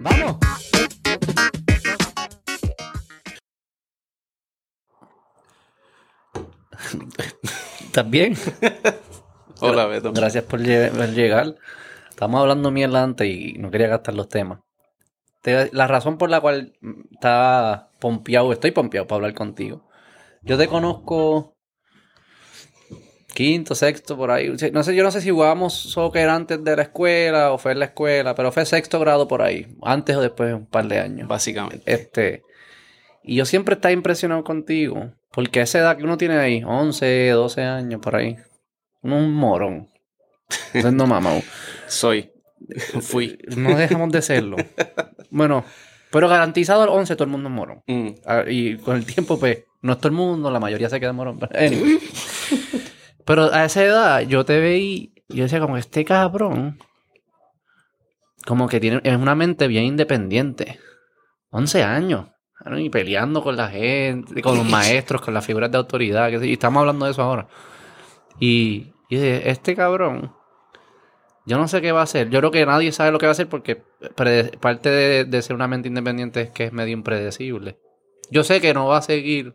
Vamos. ¿Estás bien? Hola, Beto. Gracias por lle- por llegar. Estamos hablando mierda antes y no quería gastar los temas. Te- la razón por la cual mm, estaba pompeado, estoy pompeado para hablar contigo. Yo te conozco quinto, sexto, por ahí. No sé, yo no sé si jugábamos soccer antes de la escuela o fue en la escuela, pero fue sexto grado por ahí, antes o después de un par de años. Básicamente. Este, y yo siempre estaba impresionado contigo, porque esa edad que uno tiene ahí, 11, 12 años por ahí, uno es un morón. Entonces no mamá, Soy. Fui. no dejamos de serlo. Bueno, pero garantizado al 11 todo el mundo es morón. Mm. Ah, Y con el tiempo, pues, no es todo el mundo, la mayoría se queda morón. Pero, anyway. Pero a esa edad yo te veí, yo decía como este cabrón, como que tiene, es una mente bien independiente. 11 años. Y peleando con la gente, con los maestros, con las figuras de autoridad. que y estamos hablando de eso ahora. Y, y este cabrón, yo no sé qué va a hacer. Yo creo que nadie sabe lo que va a hacer porque parte de, de ser una mente independiente es que es medio impredecible. Yo sé que no va a seguir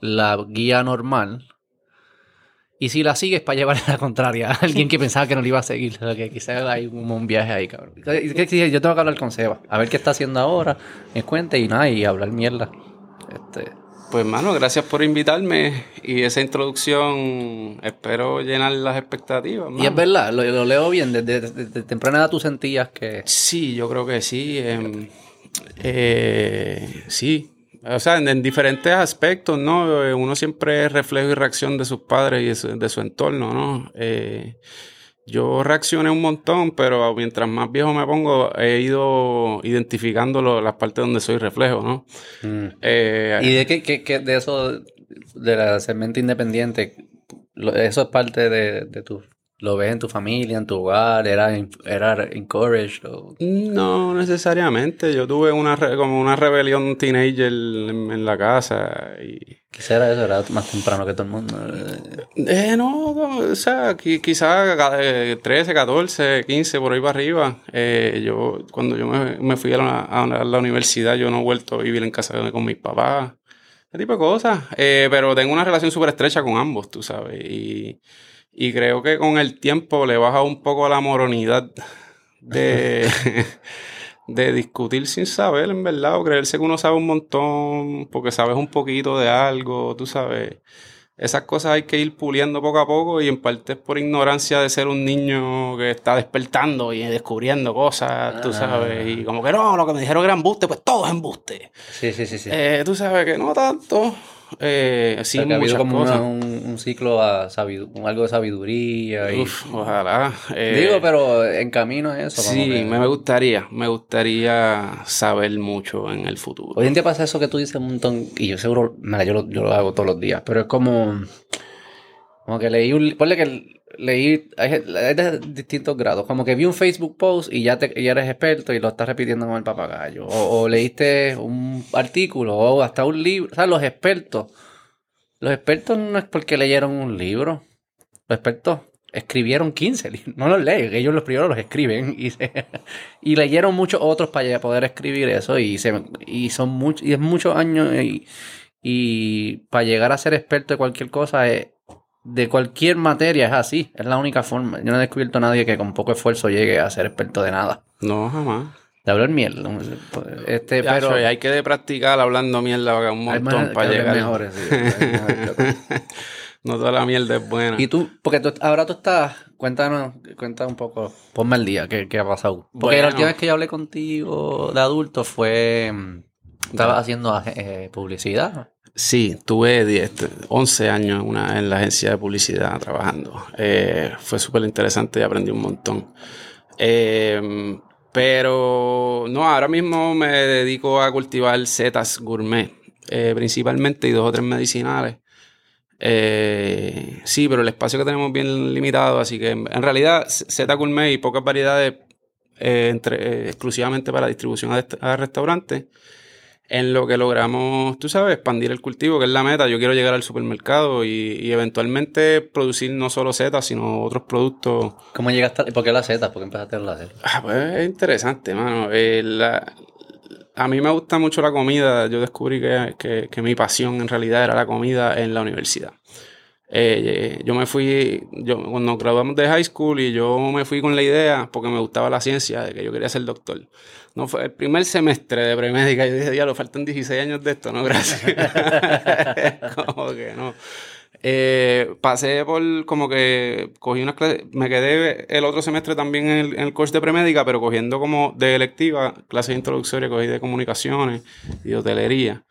la guía normal. Y si la sigues para llevarle la contraria a alguien que pensaba que no le iba a seguir, o que quizás hay un viaje ahí, cabrón. Yo tengo que hablar con Seba, a ver qué está haciendo ahora, me cuente y nada, y hablar mierda. Este, Pues, mano, gracias por invitarme y esa introducción. Espero llenar las expectativas. y es mano. verdad, lo, lo leo bien, desde, desde- desde temprana edad tú sentías que... Sí, yo creo que sí. em, eh, sí. O sea, en, en diferentes aspectos, ¿no? Eh, Uno siempre es reflejo y reacción de sus padres y de su, de su entorno, ¿no? Eh, yo reaccioné un montón, pero mientras más viejo me pongo, he ido identificando las partes donde soy reflejo, ¿no? Eh, ¿Y de qué, qué- qué- de eso, de la ser mente independiente, lo- eso es parte de, de tu... ¿Lo ves en tu familia, en tu hogar? ¿Era, era encouraged? o- No necesariamente. Yo tuve una re- como una rebelión teenager en, en la casa y Quizá era eso, era más temprano que todo el mundo. eh, no, no, o sea, qui- quizás eh, 13, 14, 15 por ahí para arriba. Eh, yo cuando yo me, me fui a la, a la- universidad yo no he vuelto a vivir en casa con mis papás. Ese tipo de cosas. Eh, pero tengo una relación súper estrecha con ambos, tú sabes. Y, y creo que con el tiempo le baja un poco la moronidad de, de discutir sin saber, en verdad, o creerse que uno sabe un montón porque sabes un poquito de algo, tú sabes. Esas cosas hay que ir puliendo poco a poco y en parte es por ignorancia de ser un niño que está despertando y descubriendo cosas, tú Ah. sabes. Y como que no, lo que me dijeron que era embuste, pues todo es embuste. Sí, sí, sí. sí. Eh, tú sabes que no tanto. Eh, sí, O sea, que ha habido muchas como una- un, un ciclo a sabidu- algo de sabiduría. Y, Uf, ojalá. eh, Digo, pero en camino a eso. Sí, que- me gustaría, me gustaría saber mucho en el futuro. Hoy en día pasa eso que tú dices un montón, y yo seguro, mira, yo lo, yo lo hago todos los días, pero es como, como que leí un, ponle que leí, hay, de distintos grados, como que vi un Facebook post y ya, te, ya eres experto y lo estás repitiendo con el papagayo, o, leíste un artículo, o hasta un libro, o sea, los expertos, los expertos no es porque leyeron un libro, los expertos escribieron 15 libros, no los leen, ellos los primeros los escriben y, y leyeron muchos otros para poder escribir eso y, se, y son muchos, y es muchos años y, y para llegar a ser experto de cualquier cosa es- de cualquier materia es así, es la única forma. Yo no he descubierto a nadie que con poco esfuerzo llegue a ser experto de nada. No, jamás. De hablar mierda. Este, Ya, pero hay que practicar hablando mierda un montón para llegar. mejores, sí, mejores. no toda la mierda es buena. Y tú, porque tú, ahora tú estás, cuéntanos, cuéntanos un poco, ponme el día, ¿qué, qué ha pasado? Porque la última vez que yo hablé contigo de adulto fue, mm, estabas haciendo eh, publicidad. Sí, tuve 10, 11 años en, la agencia de publicidad trabajando. Eh, fue súper interesante y aprendí un montón. Eh, pero no, ahora mismo me dedico a cultivar setas gourmet, eh, principalmente y dos o tres medicinales. Eh, sí, pero el espacio que tenemos bien limitado, así que en realidad seta gourmet y pocas variedades exclusivamente para distribución a restaurantes. En lo que logramos, tú sabes, expandir el cultivo, que es la meta. Yo quiero llegar al supermercado y, eventualmente producir no solo setas, sino otros productos. ¿Cómo llegaste? ¿Por qué las setas? ¿Por qué empezaste a las setas? Ah, pues es interesante, mano. Eh, a mí me gusta mucho la comida. Yo descubrí que, que, mi pasión en realidad era la comida en la universidad. Eh, yo me fui, yo, cuando graduamos de high school y yo me fui con la idea, porque me gustaba la ciencia, de que yo quería ser doctor. No fue el primer semestre de premédica. Yo dije, ya, lo faltan 16 años de esto, no, gracias. como que no. Eh, pasé por como que cogí unas clases, me quedé el otro semestre también en el, en el curso de premédica, pero cogiendo como de electiva clases introductorias, cogí de comunicaciones y de hotelería.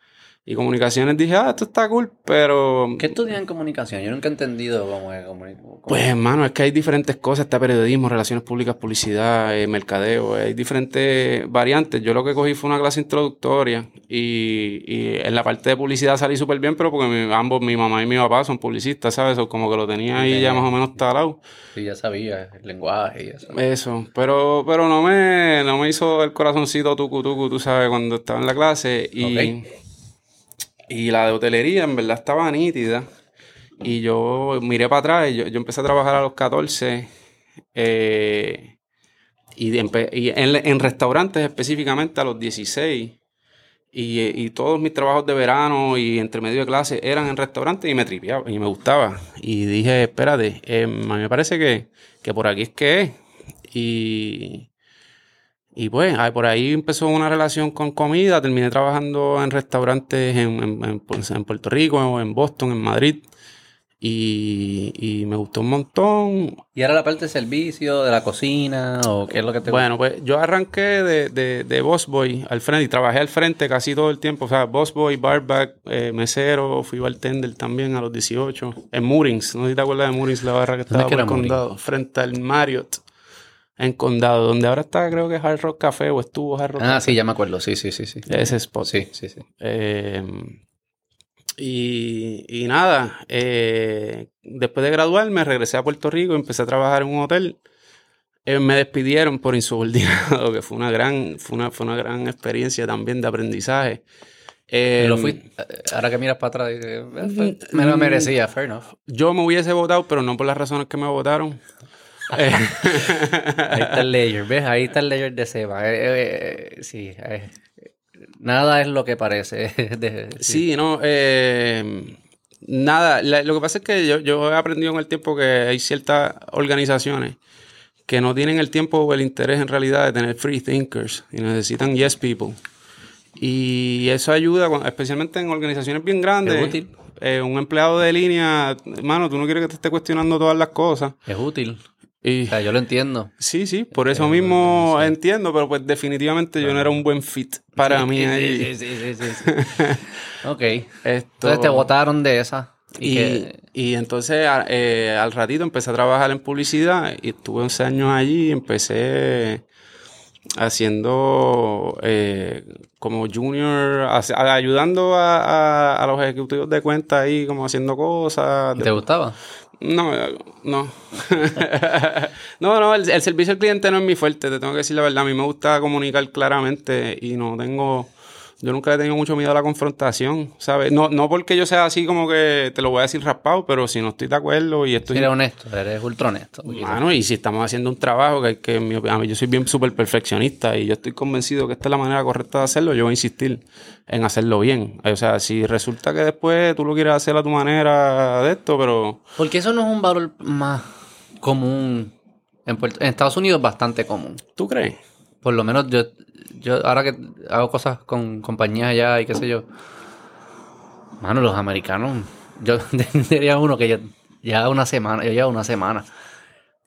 Y comunicaciones dije, ah, esto está cool, pero... ¿Qué estudias en comunicación? Yo nunca he entendido cómo es comunicación. Pues, hermano, es que hay diferentes cosas. Está periodismo, relaciones públicas, publicidad, eh, mercadeo. Hay diferentes variantes. Yo lo que cogí fue una clase introductoria. Y, y en la parte de publicidad salí súper bien, pero porque ambos, mi mamá y mi papá, son publicistas, ¿sabes? O como que lo tenía ahí ya más o menos talado. Sí, ya sabía el lenguaje y eso. Eso. Pero, pero no, me, no me hizo el corazoncito tucu tucu, tú sabes, cuando estaba en la clase. Y... Y la de hotelería en verdad estaba nítida. Y yo miré para atrás y yo, empecé a trabajar a los 14. Eh, y, en, restaurantes específicamente a los 16. Y, todos mis trabajos de verano y entre medio de clase eran en restaurantes y me tripeaba y me gustaba. Y dije, espérate, eh, me parece que, que por aquí es que es. Y, y pues por ahí empezó una relación con comida, terminé trabajando en restaurantes en, pues, Puerto Rico, en Boston, en Madrid. Y, me gustó un montón. ¿Y era la parte de servicio, de la cocina o qué es lo que te Bueno, pues yo arranqué de, de, de Boss Boy al frente y trabajé al frente casi todo el tiempo. O sea, Boss Boy, barback, eh, mesero, fui bartender también a los 18. En Moorings, no sé si te acuerdas de Moorings, la barra que estaba por el condado, frente al Marriott en Condado, donde ahora está, creo que Hard Rock Café o estuvo Hard Rock Ah, sí, ya me acuerdo, sí, sí, sí, sí. Ese spot. Sí, sí, sí. Em, y, y, nada, eh, después de graduarme regresé a Puerto Rico, empecé a trabajar en un hotel. Eh, me despidieron por insubordinado, que fue una gran, fue una, fue una gran experiencia también de aprendizaje. lo fui, ahora que miras para atrás, eh, me lo merecía, fair enough. Yo me hubiese votado, pero no por las razones que me votaron. Ahí está el layer, ¿ves? Ahí está el layer de Seba. Eh, eh, sí, eh, nada es lo que parece. sí. no. nada, lo que pasa es que yo, he aprendido en el tiempo que hay ciertas organizaciones que no tienen el tiempo o el interés en realidad de tener free thinkers y necesitan yes people. Y eso ayuda, especialmente en organizaciones bien grandes. Es útil. un empleado de línea, hermano, tú no quieres que te esté cuestionando todas las cosas. Es útil yo lo entiendo. Sí, sí, por eso mismo entiendo, pero pues definitivamente yo no era un buen fit para mí ahí. Sí, sí, sí, sí. ok. Entonces te votaron de esa. Y, y, entonces eh, al ratito empecé a trabajar en publicidad y estuve 11 años allí y empecé haciendo eh, como junior, ayudando a, a, los ejecutivos de cuenta ahí, como haciendo cosas. ¿Te gustaba? No, no. no, no, el, servicio al cliente no es mi fuerte, te tengo que decir la verdad. A mí me gusta comunicar claramente y no tengo. Yo nunca he tenido mucho miedo a la confrontación, ¿sabes? No, no porque yo sea así como que te lo voy a decir raspado, pero si no estoy de acuerdo y estoy... Eres honesto, eres ultra honesto. Bueno, y si estamos haciendo un trabajo que, que mí yo soy bien súper perfeccionista y yo estoy convencido que esta es la manera correcta de hacerlo, yo voy a insistir en hacerlo bien. O sea, si resulta que después tú lo quieres hacer a tu manera de esto, pero... Porque eso no es un valor más común. En, en Estados Unidos es bastante común. ¿Tú crees? Por lo menos yo, yo ahora que hago cosas con compañías allá y qué sé yo. Mano, los americanos. Yo diría uno que ya, ya una semana, yo llevo una semana.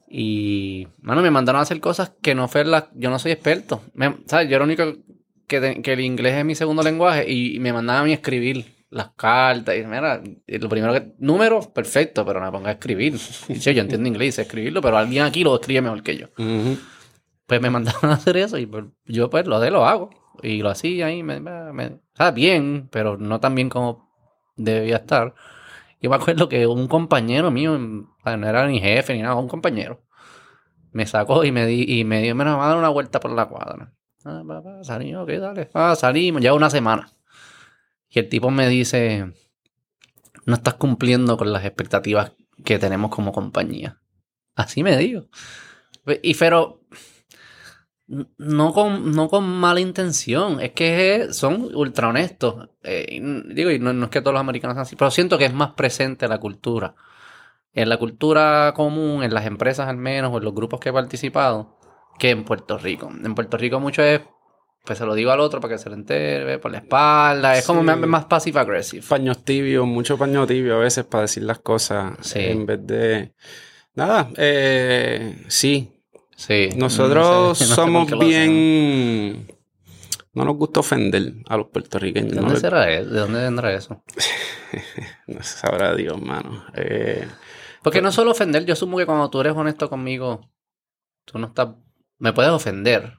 Y, mano, me mandaron a hacer cosas que no fue la... Yo no soy experto. ¿Sabes? Yo era único que, que, el inglés es mi segundo lenguaje y me mandaban a mí escribir las cartas. Y mira, lo primero que... Números, perfecto, pero no me ponga a escribir. yo entiendo inglés, sé escribirlo, pero alguien aquí lo escribe mejor que yo. Pues me mandaron a hacer eso y pues, yo pues lo de lo hago. Y lo hacía ahí, me, me, bien, pero no tan bien como debía estar. Yo me acuerdo que un compañero mío, no era ni jefe ni nada, un compañero, me sacó y me, di, y me dio, me va a dar una vuelta por la cuadra. Ah, salimos, ok, dale. Ah, salimos, ya una semana. y el tipo me dice, no estás cumpliendo con las expectativas que tenemos como compañía. Así me digo. Y pero no con, no con mala intención, es que son ultra honestos. Eh, digo, y no, no, es que todos los americanos sean así, pero siento que es más presente la cultura. En la cultura común, en las empresas al menos, o en los grupos que he participado, que en Puerto Rico. En Puerto Rico mucho es, pues se lo digo al otro para que se lo entere, por la espalda, es como más passive aggressive. Paños tibios, mucho paño tibio a veces para decir las cosas, en vez de... Nada, eh, sí, Sí. Nosotros somos bien. No nos gusta ofender a los puertorriqueños. ¿De dónde será eso? ¿De dónde vendrá eso? no sabrá Dios, mano. Eh, Porque no solo ofender, yo asumo que cuando tú eres honesto conmigo, tú no estás. Me puedes ofender.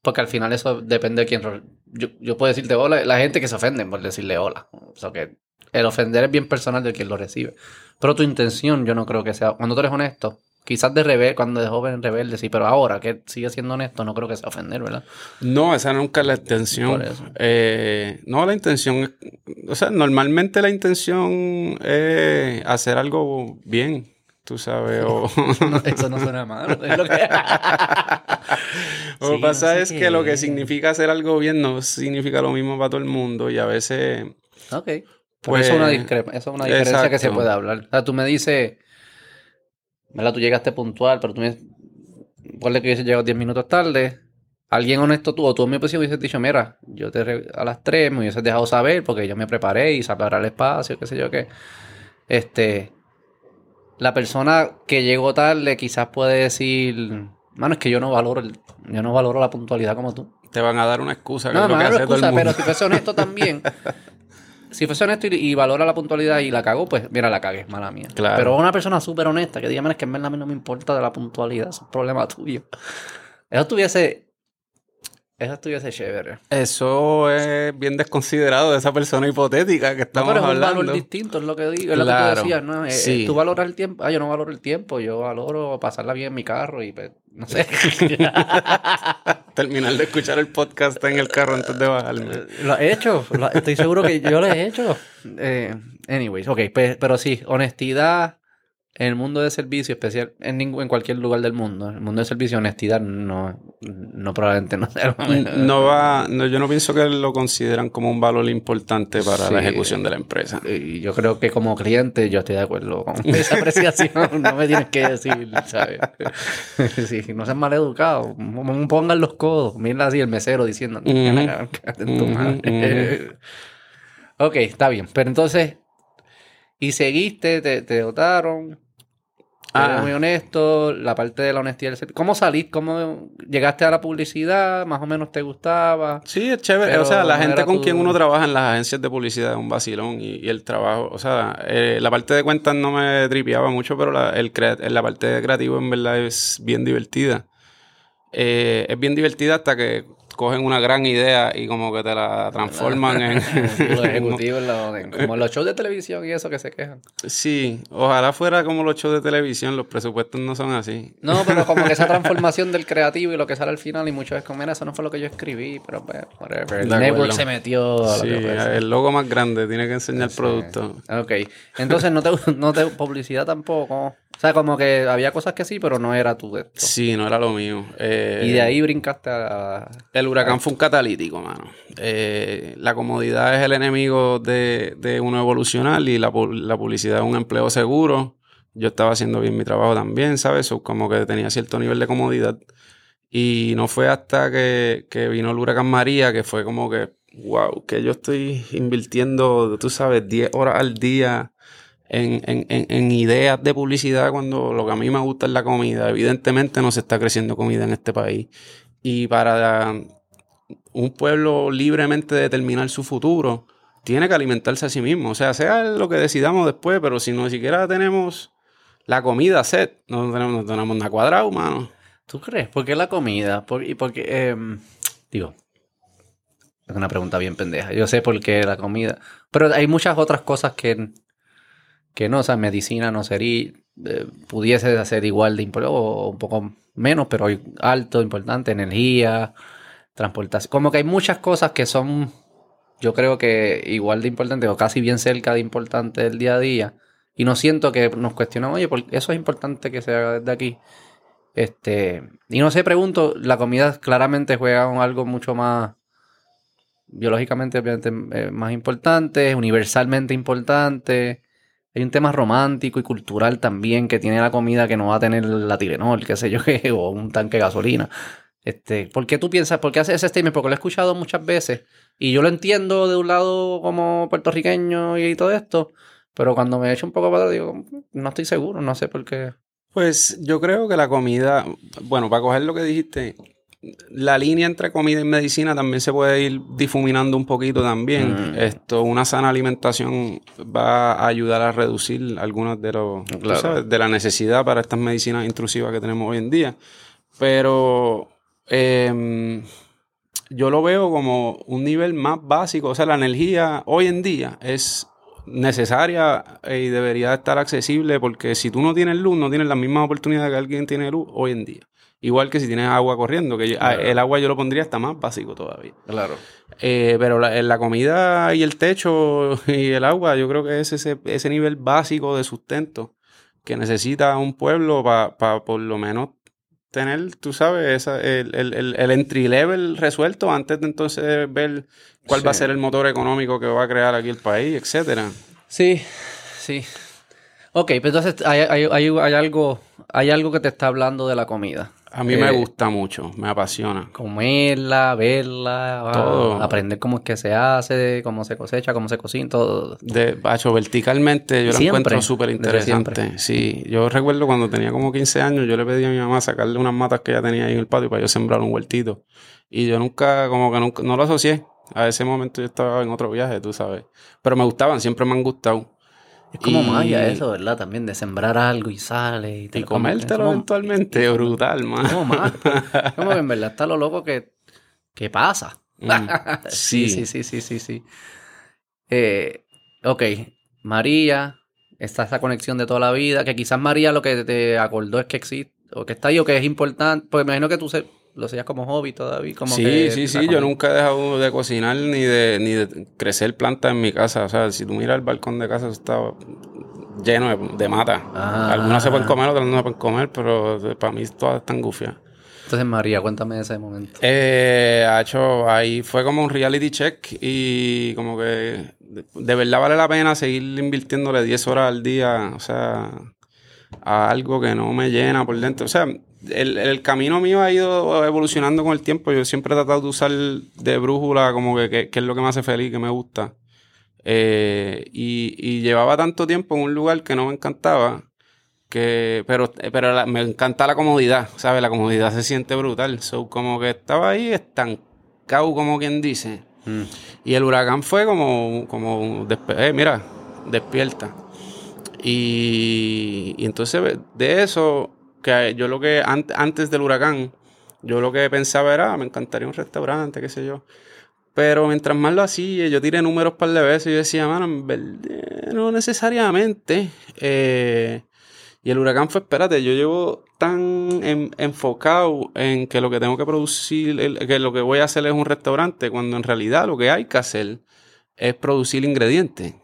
Porque al final eso depende de quién. Yo, yo puedo decirte hola. La gente que se ofende por decirle hola. O sea que el ofender es bien personal de quien lo recibe. Pero tu intención, yo no creo que sea. Cuando tú eres honesto, Quizás de rebelde, cuando de joven rebelde, sí, pero ahora que sigue siendo honesto, no creo que sea ofender, ¿verdad? No, esa nunca es la intención. Eh, no, la intención es, o sea, normalmente la intención es hacer algo bien, tú sabes, o... eso no suena mal. lo que, lo que pasa es que lo que significa hacer algo bien no significa lo mismo para todo el mundo y a veces... Ok. Pues, eso es una, discrepa, eso es una diferencia que se puede hablar. O sea, tú me dices ¿verdad? Tú llegaste puntual, pero tú me... Ponle que hubiese llegado 10 minutos tarde. Alguien honesto tú o tú en mi posición hubieses dicho, mira, yo te a las 3 me hubieses dejado saber porque yo me preparé y para el espacio, qué sé yo qué. Este... La persona que llegó tarde quizás puede decir, mano, es que yo no valoro el, yo no valoro la puntualidad como tú. Te van a dar una excusa. no, no, no excusa, pero si fuese honesto también, si fuese honesto y, valora la puntualidad y la cago, pues mira, la cagué, mala mía. Claro. Pero una persona súper honesta que diga, es que en verdad a mí no me importa de la puntualidad, es un problema tuyo. Eso tuviese eso estuviese chévere. Eso es bien desconsiderado de esa persona hipotética que estamos no, pero es un valor distinto, es lo que digo. Es lo que tú decías, ¿no? Eh, sí. tú valoras el tiempo. Ah, yo no valoro el tiempo. Yo valoro pasarla bien en mi carro y, pues, no sé. Terminar de escuchar el podcast en el carro antes de bajarme. Lo he hecho. estoy seguro que yo lo he hecho. Eh, anyways, ok. pero sí, honestidad en el mundo de servicio, especial en, en cualquier lugar del mundo, en el mundo de servicio, honestidad no, no probablemente no sea No va, no, yo no pienso que lo consideran como un valor importante para la ejecución de la empresa. Y yo creo que como cliente yo estoy de acuerdo con esa apreciación. no me tienes que decir, ¿sabes? sí, no seas mal educado, pongan los codos, mira así el mesero diciendo, ok, está bien, pero entonces, y seguiste, te, te dotaron Ah. muy honesto, la parte de la honestidad. ¿Cómo saliste? ¿Cómo llegaste a la publicidad? ¿Más o menos te gustaba? Sí, es chévere. o sea, la gente con quien uno trabaja en las agencias de publicidad es un vacilón y, el trabajo. O sea, eh, la parte de cuentas no me tripeaba mucho, pero la, el, la parte de creativo en verdad es bien divertida. Eh, es bien divertida hasta que cogen una gran idea y como que te la transforman en... los ejecutivos, como los shows de televisión y eso que se quejan. Sí, ojalá fuera como los shows de televisión, los presupuestos no son así. No, pero como que esa transformación del creativo y lo que sale al final y muchas veces como, mira, eso no fue lo que yo escribí, pero pues, whatever. El network se metió a lo sí, el logo más grande tiene que enseñar el producto. Ok, entonces no te, no te publicidad tampoco. O sea, como que había cosas que sí, pero no era tu de Sí, no era lo mío. Eh, y de ahí brincaste a... El huracán fue un catalítico, mano. Eh, la comodidad es el enemigo de, de uno evolucionar y la, publicidad es un empleo seguro. Yo estaba haciendo bien mi trabajo también, ¿sabes? como que tenía cierto nivel de comodidad. Y no fue hasta que, que vino el huracán María que fue como que, wow, que yo estoy invirtiendo, tú sabes, 10 horas al día en, ideas de publicidad cuando lo que a mí me gusta es la comida. Evidentemente no se está creciendo comida en este país. Y para un pueblo libremente determinar su futuro, tiene que alimentarse a sí mismo. O sea, sea lo que decidamos después, pero si no siquiera tenemos la comida set, no tenemos, no tenemos nada cuadrado, mano. ¿Tú crees? ¿Por qué la comida? ¿Por, y porque, eh, digo, es una pregunta bien pendeja. Yo sé por qué la comida. Pero hay muchas otras cosas que que no, o sea, medicina no sería, eh, pudiese ser igual de importante o un poco menos, pero alto, importante, energía, transportación. Como que hay muchas cosas que son yo creo que igual de importante o casi bien cerca de importante del día a día. Y no siento que nos cuestionamos, oye, ¿por eso es importante que se haga desde aquí. Este, y no sé, pregunto, la comida claramente juega algo mucho más biológicamente obviamente, eh, más importante, universalmente importante. Hay un tema romántico y cultural también que tiene la comida que no va a tener la Tilenol, qué sé yo, o un tanque de gasolina. Este, ¿Por qué tú piensas, por qué haces ese statement? Porque lo he escuchado muchas veces y yo lo entiendo de un lado como puertorriqueño y todo esto, pero cuando me echo un poco para atrás digo, no estoy seguro, no sé por qué. Pues yo creo que la comida, bueno, para coger lo que dijiste, la línea entre comida y medicina también se puede ir difuminando un poquito también. Mm. Esto, una sana alimentación va a ayudar a reducir algunas de los de la necesidad para estas medicinas intrusivas que tenemos hoy en día. Pero em, yo lo veo como un nivel más básico. O sea, la energía hoy en día es necesaria y debería estar accesible porque si tú no tienes luz, no tienes las mismas oportunidades que alguien tiene luz hoy en día. Igual que si tienes agua corriendo, que ah, el agua yo lo pondría hasta más básico todavía. Claro. Eh, pero la, la, comida y el techo y el agua, yo creo que es ese, ese nivel básico de sustento que necesita un pueblo para por lo menos tener, tú sabes, el, el, el, entry level resuelto antes de entonces ver cuál va a ser el motor económico que va a crear aquí el país, etcétera. Sí, sí. Ok, pero entonces hay, hay, hay, hay, algo, hay algo que te está hablando de la comida. A mí me eh, gusta mucho, me apasiona. Comerla, verla, todo. aprender cómo es que se hace, cómo se cosecha, cómo se cocina, todo. De bacho, verticalmente yo lo encuentro súper interesante. Sí, yo recuerdo cuando tenía como 15 años, yo le pedí a mi mamá sacarle unas matas que ella tenía ahí en el patio para yo sembrar un huertito. Y yo nunca, como que nunca, no lo asocié. A ese momento yo estaba en otro viaje, tú sabes. Pero me gustaban, siempre me han gustado. Es como magia eso, ¿verdad? También de sembrar algo y sale y, te y comértelo eventualmente. brutal, man. Como más. como que en verdad está lo loco que, que pasa. Mm, sí. sí, sí, sí, sí, sí. Eh, ok, María, está esa conexión de toda la vida, que quizás María lo que te acordó es que existe, o que está ahí, o que es importante, pues me imagino que tú se, lo hacías como hobby todavía. Como sí, sí, sí. Yo nunca he dejado de cocinar ni de, ni de crecer plantas en mi casa. O sea, si tú miras el balcón de casa, está lleno de, mata. Ah. Algunas se pueden comer, otras no se pueden comer, pero para mí todas están gufias. Entonces, María, cuéntame de ese momento. Eh, hecho, ahí fue como un reality check y como que de verdad vale la pena seguir invirtiéndole 10 horas al día, o sea, a algo que no me llena por dentro. O sea, el, camino mío ha ido evolucionando con el tiempo. Yo siempre he tratado de usar de brújula como que, es lo que me hace feliz, que me gusta. Eh, y, llevaba tanto tiempo en un lugar que no me encantaba, que, pero, pero me encanta la comodidad, ¿sabes? La comodidad se siente brutal. So, como que estaba ahí estancado, como quien dice. Mm. Y el huracán fue como, como eh, mira, despierta. Y, y entonces de eso que yo lo que antes del huracán, yo lo que pensaba era, ah, me encantaría un restaurante, qué sé yo. Pero mientras más lo hacía, yo tiré números par de veces y yo decía, mano, no necesariamente. Eh, y el huracán fue, espérate, yo llevo tan enfocado en que lo que tengo que producir, que lo que voy a hacer es un restaurante, cuando en realidad lo que hay que hacer es producir ingredientes.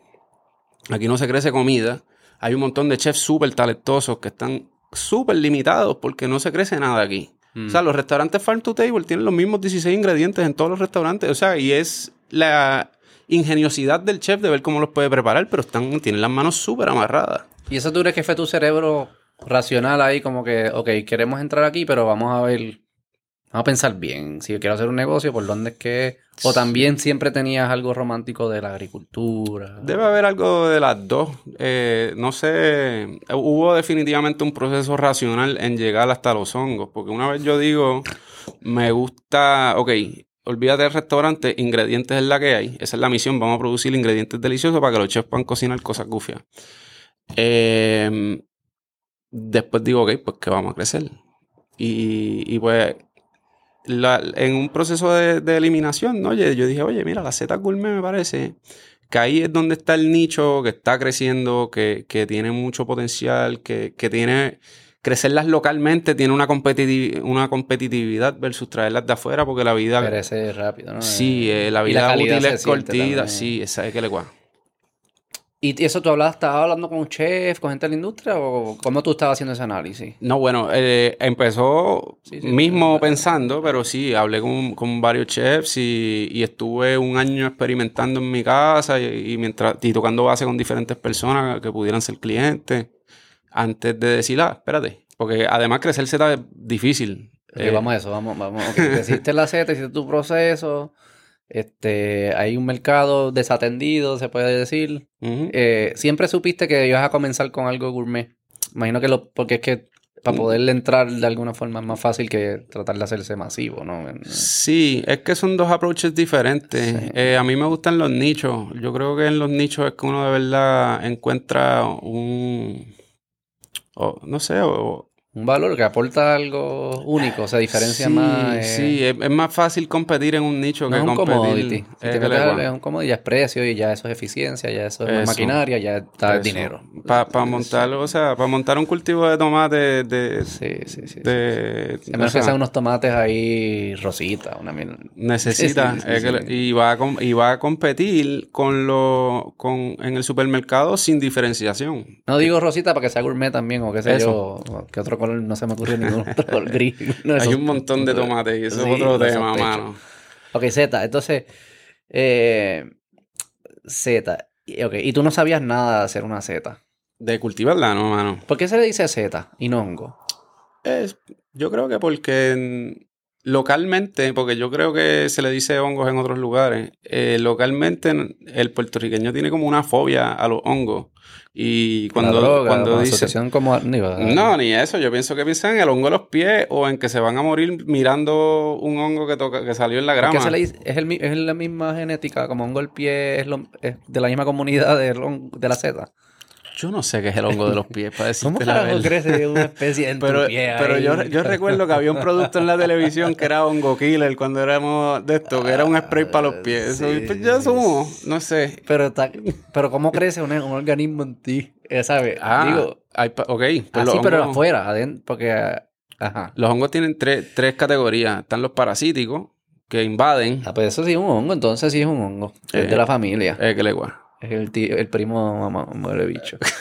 Aquí no se crece comida. Hay un montón de chefs súper talentosos que están súper limitados porque no se crece nada aquí. O sea, mm. los restaurantes Farm to Table tienen los mismos 16 ingredientes en todos los restaurantes. O sea, y es la ingeniosidad del chef de ver cómo los puede preparar, pero están, tienen las manos súper amarradas. ¿Y eso tú crees que fue tu cerebro racional ahí como que, ok, queremos entrar aquí, pero vamos a ver Vamos a pensar bien. Si yo quiero hacer un negocio, ¿por dónde es que.? O también siempre tenías algo romántico de la agricultura. Debe haber algo de las dos. Eh, no sé. Hubo definitivamente un proceso racional en llegar hasta los hongos. Porque una vez yo digo, me gusta. Ok, olvídate del restaurante, ingredientes es la que hay. Esa es la misión. Vamos a producir ingredientes deliciosos para que los chefs puedan cocinar cosas gufias. Eh, después digo, ok, pues que vamos a crecer. Y, y pues en un proceso de, eliminación, ¿no? Yo, yo, dije, oye, mira, la Z Gourmet me parece que ahí es donde está el nicho que está creciendo, que, tiene mucho potencial, que, tiene crecerlas localmente tiene una, competiti- una competitividad versus traerlas de afuera porque la vida... Perece rápido, ¿no? Sí, eh, la Y la vida útil es cortita. Sí, esa es que le guay. ¿Y eso tú hablabas, estabas hablando con un chef, con gente de la industria o cómo tú estabas haciendo ese análisis? No, bueno, eh, empezó Sí, sí, mismo sí. pensando, pero sí, hablé con, con varios chefs y, y estuve un año experimentando en mi casa y, y mientras y tocando base con diferentes personas que pudieran ser clientes antes de decir, ah, espérate, porque además crecer Z es difícil. Eh, vamos a eso, vamos, vamos. Ok, te hiciste la Z, hiciste tu proceso. Este, hay un mercado desatendido, se puede decir. Eh, siempre supiste que ibas a comenzar con algo gourmet. Imagino que lo, porque es que para poderle entrar de alguna forma es más fácil que tratar de hacerse masivo, ¿no? Sí, es que son dos approaches diferentes. Sí. Eh, a mí me gustan los nichos. Yo creo que en los nichos es que uno de verdad encuentra un... no sé, o, Un valor que aporta algo único, se diferencia sí, más. eh, Sí, es, es más fácil competir en un nicho No que es un competir. commodity. Si es te que metes un commodity, ya es precio y ya eso es eficiencia, ya eso es Eso. maquinaria, ya está el dinero. Para montar, o sea, para montar un cultivo de tomate de... Sí, sí, sí. sí. de A menos sea, que sean unos tomates ahí rosita, una mierda. Necesita, es que y, va a, y va a competir con lo, con, en el supermercado sin diferenciación. No digo rosita para que sea gourmet también, o qué sé Eso. yo, que otro color no se me ocurrió ningún otro color gris. No, Hay un montón de tomates y eso Sí, es otro tema, mano. Ok, Z, entonces, eh, Z, ok, y tú no sabías nada de hacer una Z. De cultivarla, no, mano. ¿Por qué se le dice Z y no hongo? Es, yo creo que porque localmente, porque yo creo que se le dice hongos en otros lugares, eh, localmente el puertorriqueño tiene como una fobia a los hongos. Y cuando, droga, cuando la dice... asociación como... digo, No, ni eso. Yo pienso que piensan en el hongo de los pies o en que se van a morir mirando un hongo que, toca, que salió en la ¿Por grama. qué se le dice? Es, el es la misma genética, como hongo el pie es, lo- es de la misma comunidad hon- de la Z. Yo no sé qué es el hongo de los pies, para ¿Cómo decirte la verdad. crece una especie en Pero, tu pie pero ahí? yo, yo recuerdo que había un producto en la televisión que era hongo killer cuando éramos de esto, que era un spray para los pies. Eso, Sí, pues ya sí, somos, no sé. Pero, está- pero ¿cómo crece un, un organismo en ti? Eh, ¿Sabes? Ah, Digo, hay ok. pues así, pero hongos- afuera, adentro, porque... Ajá. Los hongos tienen tres, tres categorías. Están los parasíticos, que invaden. Ah, pues eso sí es un hongo, entonces sí es un hongo. Es Eh, de la familia. Eh, que le guay. Es el, tío- el primo mamá, muere bicho.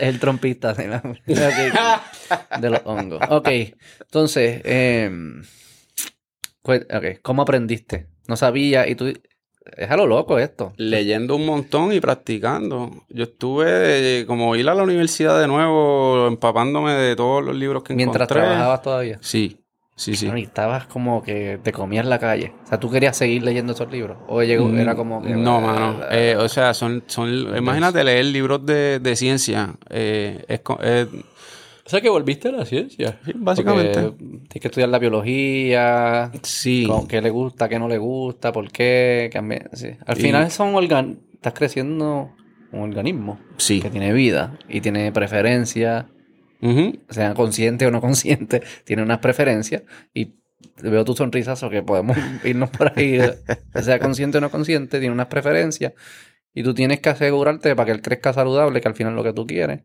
es el trompista de, la- de los hongos. Ok, entonces, em, pues, ok, ¿cómo aprendiste? No sabía y tú... Es a lo loco esto. leyendo un montón y practicando. Yo estuve como ir a la universidad de nuevo, empapándome de todos los libros que Mientras encontré. trabajabas todavía. Sí, sí, sí. Y estabas como que te comías la calle. O sea, ¿tú querías seguir leyendo esos libros? ¿O llegó, era como que... Mm, No, mano. Eh, o sea, son, son, imagínate leer libros de, de ciencia. Eh, es, es- O sea, que volviste a la ciencia. sí, básicamente. Porque Tienes que estudiar la biología, Sí. con qué le gusta, qué no le gusta, por qué. cambia- sí. Al Y- final son organ... estás creciendo un organismo Sí. que tiene vida y tiene preferencias, Ujú. sea consciente o no consciente, tiene unas preferencias y veo tu sonrisa, o que podemos irnos por ahí, sea consciente o no consciente, tiene unas preferencias y tú tienes que asegurarte para que él crezca saludable, que al final es lo que tú quieres,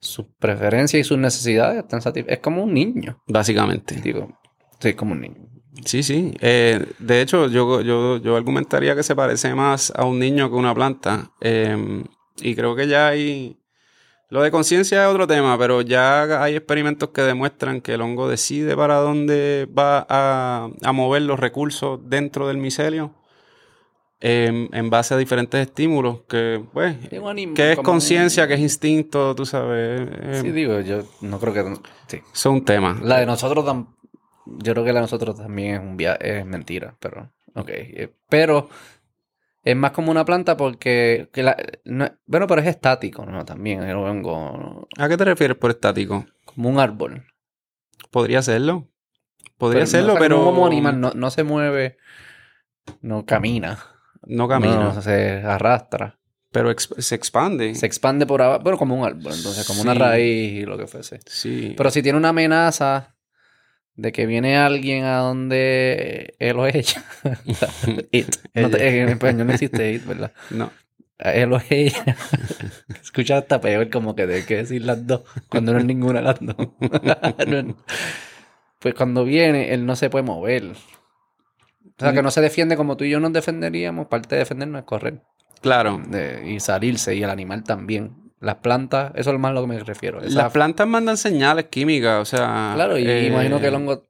sus preferencias y sus necesidades están satisfechas. Es como un niño, Básicamente. digo, sí, como un niño. Sí, sí. Eh, de hecho, yo, yo, yo argumentaría que se parece más a un niño que a una planta. Eh, y creo que ya hay... Lo de conciencia es otro tema, pero ya hay experimentos que demuestran que el hongo decide para dónde va a, a mover los recursos dentro del micelio eh, en base a diferentes estímulos que, pues, que es un- conciencia, que es instinto, tú sabes. eh, Sí, digo, yo no creo que... Sí. Es un tema. La de nosotros tam- Yo creo que la de nosotros también es un via- es mentira, pero. Ok. eh, Pero es más como una planta porque. que la- no bueno, pero es estático, ¿no? También. El hongo. ¿A qué te refieres por estático? Como un árbol. Podría serlo. Podría Pero, serlo, no, pero. Como animal, no, no se mueve. No camina. No camina. No, se arrastra. Pero se expande. Se expande por abajo. Bueno, como un árbol, entonces, como una raíz y lo que fuese. Sí. Pero si tiene una amenaza de que viene alguien a donde él o ella. it. No te- en español no existe it, ¿verdad? No. él o ella. Escucha hasta peor, como que de que decir las dos, cuando no es ninguna de las dos. pues cuando viene, él no se puede mover. O sea, que no se defiende como tú y yo nos defenderíamos. Parte de defendernos es correr. Claro. y salirse, y el animal también. Las plantas, eso es más a lo que me refiero. Las plantas mandan señales químicas, o sea. Claro, y eh, imagino que el hongo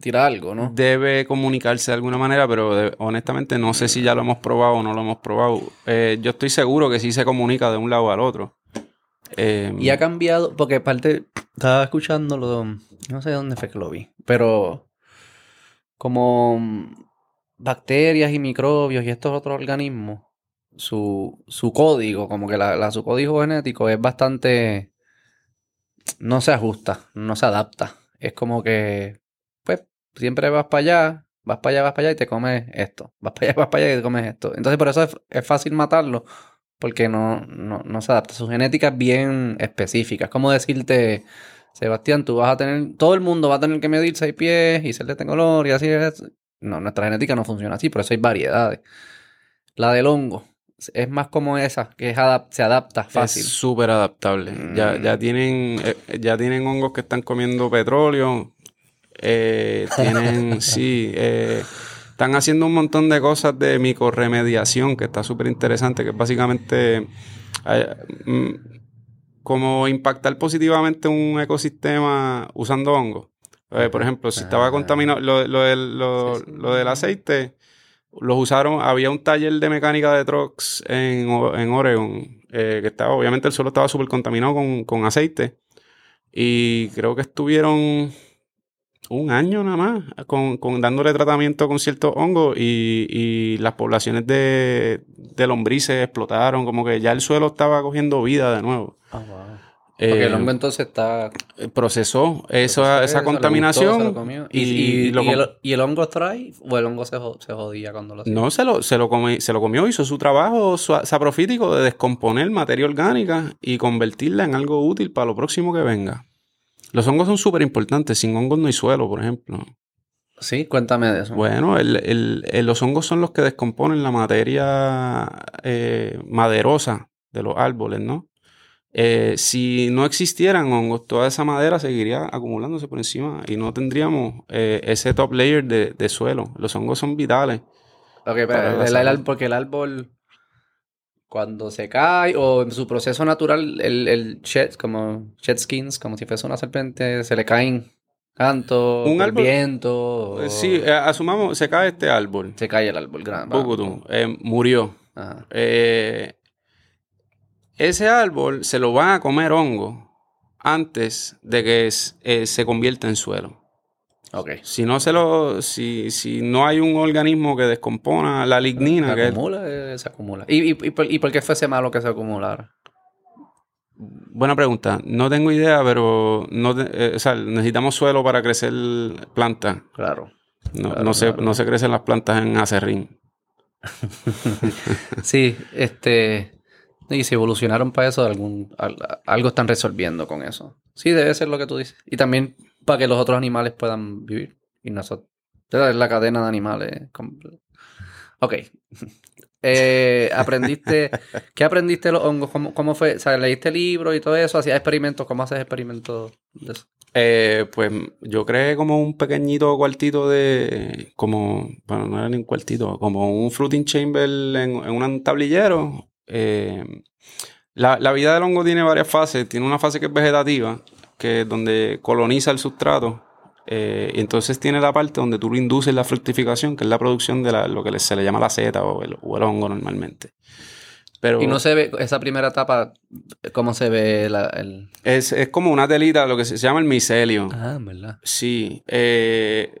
tira algo, ¿no? Debe comunicarse de alguna manera, pero honestamente no sé si ya lo hemos probado o no lo hemos probado. Eh, yo estoy seguro que sí se comunica de un lado al otro. Eh, y ha cambiado, porque parte, estaba escuchándolo, no sé dónde fue que lo vi, pero como bacterias y microbios y estos otros organismos, su, su código, como que la, su código genético es bastante, no se ajusta, no se adapta. Es como que, pues, siempre vas para allá, vas para allá, vas para allá y te comes esto. Vas para allá, vas para allá y te comes esto. Entonces, por eso es, fácil matarlo, porque no, no, no, se adapta. Su genética es bien específica. Es como decirte, Sebastián, tú vas a tener, todo el mundo va a tener que medir seis pies y ser de este color y así es. No, nuestra genética no funciona así, por eso hay variedades. La del hongo es más como esa, que se adapta fácil. Es súper adaptable. Ya, ya, mm. tienen, eh, ya tienen hongos que están comiendo petróleo. Eh, tienen, sí, eh, están haciendo un montón de cosas de micorremediación que está súper interesante, que es básicamente mm, como impactar positivamente un ecosistema usando hongos. por ejemplo, si estaba ah. contaminado, lo, del, lo del aceite los usaron, había un taller de mecánica de trucks en, en Oregon, eh, que estaba, obviamente el suelo estaba súper contaminado con, aceite. Y creo que estuvieron un año nada más con, dándole tratamiento con ciertos hongos y, las poblaciones de, de, lombrices explotaron, como que ya el suelo estaba cogiendo vida de nuevo. Ah, porque el hongo entonces está... Eh, procesó esa, esa contaminación. y, el, hongo trae o el hongo se, jodía cuando lo hacía? No, se lo, se, lo se lo comió, hizo su trabajo saprofítico de descomponer materia orgánica y convertirla en algo útil para lo próximo que venga. Los hongos son súper importantes. Sin hongos no hay suelo, por ejemplo. Sí, cuéntame de eso. Bueno, los hongos son los que descomponen la materia eh, maderosa de los árboles, ¿no? Eh, si no existieran hongos, toda esa madera seguiría acumulándose por encima y no tendríamos eh, ese top layer de, suelo. Los hongos son vitales. Ok, pero el, porque el árbol, cuando se cae o en su proceso natural, el, el shed, como shed skins, como si fuese una serpiente, se le caen canto, un árbol, viento. Eh, sí, asumamos, se cae este árbol. Se cae el árbol grande. murió. Eh, ese árbol se lo van a comer hongo antes de que eh, se convierta en suelo. Okay. Si no se lo, si, no hay un organismo que descompona la lignina, se acumula, eh, se acumula. ¿Y, por, qué fuese malo que se acumulara? Buena pregunta. No tengo idea, pero no, eh, necesitamos suelo para crecer plantas. Claro. No, Se, no se crecen las plantas en acerrín. sí, este. Y si evolucionaron para eso, algún, algo están resolviendo con eso. Sí, debe ser lo que tú dices. Y también para que los otros animales puedan vivir. Y nosotros. Es la cadena de animales. Ok. Eh, aprendiste. ¿Qué aprendiste los hongos? ¿Cómo, fue? O sea, ¿leíste libros y todo eso? ¿Hacías experimentos? ¿Cómo haces experimentos de eso? Eh, pues yo creé como un pequeñito cuartito de. Como. Bueno, no era ni un cuartito. Como un fruiting chamber en, en un tablillero eh, la, vida del hongo tiene varias fases. Tiene una fase que es vegetativa, que es donde coloniza el sustrato. Eh, y entonces tiene la parte donde tú lo induces la fructificación, que es la producción de lo que se le llama la seta o el, hongo normalmente. Pero, y no se ve esa primera etapa, ¿cómo se ve el...? Es, como una telita, lo que se, llama el micelio. Ah, ¿verdad? Sí. Eh,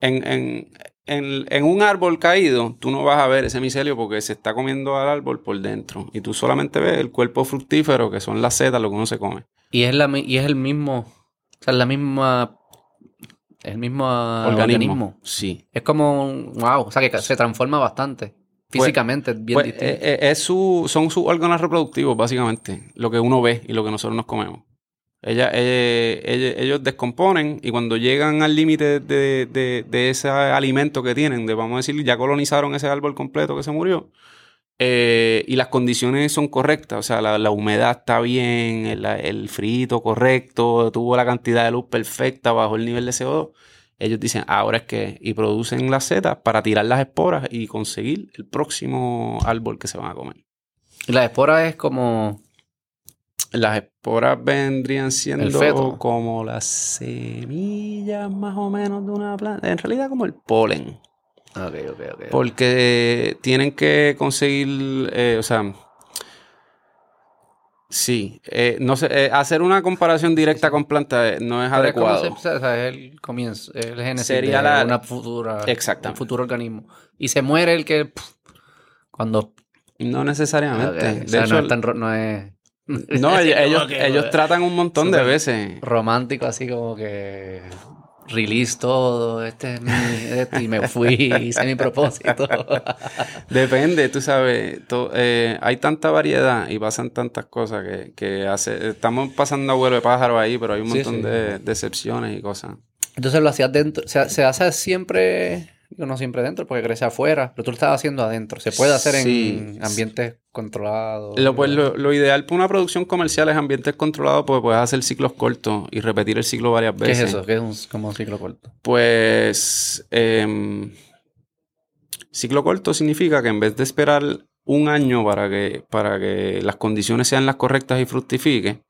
en, en, un árbol caído, tú no vas a ver ese micelio porque se está comiendo al árbol por dentro. Y tú solamente ves el cuerpo fructífero, que son las setas, lo que uno se come. Y es, la, y es el mismo, o sea, la misma el mismo organismo. Sí. Es como wow, o sea que se transforma bastante. Pues, Físicamente, es bien pues, distinto. Eh, eh, es su, son sus órganos reproductivos, básicamente. Lo que uno ve y lo que nosotros nos comemos. Ella, ellos descomponen y cuando llegan al límite de, ese alimento que tienen, de vamos a decir, ya colonizaron ese árbol completo que se murió, eh, y las condiciones son correctas, o sea, la, la humedad está bien, el, el frito correcto, tuvo la cantidad de luz perfecta bajo el nivel de CO2, ellos dicen, ahora es que, y producen las setas para tirar las esporas y conseguir el próximo árbol que se van a comer. Y la espora es como... Las esporas vendrían siendo como las semillas más o menos de una planta, en realidad como el polen. Ok, ok, ok. Porque tienen que conseguir, eh, o sea, sí, eh, no sé, eh, hacer una comparación directa con plantas no es Pero es como adecuado. se- o sea, es el comienzo, es el génesis Sería de la- una futura, Exactamente. un futuro organismo. Y se muere el que pff, cuando No necesariamente. Ok, De o sea, hecho, no es tan no es no, ellos, que, ellos tratan un montón de veces. romántico así como que release todo, este es mi esto, y me fui, hice mi propósito. Depende, tú sabes, to- eh, hay tanta variedad y pasan tantas cosas que, que hace, estamos pasando a vuelo de pájaro ahí, pero hay un montón sí. de, de excepciones y cosas. Entonces lo hacías dentro, se, se hace siempre, no siempre dentro, porque crece afuera, pero tú lo estabas haciendo adentro. Se puede hacer Sí. en ambientes controlados. Lo, pues, lo, lo ideal para una producción comercial es ambientes controlados porque puedes hacer ciclos cortos y repetir el ciclo varias ¿Qué veces. es eso? ¿Qué es un, como un ciclo corto? Pues em, ciclo corto significa que en vez de esperar un año para que, para que las condiciones sean las correctas y fructifique,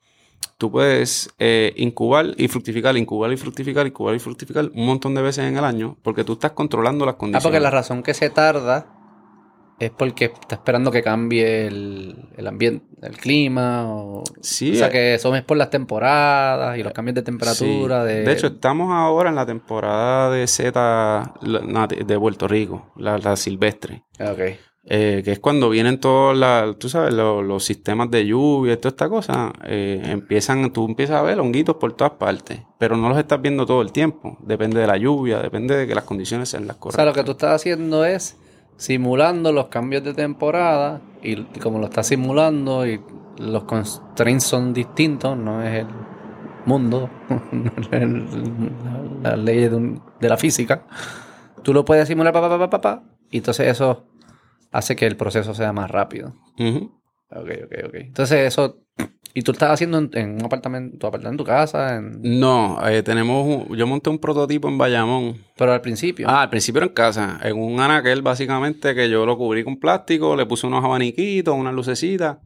tú puedes eh, incubar y fructificar, incubar y fructificar, incubar y fructificar un montón de veces en el año porque tú estás controlando las Ah, condiciones. porque la razón que se tarda es porque está esperando que cambie el, el ambiente, el clima, o, Sí, o sea eh, que eso es por las temporadas y los cambios de temperatura. Sí. De, hecho, estamos ahora en la temporada de nati- de Puerto Rico, la, la silvestre. Ah, Ok. Eh, que es cuando vienen todos la- tú sabes, lo- los sistemas de lluvia y toda esta cosa, eh, empiezan, tú empiezas a ver honguitos por todas partes, pero no los estás viendo todo el tiempo. Depende de la lluvia, depende de que las condiciones sean las O correctas. sea, lo que tú estás haciendo es simulando los cambios de temporada y, como lo estás simulando y los constraints son distintos, no es el mundo, no es el- la ley de, un- de la física, tú lo puedes simular pa, pa, pa, pa, pa, pa, y entonces eso hace que el proceso sea más rápido. Ujú. Ok, ok, ok. Entonces eso, y tú estás haciendo en, en un apartamento, tu apartamento, en tu casa, en- No, eh, tenemos un- yo monté un prototipo en Bayamón. pero al principio. Ah, al principio era en casa, en un anaquel básicamente que yo lo cubrí con plástico, le puse unos abaniquitos, unas lucecitas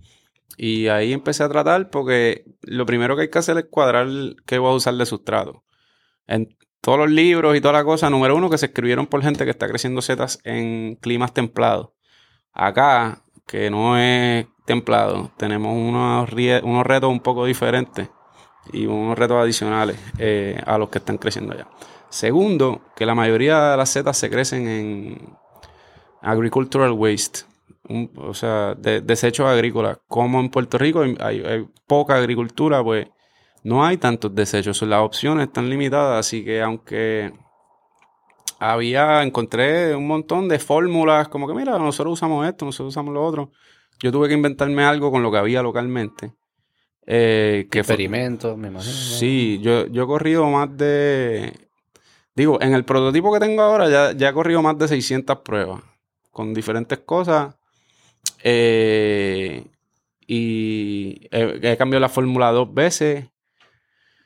y ahí empecé a tratar porque lo primero que hay que hacer es cuadrar qué voy a usar de sustrato. En todos los libros y toda la cosa, número uno, que se escribieron por gente que está creciendo setas en climas templados. Acá, que no es templado, tenemos unos, retos un poco diferentes y unos retos adicionales eh, a los que están creciendo allá. Segundo, que la mayoría de las setas se crecen en agricultural waste, o sea, de- desechos agrícolas. Como en Puerto Rico hay- hay poca agricultura, pues no hay tantos desechos. Las opciones están limitadas, así que aunque había, encontré un montón de fórmulas, como que mira, nosotros usamos esto, nosotros usamos lo otro. Yo tuve que inventarme algo con lo que había localmente. eh, que experimentos, me imagino. Sí, yo, yo he corrido más de... Digo, en el prototipo que tengo ahora ya, ya he corrido más de 600 pruebas con diferentes cosas. eh, y he, he cambiado la fórmula dos veces.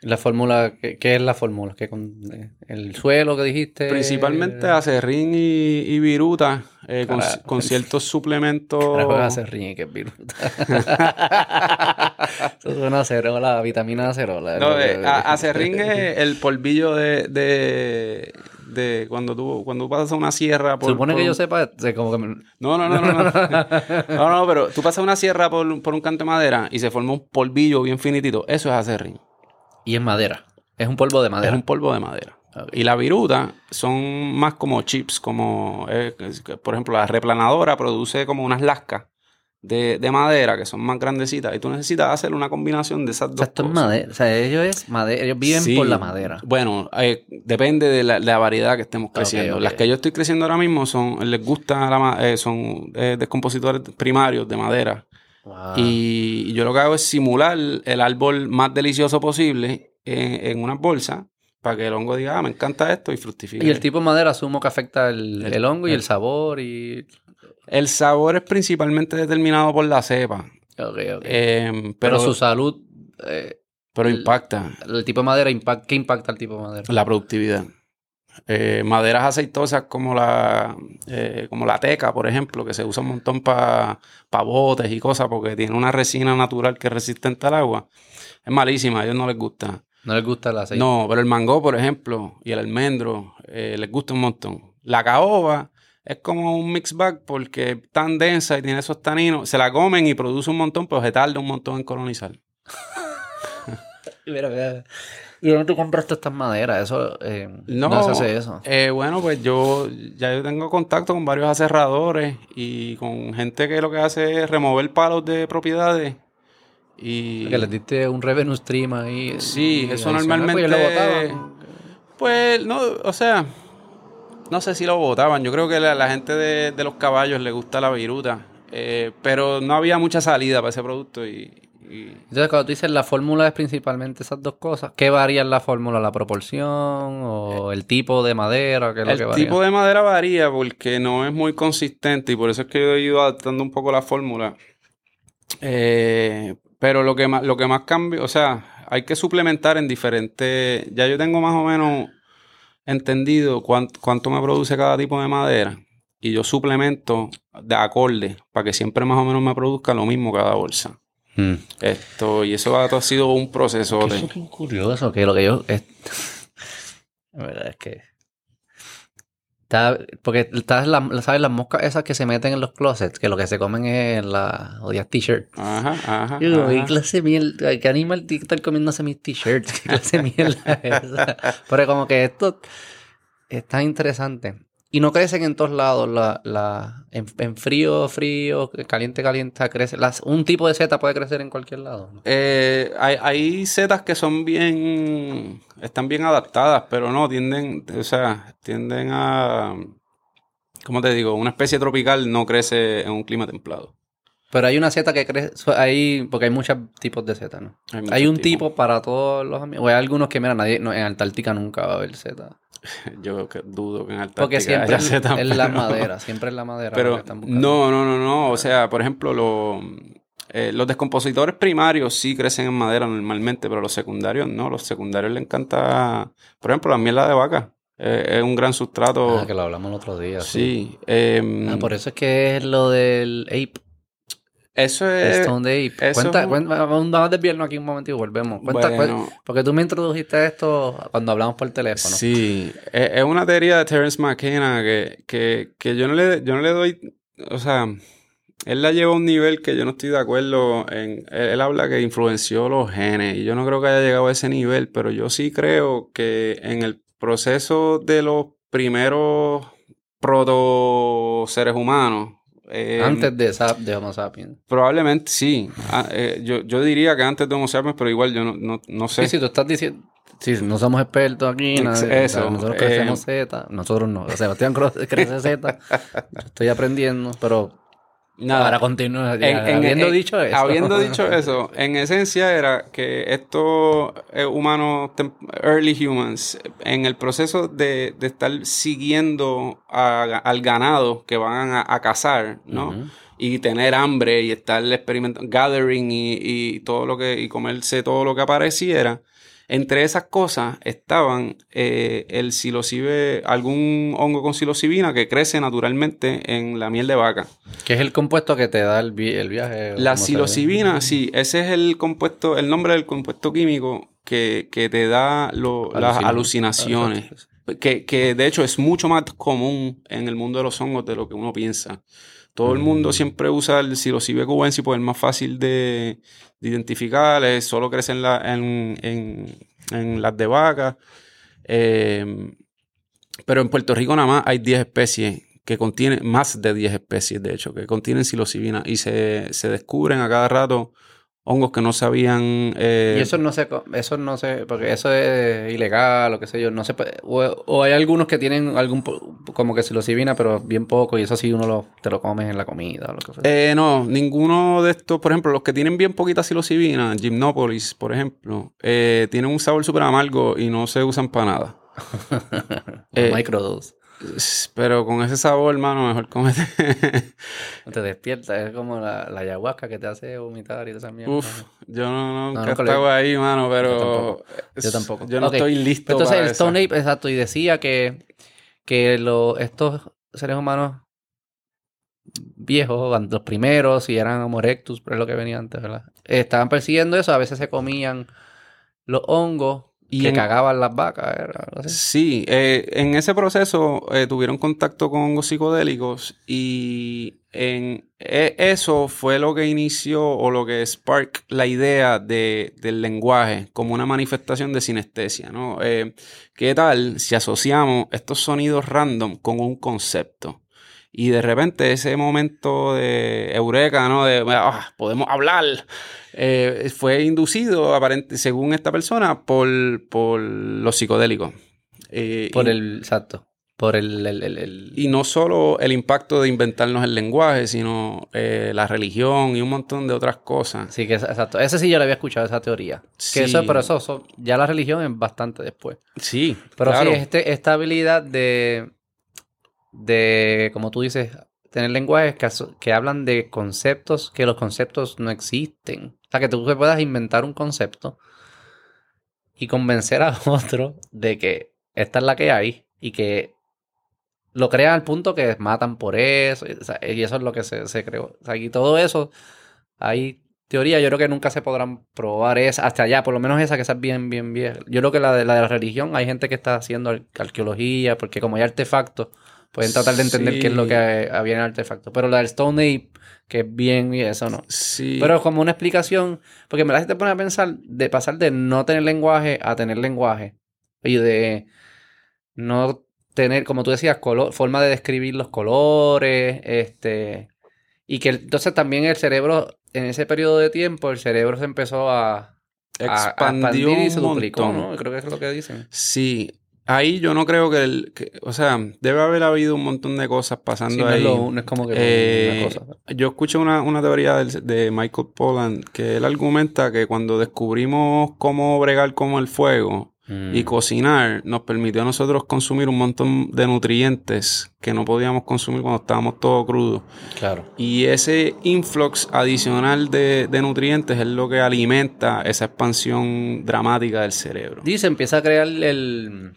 La fórmula, ¿qué, qué es la fórmula? ¿Qué con, eh, ¿El suelo que dijiste? Principalmente acerrín y, y viruta eh, con, ciertos suplementos. Carajo, acerrín, que es viruta. Eso suena acerola, vitamina acerola. No, eh, acerrín es el polvillo de, de, de cuando tú cuando pasas a una sierra. por- Supone por que yo sepa, como que... me- No, no, no, no. No, no, no, pero tú pasas una sierra por, por un canto de madera y se forma un polvillo bien finitito. Eso es acerrín. Y es madera. Es un polvo de Es madera. un polvo de madera. Y la viruta son más como chips, como, eh, es por ejemplo, la replanadora produce como unas lascas de, de madera que son más grandecitas y tú necesitas hacer una combinación de esas O dos sea, esto es madera. O sea, ellos es madera. Ellos viven Sí. por la madera. Bueno, eh, depende de la, de la variedad que estemos creciendo. Las que yo estoy creciendo ahora mismo son, les gusta la eh, son eh, descompositores primarios de madera. Wow. Y yo lo que hago es simular el árbol más delicioso posible en, en una bolsa para que el hongo diga, ah, me encanta esto y fructifique. Y el tipo de madera asumo que afecta el, El- el hongo y el el- sabor y... El sabor es principalmente determinado por la cepa. Ok, ok. Em, pero, pero, su salud, eh, pero impacta el tipo de madera, impact, ¿qué impacta el tipo de madera? la productividad. Eh, maderas aceitosas como la, eh, como la teca, por ejemplo, que se usa un montón para botes y cosas porque tiene una resina natural que es resistente al agua. Es malísima, a ellos no les gusta. No les gusta el aceite. No, pero el mango, por ejemplo, y el almendro, eh, les gusta un montón. La caoba es como un mix bag porque es tan densa y tiene esos taninos. Se la comen y produce un montón, pero se tarda un montón en colonizar. Mira, mira. ¿Y dónde tú compraste estas maderas? Eso, eh, no, No, se hace eso. Eh, bueno, pues yo ya yo tengo contacto con varios aserradores y con gente que lo que hace es remover palos de propiedades. Y Que les diste un revenue stream ahí. Sí, y eso adicional, normalmente- pues. Pues, no, o sea, no sé si lo votaban. Yo creo que la, la gente de, de los caballos le gusta la viruta. eh, pero no había mucha salida para ese producto y... y- Entonces, cuando tú dices la fórmula es principalmente esas dos cosas, ¿qué varía en la fórmula? ¿La proporción o el tipo de madera? ¿Qué es lo que el varía? tipo de madera varía porque no es muy consistente y por eso es que yo he ido adaptando un poco la fórmula. Eh, pero lo que más, lo que más cambia, o sea, hay que suplementar en diferentes. Ya yo tengo más o menos entendido cuán- cuánto me produce cada tipo de madera y yo suplemento de acorde para que siempre más o menos me produzca lo mismo cada bolsa. Mm. Esto, y eso ha, ha sido un proceso. Eso es curioso, que lo que yo... Es... La verdad es que... Está, porque estás la, ¿sabes? Las moscas esas que se meten en los closets, que lo que se comen es la odias t-shirt. Ajá, ajá. Yo digo, ¿qué ajá. clase de mierda? ¿Qué animal tiene que estar comiéndose mis t-shirts? ¿Qué clase de mierda es esa? Pero como que esto está interesante. Y no crecen en todos lados. La, la, en, en frío, frío, caliente, caliente, crece. Las, un tipo de seta puede crecer en cualquier lado. Eh, hay, hay setas que son bien, están bien adaptadas, pero no, tienden, o sea, tienden a, ¿cómo te digo? Una especie tropical no crece en un clima templado. Pero hay una seta que crece. Hay, porque hay muchos tipos de seta, ¿no? Hay un tipo para todos los amigos. O hay algunos que, mira, nadie, no, en Antártica nunca va a haber seta. Yo dudo que en Antártica Porque siempre haya es, setas, es la madera. Siempre es la madera. Pero no, no, no, no. O sea, por ejemplo, lo- eh, los descompositores primarios sí crecen en madera normalmente, pero los secundarios no. Los secundarios le encanta, por ejemplo, la mierda de vaca. Eh, es un gran sustrato. Ah, que lo hablamos el otro día. sí. em, Ah, por eso es que es lo del ape. Eso es. Stone ape. eso Cuenta, es un- cuenta- vamos a desviarnos aquí un momento y volvemos. Cuenta, Bueno. cuen- porque tú me introdujiste esto cuando hablamos por teléfono. Sí, es, es una teoría de Terence McKenna que, que, que yo, no le, yo no le doy, o sea, él la lleva a un nivel que yo no estoy de acuerdo en, él, él habla que influenció los genes y yo no creo que haya llegado a ese nivel, pero yo sí creo que en el proceso de los primeros proto seres humanos, eh, Antes de, de Homo sapiens. probablemente sí, Ah, eh, yo, yo diría que antes de Homo sapiens, pero igual yo no, no, no sé. Sí, sí, tú estás diciendo. Sí, no somos expertos aquí. Nadie- eso, o sea, nosotros eh, crecemos Z. Nosotros no. Sebastián cre- crece Z. Yo estoy aprendiendo, pero Nada. para continuar. En- ya, en- habiendo en- dicho eso. Habiendo dicho eso, en esencia era que estos eh, humanos, early humans, en el proceso de, de estar siguiendo a- al ganado que van a, a cazar, ¿no? Y tener hambre y estar experimentando, gathering y, y todo lo que, y comerse todo lo que apareciera. Entre esas cosas estaban eh, el psilocibe, algún hongo con psilocibina que crece naturalmente en la miel de vaca. Que es el compuesto que te da el, vi- el viaje. La psilocibina, sí, ese es el compuesto, el nombre del compuesto químico que, que te da lo- las Alucina- alucinaciones. Que, que de hecho es mucho más común en el mundo de los hongos de lo que uno piensa. Todo el mundo Mm. siempre usa el psilocibe cubensis porque es más fácil de, de identificar, es- solo crece en, la- en, en- en las de vaca. Eh, pero en Puerto Rico nada más hay 10 especies que contienen, más de 10 especies de hecho, que contienen psilocibina y se, se descubren a cada rato hongos que no sabían... eh, Y eso no se, eso no se, porque eso es ilegal o qué sé yo, no se puede, o, o hay algunos que tienen algún, como que psilocibina, pero bien poco, y eso sí uno lo, te lo comes en la comida o lo que sea. Eh, no, ninguno de estos, por ejemplo, los que tienen bien poquita psilocibina, Gymnopolis, por ejemplo, eh, tienen un sabor súper amargo y no se usan para nada. eh, Microdose. Pero con ese sabor, hermano, mejor comete. te despierta, es como la, la, ayahuasca que te hace vomitar y esa mierda. Uf, yo no, nunca he estado ahí, mano, pero... Yo tampoco. Yo, no estoy listo Entonces el Stone Ape, exacto, y decía que, que lo, estos seres humanos viejos, los primeros, y eran Homo erectus, pero es lo que venía antes, ¿verdad? Estaban persiguiendo eso, a veces se comían los hongos y que cagaban las vacas. Era Sí, eh, en ese proceso eh, tuvieron contacto con hongos psicodélicos y en e, eso fue lo que inició o lo que spark la idea de, del lenguaje como una manifestación de sinestesia, ¿no? Eh, ¿Qué tal si asociamos estos sonidos random con un concepto? Y de repente ese momento de eureka, ¿no? De, ah, podemos hablar, eh, fue inducido, aparente, según esta persona, por, por los psicodélicos. Eh, por el, exacto. Por el, el, Y no solo el impacto de inventarnos el lenguaje, sino eh, la religión y un montón de otras cosas. Sí, que exacto. Ese sí yo le había escuchado, esa teoría. Sí. Que eso, pero eso, ya la religión es bastante después. Sí. Pero sí, este, esta habilidad de de, como tú dices, tener lenguajes que, que, hablan de conceptos que los conceptos no existen. O sea, que tú puedas inventar un concepto y convencer a otro de que esta es la que hay y que lo crean al punto que matan por eso. y eso es lo que se, se creó. O sea, y todo eso, hay teoría, yo creo que nunca se podrán probar esa, hasta allá, por lo menos esa que es bien, bien vieja. Yo creo que la de la, de la religión, hay gente que está haciendo arqueología, porque como hay artefactos Pueden tratar de entender qué es lo que había en el artefacto. Pero la del Stone Ape, que es bien y eso no. Sí. Pero como una explicación, porque me la gente pone a pensar de pasar de no tener lenguaje a tener lenguaje. Y de no tener, como tú decías, color, forma de describir los colores, este. Y que entonces también el cerebro, en ese periodo de tiempo, el cerebro se empezó a, expandir y se duplicó, ¿no? Creo que es lo que dicen. Sí, Ahí yo no creo que, el, o sea, debe haber habido un montón de cosas pasando ahí. No es, como que eh, una cosa. Yo escuché una, una teoría de, de, Michael Pollan que él argumenta que cuando descubrimos cómo bregar como el fuego y mm. cocinar, nos permitió a nosotros consumir un montón de nutrientes que no podíamos consumir cuando estábamos todo crudo. Claro. Y ese influx adicional de, de nutrientes es lo que alimenta esa expansión dramática del cerebro. Dice, empieza a crear el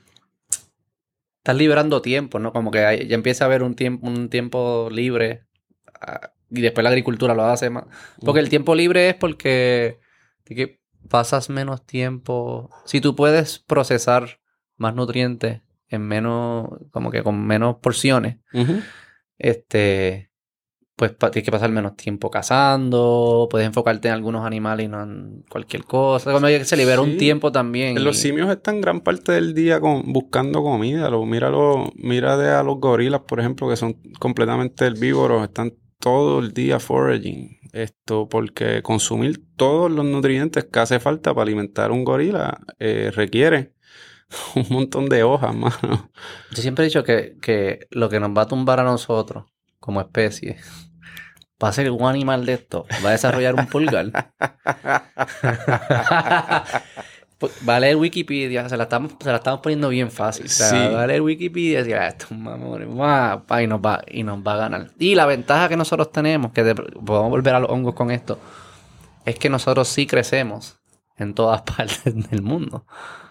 estás liberando tiempo, ¿no? Como que ya empieza a haber un tiempo, un tiempo libre ah, y después la agricultura lo hace más. Porque el tiempo libre es porque que pasas menos tiempo. Si tú puedes procesar más nutrientes en menos, como que con menos porciones, este, pues tienes que pasar menos tiempo cazando, puedes enfocarte en algunos animales y no en cualquier cosa. Como que se libera un tiempo también. Los simios están gran parte del día con, buscando comida. Lo, míralo, mira de a los gorilas, por ejemplo, que son completamente herbívoros, están todo el día foraging. Esto porque consumir todos los nutrientes que hace falta para alimentar un gorila eh, requiere un montón de hojas, mano. Yo siempre he dicho que, que lo que nos va a tumbar a nosotros como especie va a ser un animal de esto, va a desarrollar un pulgar. va a leer Wikipedia, se la estamos, se la estamos poniendo bien fácil. Va a leer Wikipedia y decir, ah, y nos va, y nos va a ganar. Y la ventaja que nosotros tenemos, que podemos volver a los hongos con esto, es que nosotros sí crecemos en todas partes del mundo.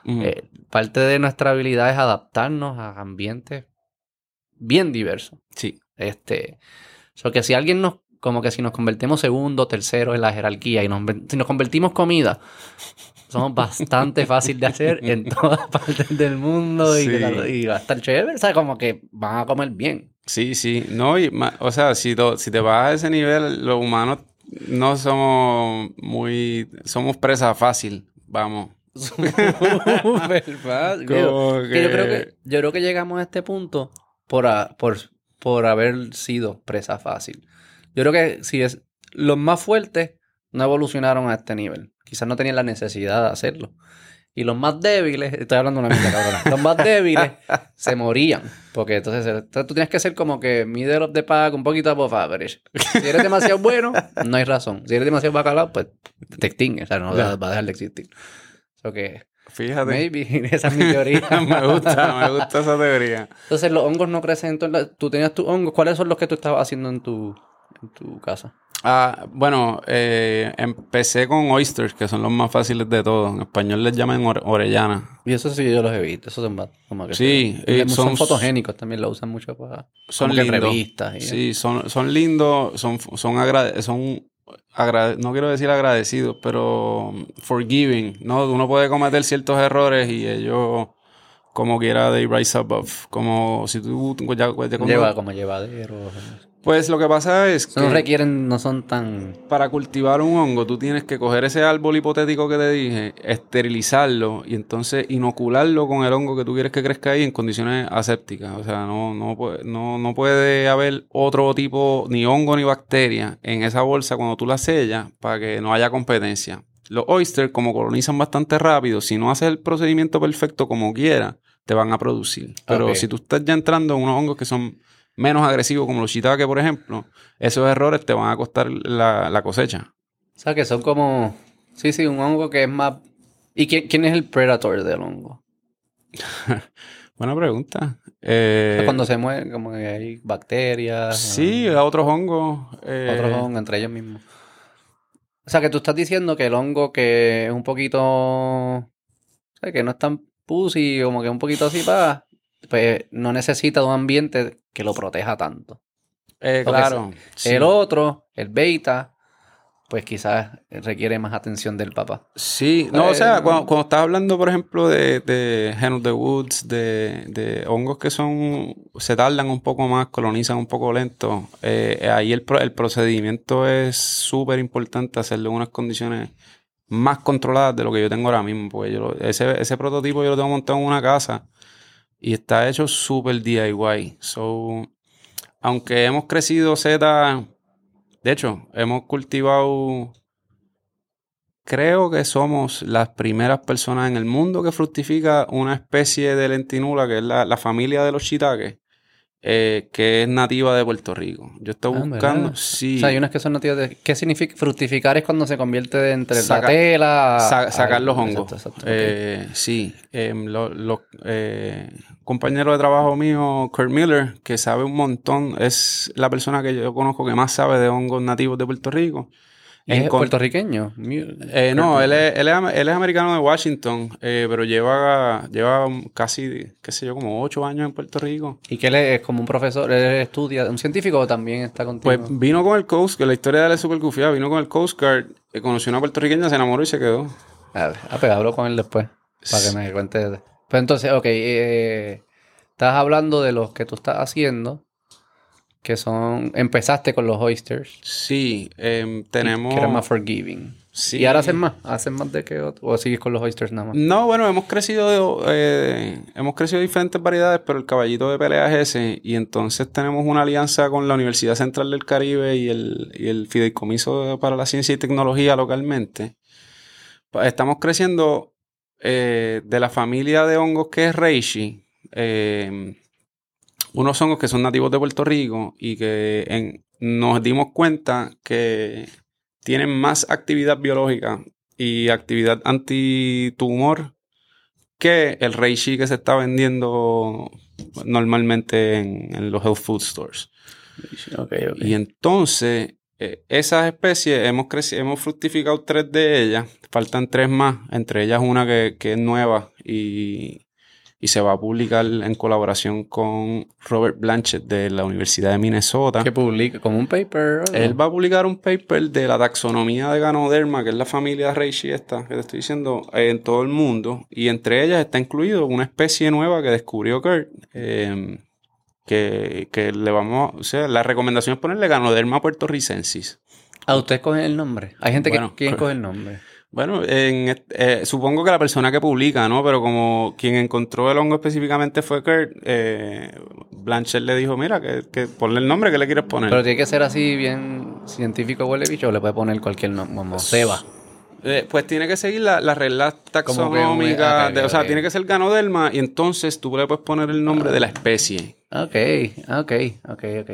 Eh, parte de nuestra habilidad es adaptarnos a ambientes bien diversos. Sí. Este, so que si alguien nos como que si nos convertimos segundo, tercero en la jerarquía y nos, si nos convertimos comida, somos bastante fácil de hacer en todas partes del mundo y, va a estar chévere, o sea, como que van a comer bien. Sí, sí, no, y, o sea, si, si te vas a ese nivel, los humanos no somos muy, somos presa fácil, vamos. fácil. Yo, creo que, yo creo que llegamos a este punto por, por, por haber sido presa fácil. Yo creo que si es los más fuertes no evolucionaron a este nivel. Quizás no tenían la necesidad de hacerlo. Y los más débiles, estoy hablando de una mierda cabrona, los más débiles se morían. Porque entonces, tú tienes que ser como que middle of the pack, un poquito above average. Si eres demasiado bueno, no hay razón. Si eres demasiado bacalao, pues te extingues. O sea, no va a dejar de existir. So que, Fíjate. Maybe, esa es mi teoría. me gusta, me gusta esa teoría. Entonces, los hongos no crecen en todas Tú tenías tus hongos. ¿Cuáles son los que tú estabas haciendo en tu, en tu casa? Ah, bueno, eh, empecé con oysters, que son los más fáciles de todos. En español les llaman ore- orellana. Y eso sí yo los he visto. Esos son más- como que Sí, eh, son, son- fotogénicos también. Lo usan mucho para... Son como que revistas. y- Sí, son, son lindos, son, son, agrade- son agrade- no quiero decir agradecidos, pero forgiving, ¿no? Uno puede cometer ciertos errores y ellos, como quiera, they rise above. Como si tú ya, ya como- Lleva como llevadero. Pues lo que pasa es que No requieren... No son tan... para cultivar un hongo tú tienes que coger ese árbol hipotético que te dije, esterilizarlo y entonces inocularlo con el hongo que tú quieres que crezca ahí en condiciones asépticas. O sea, no, no, puede, no, no puede haber otro tipo, ni hongo ni bacteria en esa bolsa cuando tú la sellas para que no haya competencia. Los oysters, como colonizan bastante rápido, si no haces el procedimiento perfecto como quieras, te van a producir. Pero si tú estás ya entrando en unos hongos que son menos agresivos, como los shiitake, por ejemplo, esos errores te van a costar la, la cosecha. O sea, que son como... Sí, sí, un hongo que es más... ¿Y quién, quién es el predator del hongo? Buena pregunta. O Eh, sea, cuando se muere, como que hay bacterias. sí, a otros hongos. eh, Otros hongos entre ellos mismos. O sea, que tú estás diciendo que el hongo que es un poquito... O sea, que no es tan pussy, como que un poquito así para... Pues no necesita de un ambiente que lo proteja tanto. eh, claro. sí. El otro, el beta, pues quizás requiere más atención del papá. Sí, no, o sea, Eh, cuando, cuando estás hablando, por ejemplo, de, de Hen of the Woods, de, de hongos que son, se tardan un poco más, colonizan un poco lento, eh, ahí el, el procedimiento es súper importante hacerlo en unas condiciones más controladas de lo que yo tengo ahora mismo, porque yo, ese prototipo yo lo tengo montado en una casa y está hecho súper DIY. So, aunque hemos crecido Z, de hecho, hemos cultivado Creo que somos las primeras personas en el mundo que fructifica una especie de lentinula que es la, la familia de los shiitakes, eh, que es nativa de Puerto Rico. Yo estoy Ah, buscando, ¿verdad? sí, O sea, hay unas que son nativas de... ¿Qué significa? Fructificar es cuando se convierte de entre Saca- la tela... a- sa- sacar los hongos. Exacto, exacto, ok. Eh, sí, em, lo- eh, compañero de trabajo mío, Kurt Miller, que sabe un montón, es la persona que yo conozco que más sabe de hongos nativos de Puerto Rico. ¿Y es puertorriqueño? Eh, no, él es, él, es, am- él es americano de Washington, eh, pero lleva, lleva casi, qué sé yo, como ocho años en Puerto Rico. ¿Y que él es como un profesor? ¿Él estudia? ¿Un científico o también está contigo? Pues vino con el Coast, que la historia de él es súper gufiada, vino con el Coast Guard, eh, conoció a una puertorriqueña, se enamoró y se quedó. A ver, ah, pues hablo con él después. Para que me cuente. Pues entonces, ok. estás hablando de los que tú estás haciendo. Que son... Empezaste con los oysters. Sí, em, tenemos... Que eran más forgiving. Sí. ¿Y ahora hacen más? ¿Hacen más de que otro? ¿O sigues con los oysters nada más? No, bueno, hemos crecido, eh, hemos crecido diferentes variedades, pero el caballito de pelea es ese. Y entonces tenemos una alianza con la Universidad Central del Caribe y el, y el Fideicomiso para la Ciencia y Tecnología localmente. Estamos creciendo eh, de la familia de hongos que es Reishi. eh, unos hongos que son nativos de Puerto Rico y que en- nos dimos cuenta que tienen más actividad biológica y actividad antitumor que el reishi que se está vendiendo normalmente en, en los health food stores. Y entonces, eh, esas especies, hemos, hemos fructificado tres de ellas, faltan tres más, entre ellas una que, que es nueva y, y se va a publicar en colaboración con Robert Blanchett de la Universidad de Minnesota. ¿Qué publica? ¿Como un paper? Él va a publicar un paper de la taxonomía de Ganoderma, que es la familia Reishi esta que te estoy diciendo, eh, en todo el mundo. Y entre ellas está incluido una especie nueva que descubrió Kurt, eh, que, que le vamos, o sea, la recomendación es ponerle Ganoderma puertorricensis. Ah, ¿usted coge el nombre? Hay gente Bueno, que... ¿Quién pero- coge el nombre? Bueno, en eh, supongo que la persona que publica, ¿no? Pero como quien encontró el hongo específicamente fue Kurt, eh, Blanchett le dijo, mira, que, que ponle el nombre que le quieres poner. Pero tiene que ser así bien científico huele bicho o le puede poner cualquier nombre, como Seba. Eh, pues tiene que seguir la- las reglas que un- taxonómicas. ok, de- o sea, tiene que ser ganoderma y entonces tú le puedes poner el nombre de la especie. Ok, ok, ok, ok.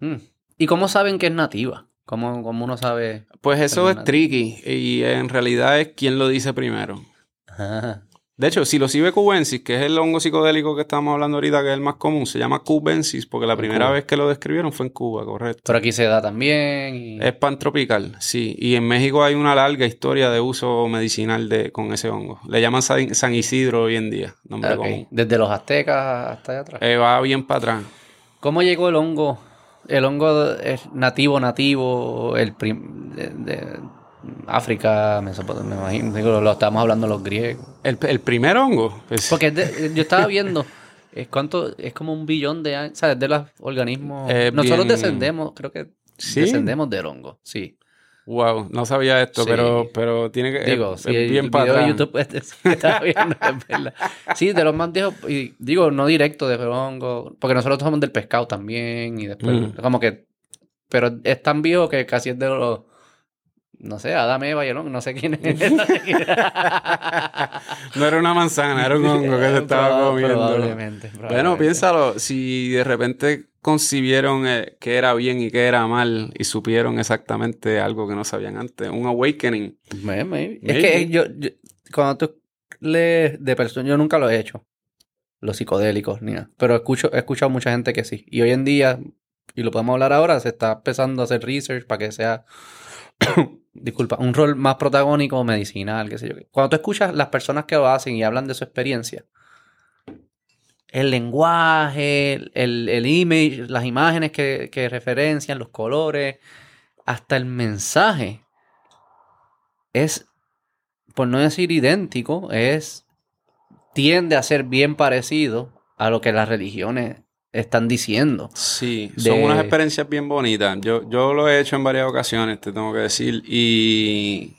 Mm. ¿Y cómo saben que es nativa? ¿Cómo, cómo uno sabe? Pues eso es tricky y en realidad es quien lo dice primero. Ajá. De hecho, psilocibe cubensis, que es el hongo psicodélico que estamos hablando ahorita, que es el más común, se llama cubensis porque la primera Cuba. vez que lo describieron fue en Cuba, correcto. Pero aquí se da también. y- Es pantropical, sí. Y en México hay una larga historia de uso medicinal de, con ese hongo. Le llaman San, San Isidro hoy en día, nombre común. Desde los aztecas hasta allá atrás. Eh, va bien para atrás. ¿Cómo llegó el hongo? El hongo es nativo, nativo, el prim- de, de África, Mesopotamia, me imagino. Digo, lo estamos hablando los griegos. El, el primer hongo. Porque es de- yo estaba viendo, es cuánto, es como un billón de años, ¿sabes? De los organismos. Es Nosotros bien- descendemos, creo que ¿Sí? descendemos del hongo, sí. Wow, no sabía esto, Sí. pero, pero tiene que. Digo, es, si es el bien para video de atrás. YouTube este que estaba viendo, es verdad. Sí, de los más viejos, y digo, no directo de hongo, porque nosotros somos del pescado también, y después, Ujú. como que, pero es tan viejo que casi es de los, no sé, Adam, Eva y el hongo, no sé quién es. No era una manzana, era un hongo que se estaba comiendo. Probablemente, Bueno, piénsalo, si de repente concibieron eh, qué era bien y qué era mal y supieron exactamente algo que no sabían antes, un awakening. Maybe, maybe. Es que yo, yo- cuando tú lees de personas, yo nunca lo he hecho, los psicodélicos, ni nada, pero escucho, he escuchado mucha gente que sí. Y hoy en día, y lo podemos hablar ahora, se está empezando a hacer research para que sea, disculpa, un rol más protagónico medicinal, qué sé yo. Cuando tú escuchas las personas que lo hacen y hablan de su experiencia, el lenguaje, el, el image, las imágenes que, que referencian, los colores, hasta el mensaje es, por no decir idéntico, es tiende a ser bien parecido a lo que las religiones están diciendo. Sí, De- son unas experiencias bien bonitas. Yo, yo lo he hecho en varias ocasiones, te tengo que decir. Y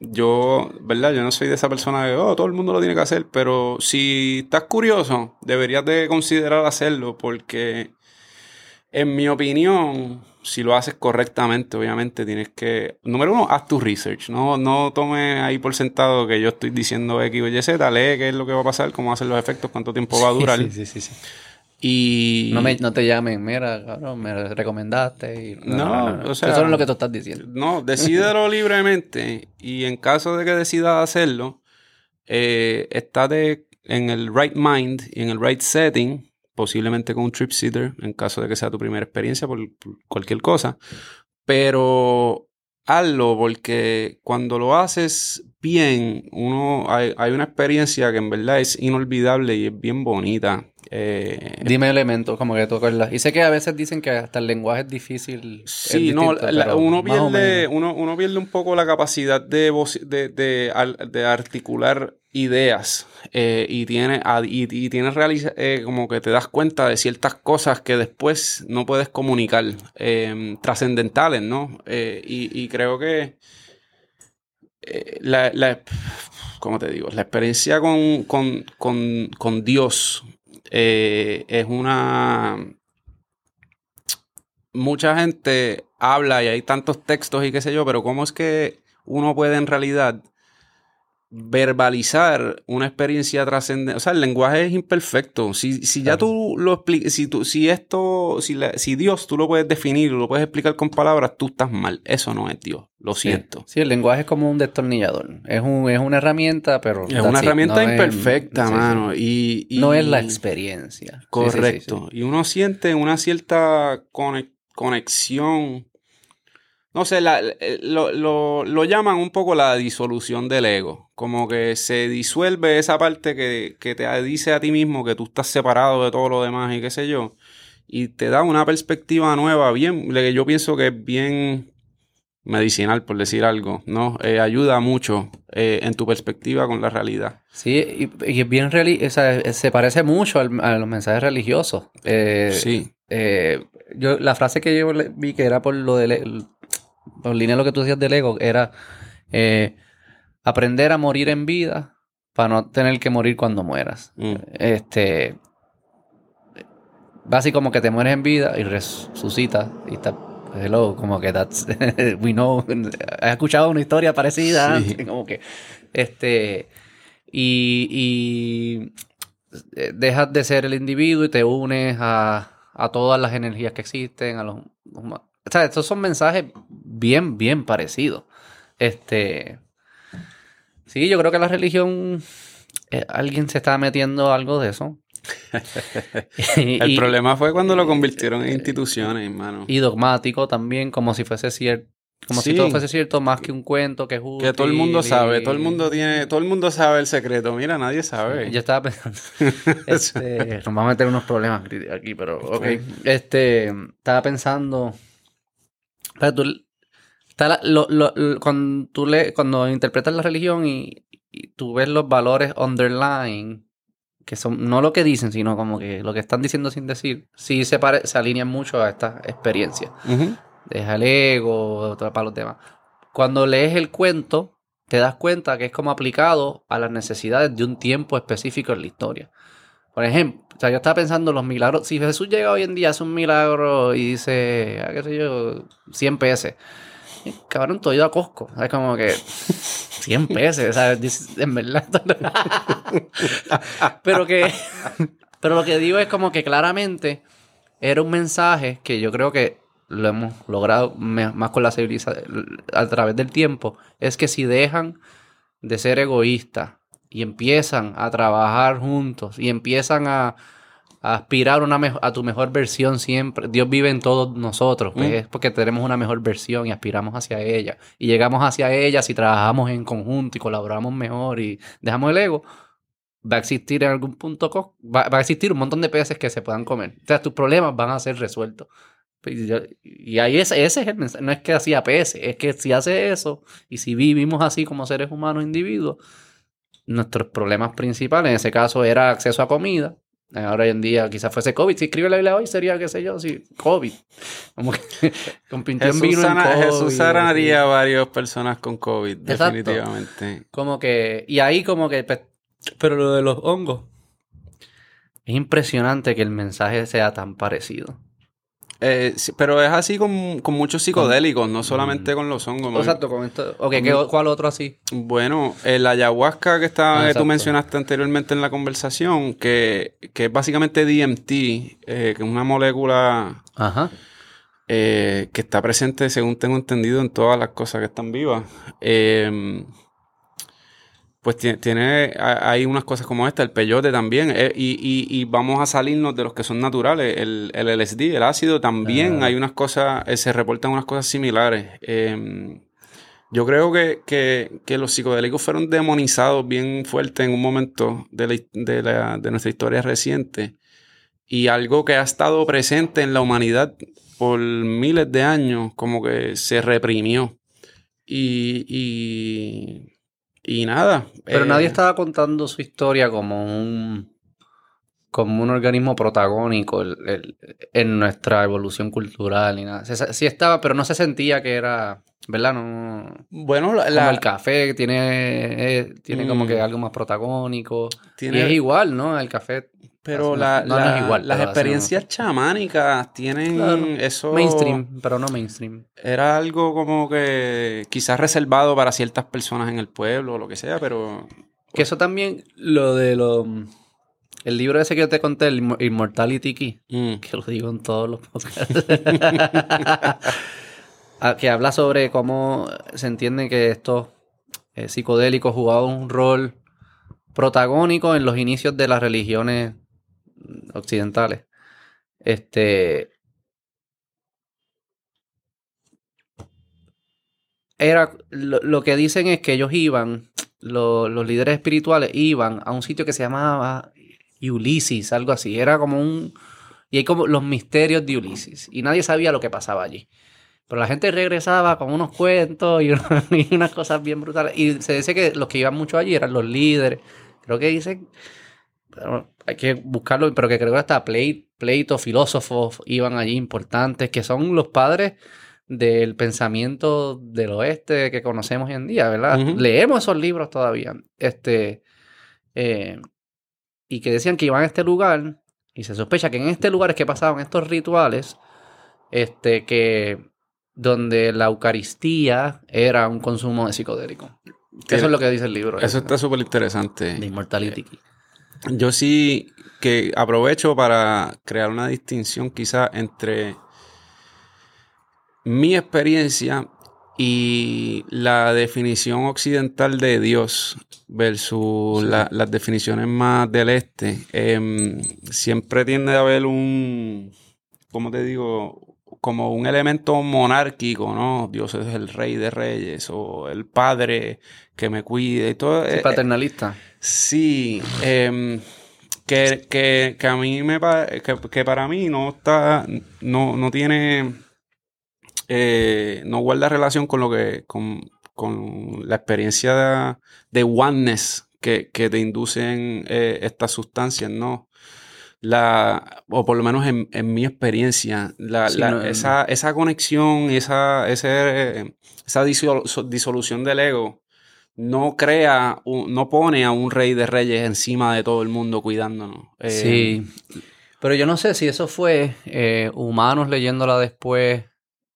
yo, ¿verdad? Yo no soy de esa persona de, oh, todo el mundo lo tiene que hacer, pero si estás curioso, deberías de considerar hacerlo porque, en mi opinión, si lo haces correctamente, obviamente tienes que, número uno, haz tu research. No, no tomes ahí por sentado que yo estoy diciendo X o Y, Z, lee qué es lo que va a pasar, cómo hacen los efectos, cuánto tiempo va a durar. Sí, sí, sí, sí. Y... No, me, no te llamen, mira, cabrón, me recomendaste. Y... No, o sea- Eso es lo que tú estás diciendo. No, decídelo libremente y en caso de que decidas hacerlo, eh, estate en el right mind y en el right setting, posiblemente con un trip sitter, en caso de que sea tu primera experiencia por, por cualquier cosa, pero hazlo porque cuando lo haces bien, uno hay, hay una experiencia que en verdad es inolvidable y es bien bonita. Eh, Dime elementos como que tú acuerdas. Y sé que a veces dicen que hasta el lenguaje es difícil. es Sí, no, la- uno, pierde, uno, uno pierde un poco la capacidad de, de, de, al- de articular ideas eh, y tiene, y, y tienes eh, como que te das cuenta de ciertas cosas que después no puedes comunicar, eh, trascendentales, ¿no? Y, y creo que la, la- ¿cómo te digo? La experiencia con, con, con, con Dios eh, es una mucha gente habla y hay tantos textos y qué sé yo, pero ¿cómo es que uno puede en realidad verbalizar una experiencia trascendente? O sea, el lenguaje es imperfecto. Si, si ya tú lo explicas, si, tú, si esto, si, la- si Dios tú lo puedes definir, lo puedes explicar con palabras, tú estás mal. Eso no es Dios. Lo siento. Sí, el lenguaje es como un destornillador. Es, un, es una herramienta, pero. Es una herramienta No es- imperfecta, sí, sí. mano. Y, y- No es la experiencia. Correcto. Y uno siente una cierta cone- conexión. No sé, la- eh, lo, lo- lo llaman un poco la disolución del ego. Como que se disuelve esa parte que, que te dice a ti mismo que tú estás separado de todo lo demás y qué sé yo. Y te da una perspectiva nueva, bien, que yo pienso que es bien medicinal, por decir algo, ¿no? Eh, ayuda mucho eh, en tu perspectiva con la realidad. Sí, y, es bien o sea, se parece mucho al- a los mensajes religiosos. Eh, Sí. yo, la frase que yo vi que era por lo del el- por línea de lo que tú decías del ego, era eh, aprender a morir en vida para no tener que morir cuando mueras. Mm. Este básicamente como que te mueres en vida y resucitas y está hello, como que that's we know has escuchado una historia parecida Sí. antes, como que este y, y eh, dejas de ser el individuo y te unes a, a todas las energías que existen, a los o sea, estos son mensajes bien, bien parecidos. Este, Sí, yo creo que la religión, eh, alguien se está metiendo algo de eso. El problema fue cuando lo convirtieron en instituciones, hermano. Y dogmático también, como si fuese cierto. Como si todo fuese cierto más que un cuento que es Que todo el mundo sabe, todo el mundo tiene, todo el mundo sabe el secreto. Mira, nadie sabe. Yo estaba pensando. este, nos vamos a meter unos problemas aquí, pero ok. Este, estaba pensando. Pero tú, está lo, lo, cuando tú le, cuando interpretas la religión y, y, tú ves los valores underlying, que son no lo que dicen, sino como que lo que están diciendo sin decir, sí se, pare, se alinean mucho a esta experiencia deja el ego, para los demás. Cuando lees el cuento, te das cuenta que es como aplicado a las necesidades de un tiempo específico en la historia. Por ejemplo, o sea, yo estaba pensando los milagros. Si Jesús llega hoy en día, hace un milagro y dice, ah, qué sé yo, 100 pesos. Cabrón, todo ido a Costco. Es como que 100 pesos, ¿sabes? En verdad. pero que. Pero lo que digo es como que claramente era un mensaje que yo creo que lo hemos logrado más con la civilización a través del tiempo, es que si dejan de ser egoístas y empiezan a trabajar juntos y empiezan a, aspirar una a tu mejor versión siempre, Dios vive en todos nosotros, pues, mm. es porque tenemos una mejor versión y aspiramos hacia ella y llegamos hacia ella si trabajamos en conjunto y colaboramos mejor y dejamos el ego, va a existir en algún punto, va, va a existir un montón de peces que se puedan comer. O sea, tus problemas van a ser resueltos. Y ahí ese, ese es el mensaje. No es que hacía PS, es que si hace eso y si vivimos así como seres humanos individuos, nuestros problemas principales, en ese caso era acceso a comida. Ahora hoy en día quizás fuese COVID. Si escribe la Biblia hoy sería, qué sé yo, si COVID. Como que con Jesús, vino Jesús sanaría a varias personas con COVID, definitivamente. Como que, y ahí como que, pues, pero lo de los hongos, es impresionante que el mensaje sea tan parecido. Eh, pero es así con, con muchos psicodélicos, no solamente con los hongos. Exacto, con esto. ¿cuál otro así? Bueno, el ayahuasca que, está, tú mencionaste anteriormente en la conversación, que, que es básicamente DMT, eh, que es una molécula eh, que está presente, según tengo entendido, en todas las cosas que están vivas. Eh, pues tiene, hay unas cosas como esta, el peyote también, eh, y, vamos a salirnos de los que son naturales, el, el LSD, el ácido también, hay unas cosas, eh, se reportan unas cosas similares. Em, yo creo que, que, los psicodélicos fueron demonizados bien fuerte en un momento de, de nuestra historia reciente, y algo que ha estado presente en la humanidad por miles de años, como que se reprimió. y y nada. Pero nadie eh, estaba contando su historia como un como un organismo protagónico en nuestra evolución cultural y nada. sí estaba, pero no se sentía que era, ¿verdad? No, bueno, la, como el café tiene, eh, tiene como que mm. algo más protagónico. Y es igual, ¿no? El café pero la, las experiencias chamánicas tienen eso. Mainstream, pero no mainstream. Era algo como que quizás reservado para ciertas personas en el pueblo o lo que sea, pero. Que eso también, lo de lo. El libro ese que yo te conté, el Immortality Key, mm. que lo digo en todos los podcasts. Ah, que habla sobre cómo se entiende que estos eh, psicodélicos jugaban un rol protagónico en los inicios de las religiones occidentales. Este. Era. Lo, que dicen es que ellos iban, los líderes espirituales iban a un sitio que se llamaba Ulises, algo así. Era como un. Y hay como los misterios de Ulises. Y nadie sabía lo que pasaba allí. Pero la gente regresaba con unos cuentos y, y, unas cosas bien brutales. Y se dice que los que iban mucho allí eran los líderes. Creo que dicen hay que buscarlo, pero que creo que hasta pleitos, filósofos iban allí importantes, que son los padres del pensamiento del oeste que conocemos hoy en día, ¿verdad? Leemos esos libros todavía. Este, eh, y que decían que iban a este lugar, y se sospecha que en este lugar es que pasaban estos rituales, este, que donde la Eucaristía era un consumo de psicodélico. Eso es lo que dice el libro. Eso está súper interesante. De Immortality. Yo sí que aprovecho para crear una distinción quizá entre mi experiencia y la definición occidental de Dios versus las definiciones más del este, em, siempre tiende a haber un, ¿cómo te digo? Como un elemento monárquico, ¿no? Dios es el rey de reyes o el padre que me cuide y todo. Es eh, paternalista. Sí. Em, que, que, que, a mí me que, que para mí no está, no, no tiene eh, no guarda relación con lo que, con, la experiencia de, oneness que, te inducen eh, estas sustancias, ¿no? La, o por lo menos en, mi experiencia, esa, esa, conexión, esa, esa disolución del ego no crea, no pone a un rey de reyes encima de todo el mundo cuidándonos. Eh, sí. Pero yo no sé si eso fue humanos leyéndola después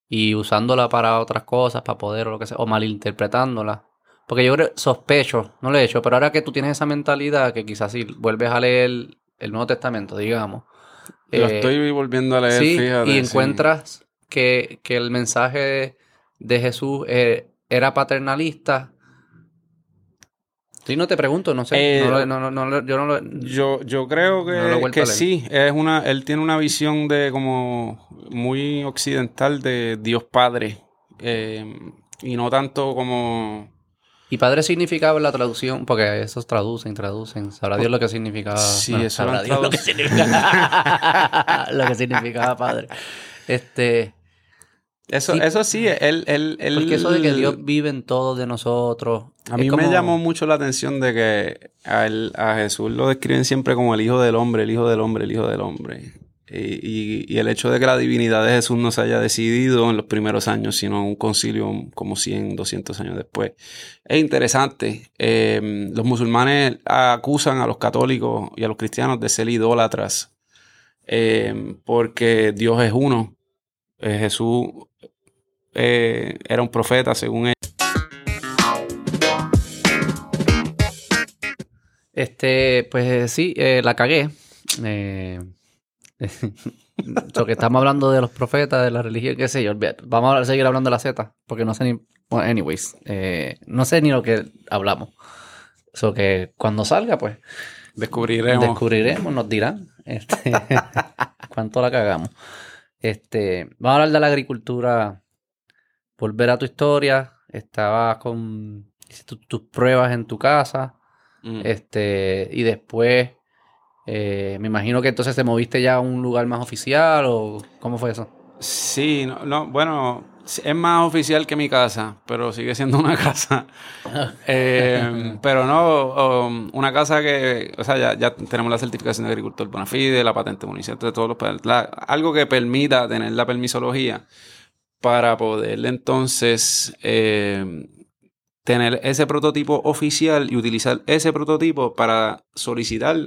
y usándola para otras cosas, para poder o lo que sea, o malinterpretándola. Porque yo creo, sospecho, no lo he hecho, pero ahora que tú tienes esa mentalidad, que quizás si vuelves a leer el Nuevo Testamento, digamos. Lo eh, estoy volviendo a leer, sí, Y encuentras que, que, el mensaje de Jesús eh, era paternalista, Sí, no te pregunto, no sé. Eh, yo no lo, yo, yo creo que, que sí. Es una, él tiene una visión de como muy occidental de Dios Padre. Eh, y no tanto como. ¿Y padre significaba la traducción? Porque esos traducen, traducen. Sabrá Dios lo que significaba. Sí, eso sabrá Dios lo que significaba. lo que significaba padre. Este. Eso, sí, eso sí, él, él, él, Porque eso de que Dios vive en todos de nosotros. A mí me llamó mucho la atención de que a, a, Jesús lo describen siempre como el Hijo del Hombre, el Hijo del Hombre, el Hijo del Hombre. Y, y, el hecho de que la divinidad de Jesús no se haya decidido en los primeros años, sino en un concilio como 100, 200 años después. Es interesante. Eh, los musulmanes acusan a los católicos y a los cristianos de ser idólatras eh, porque Dios es uno. Eh, Jesús eh, era un profeta, según él. Este, pues sí, eh, la cagué. Eh, que estamos hablando de los profetas, de la religión, qué sé yo. Vamos a seguir hablando de la Z, porque no sé ni. Bueno, anyways, no sé ni lo que hablamos. Eso que cuando salga, pues. Descubriremos. Descubriremos, nos dirán este, cuánto la cagamos. Este, vamos a hablar de la agricultura volver a tu historia, estabas con tus pruebas en tu casa, mm. este, y después eh, me imagino que entonces te moviste ya a un lugar más oficial o cómo fue eso. Sí, no, bueno, es más oficial que mi casa, pero sigue siendo una casa. Eh, pero no, um, una casa que, o sea, ya, ya, tenemos la certificación de agricultor bona fide, la patente municipal de todos los... algo que permita tener la permisología para poder entonces eh, tener ese prototipo oficial y utilizar ese prototipo para solicitar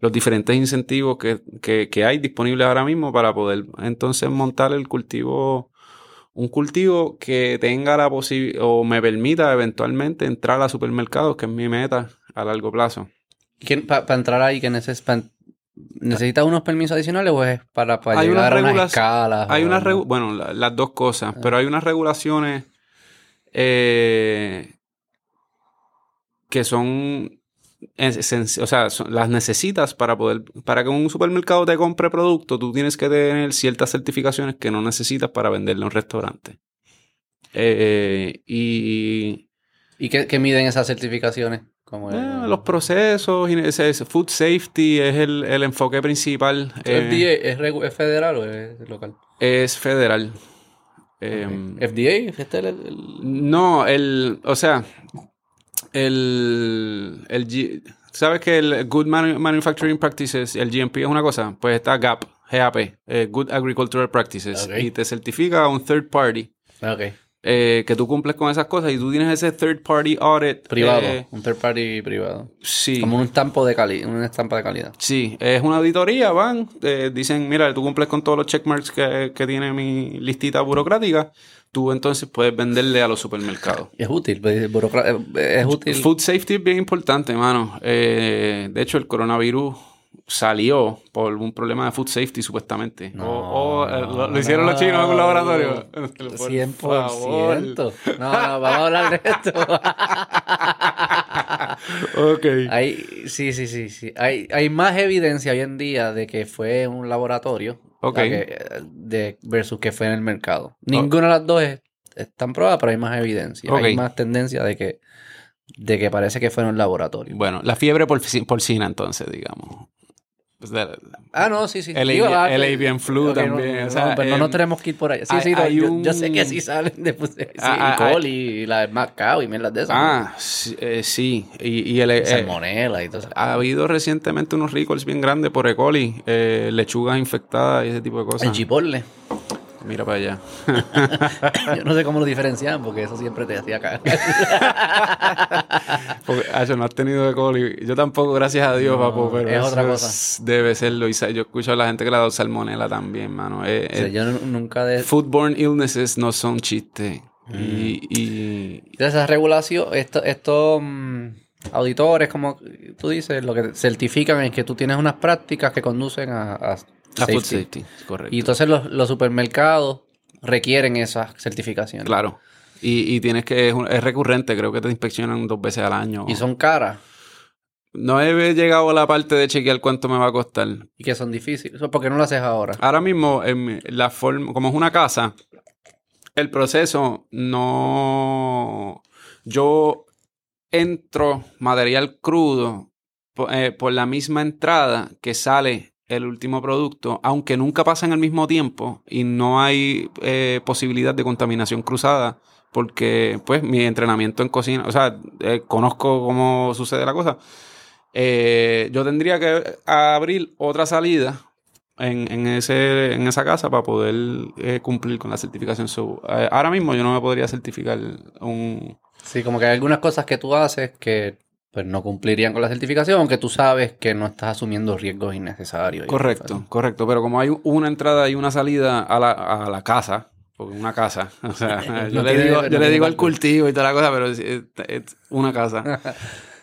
los diferentes incentivos que, hay disponibles ahora mismo para poder entonces montar el cultivo, un cultivo que tenga la posibilidad o me permita eventualmente entrar a supermercados, que es mi meta a largo plazo. Para entrar ahí, que necesitas ¿Necesitas unos permisos adicionales o es para, para llegar a unas escalas? Hay unas bueno, las dos cosas, ah. pero hay unas regulaciones eh, que son, o sea, las necesitas para poder, para que un supermercado te compre producto, tú tienes que tener ciertas certificaciones que no necesitas para venderle a un restaurante. Eh, y... ¿Y qué miden esas certificaciones? Eh, los procesos, food safety es el, enfoque principal. Eh, ¿FDA es, federal o es local? Es federal. Em, ¿FDA? ¿Este el, No, el, o sea, el, el ¿sabes que el Good Manufacturing Practices, el GMP es una cosa? Pues está GAP, GAP, eh, Good Agricultural Practices, y te certifica un third party. Okay. Eh, que tú cumples con esas cosas y tú tienes ese third party audit. Privado, eh, un third party privado. Sí. Como un estampo de calidad, una estampa de calidad. Sí, es una auditoría, van, dicen, mira, tú cumples con todos los checkmarks que, que tiene mi listita burocrática, tú entonces puedes venderle a los supermercados. Es útil, pues, es útil. Food safety es bien importante, mano. Eh, de hecho, el coronavirus salió por un problema de food safety, supuestamente. No, o o, eh, lo, lo hicieron no. los chinos en un laboratorio. Por 100%. favor. No, no, vamos a hablar de esto. Ok. hay, sí, sí, sí, sí. Hay, hay más evidencia hoy en día de que fue en un laboratorio Ok. a que- de, versus que fue en el mercado. Ninguna de las dos es, están probadas, pero hay más evidencia. Hay más tendencia de que, de que parece que fue en un laboratorio. Bueno, la fiebre porci- porcina, entonces, digamos. Pues de- Ah, no, sí, sí. El avian- ah, flu no, también, No, o sea, pero no em, tenemos que ir por ahí. Sí, hay- sí, no, hay yo, un- yo sé que sí salen de pues, sí, Ah, y ah, coli y la de Macao y mierdas de esas. Ah, sí, eh, sí. Y, y el, ¿no? eh, Salmonela y todo eso. ha habido recientemente unos recalls bien grandes por E. coli, eh, lechugas infectadas y ese tipo de cosas. El chipotle. Mira para allá. Yo no sé cómo lo diferencian porque eso siempre te hacía caer. Porque, Acho, no has tenido E. coli. Yo tampoco, gracias a Dios, No, papo. Pero es otra cosa. es- debe serlo. Y yo escucho a la gente que le ha dado salmonela también, mano. Eh, O sea, eh, yo nu- nunca de... Foodborne illnesses no son chistes. Mm. Y, y- de esa regulación, esto- estos mm, auditores, como tú dices, lo que certifican es que tú tienes unas prácticas que conducen a, a la food safety. correcto. Y entonces los, los supermercados requieren esas certificaciones. Claro. Y, y tienes que, es, un- es recurrente, creo que te inspeccionan dos veces al año. Y son caras No he llegado a la parte de chequear cuánto me va a costar. y que son difíciles. ¿Por qué no lo haces ahora? Ahora mismo, en la forma, como es una casa, el proceso no. Yo entro material crudo eh, por, la misma entrada que sale el último producto, aunque nunca pasa en el mismo tiempo y no hay eh, posibilidad de contaminación cruzada, porque pues mi entrenamiento en cocina, o sea, eh, conozco cómo sucede la cosa. Eh, yo tendría que abrir otra salida en, en ese, en esa casa para poder eh, cumplir con la certificación. So, ahora mismo yo no me podría certificar un... Sí, como que hay algunas cosas que tú haces que pues, no cumplirían con la certificación, aunque tú sabes que no estás asumiendo riesgos innecesarios. Correcto, correcto. Pero como hay una entrada y una salida a la, a la casa, porque una casa, o sea, yo No le tiene- digo, no yo le digo al cultivo y toda la cosa, pero es, es- es una casa.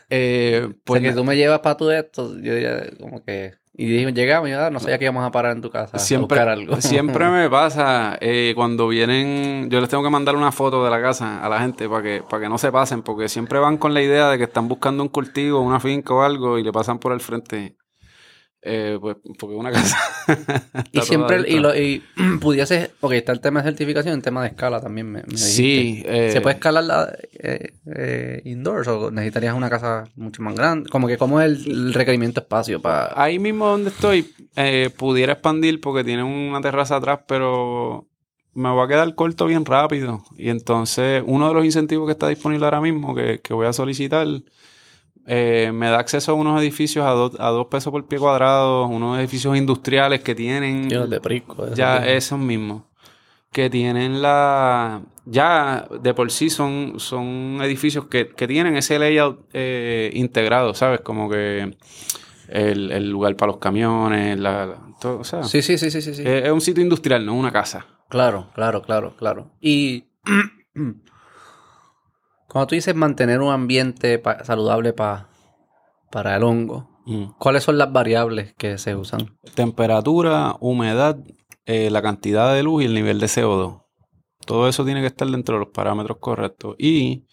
Eh, Pues pues que tú me llevas para tu esto, yo diría como que... Y dijimos, llegamos yo, ah, no sabía que íbamos a parar en tu casa a buscar algo. siempre me pasa eh, cuando vienen, yo les tengo que mandar una foto de la casa a la gente para que, para que no se pasen, porque siempre van con la idea de que están buscando un cultivo, una finca o algo y le pasan por el frente. Eh, pues, porque una casa. Y siempre, y, lo, y pudiese, ok, está el tema de certificación, el tema de escala también me, me Sí, eh, ¿Se puede escalar la, eh, eh, indoors o necesitarías una casa mucho más grande? Como que, ¿cómo es el, el requerimiento espacio para...? Ahí mismo donde estoy, eh, pudiera expandir porque tiene una terraza atrás, pero me va a quedar corto bien rápido. Y entonces, uno de los incentivos que está disponible ahora mismo, que, que voy a solicitar, eh, me da acceso a unos edificios a, dos- a dos pesos por pie cuadrado, unos edificios industriales que tienen Llenos de prisco. ya esos mismos. Que tienen la. Ya de por sí son, son edificios que, que tienen ese layout eh, integrado, ¿sabes? Como que el, el lugar para los camiones, la, la- todo, o sea, Sí, sí, sí, sí, sí. sí. es, es un sitio industrial, no una casa. Claro, claro, claro, claro. Y cuando tú dices mantener un ambiente pa- saludable pa- para el hongo, ¿cuáles son las variables que se usan? Temperatura, humedad, eh, la cantidad de luz y el nivel de CO2. Todo eso tiene que estar dentro de los parámetros correctos. Y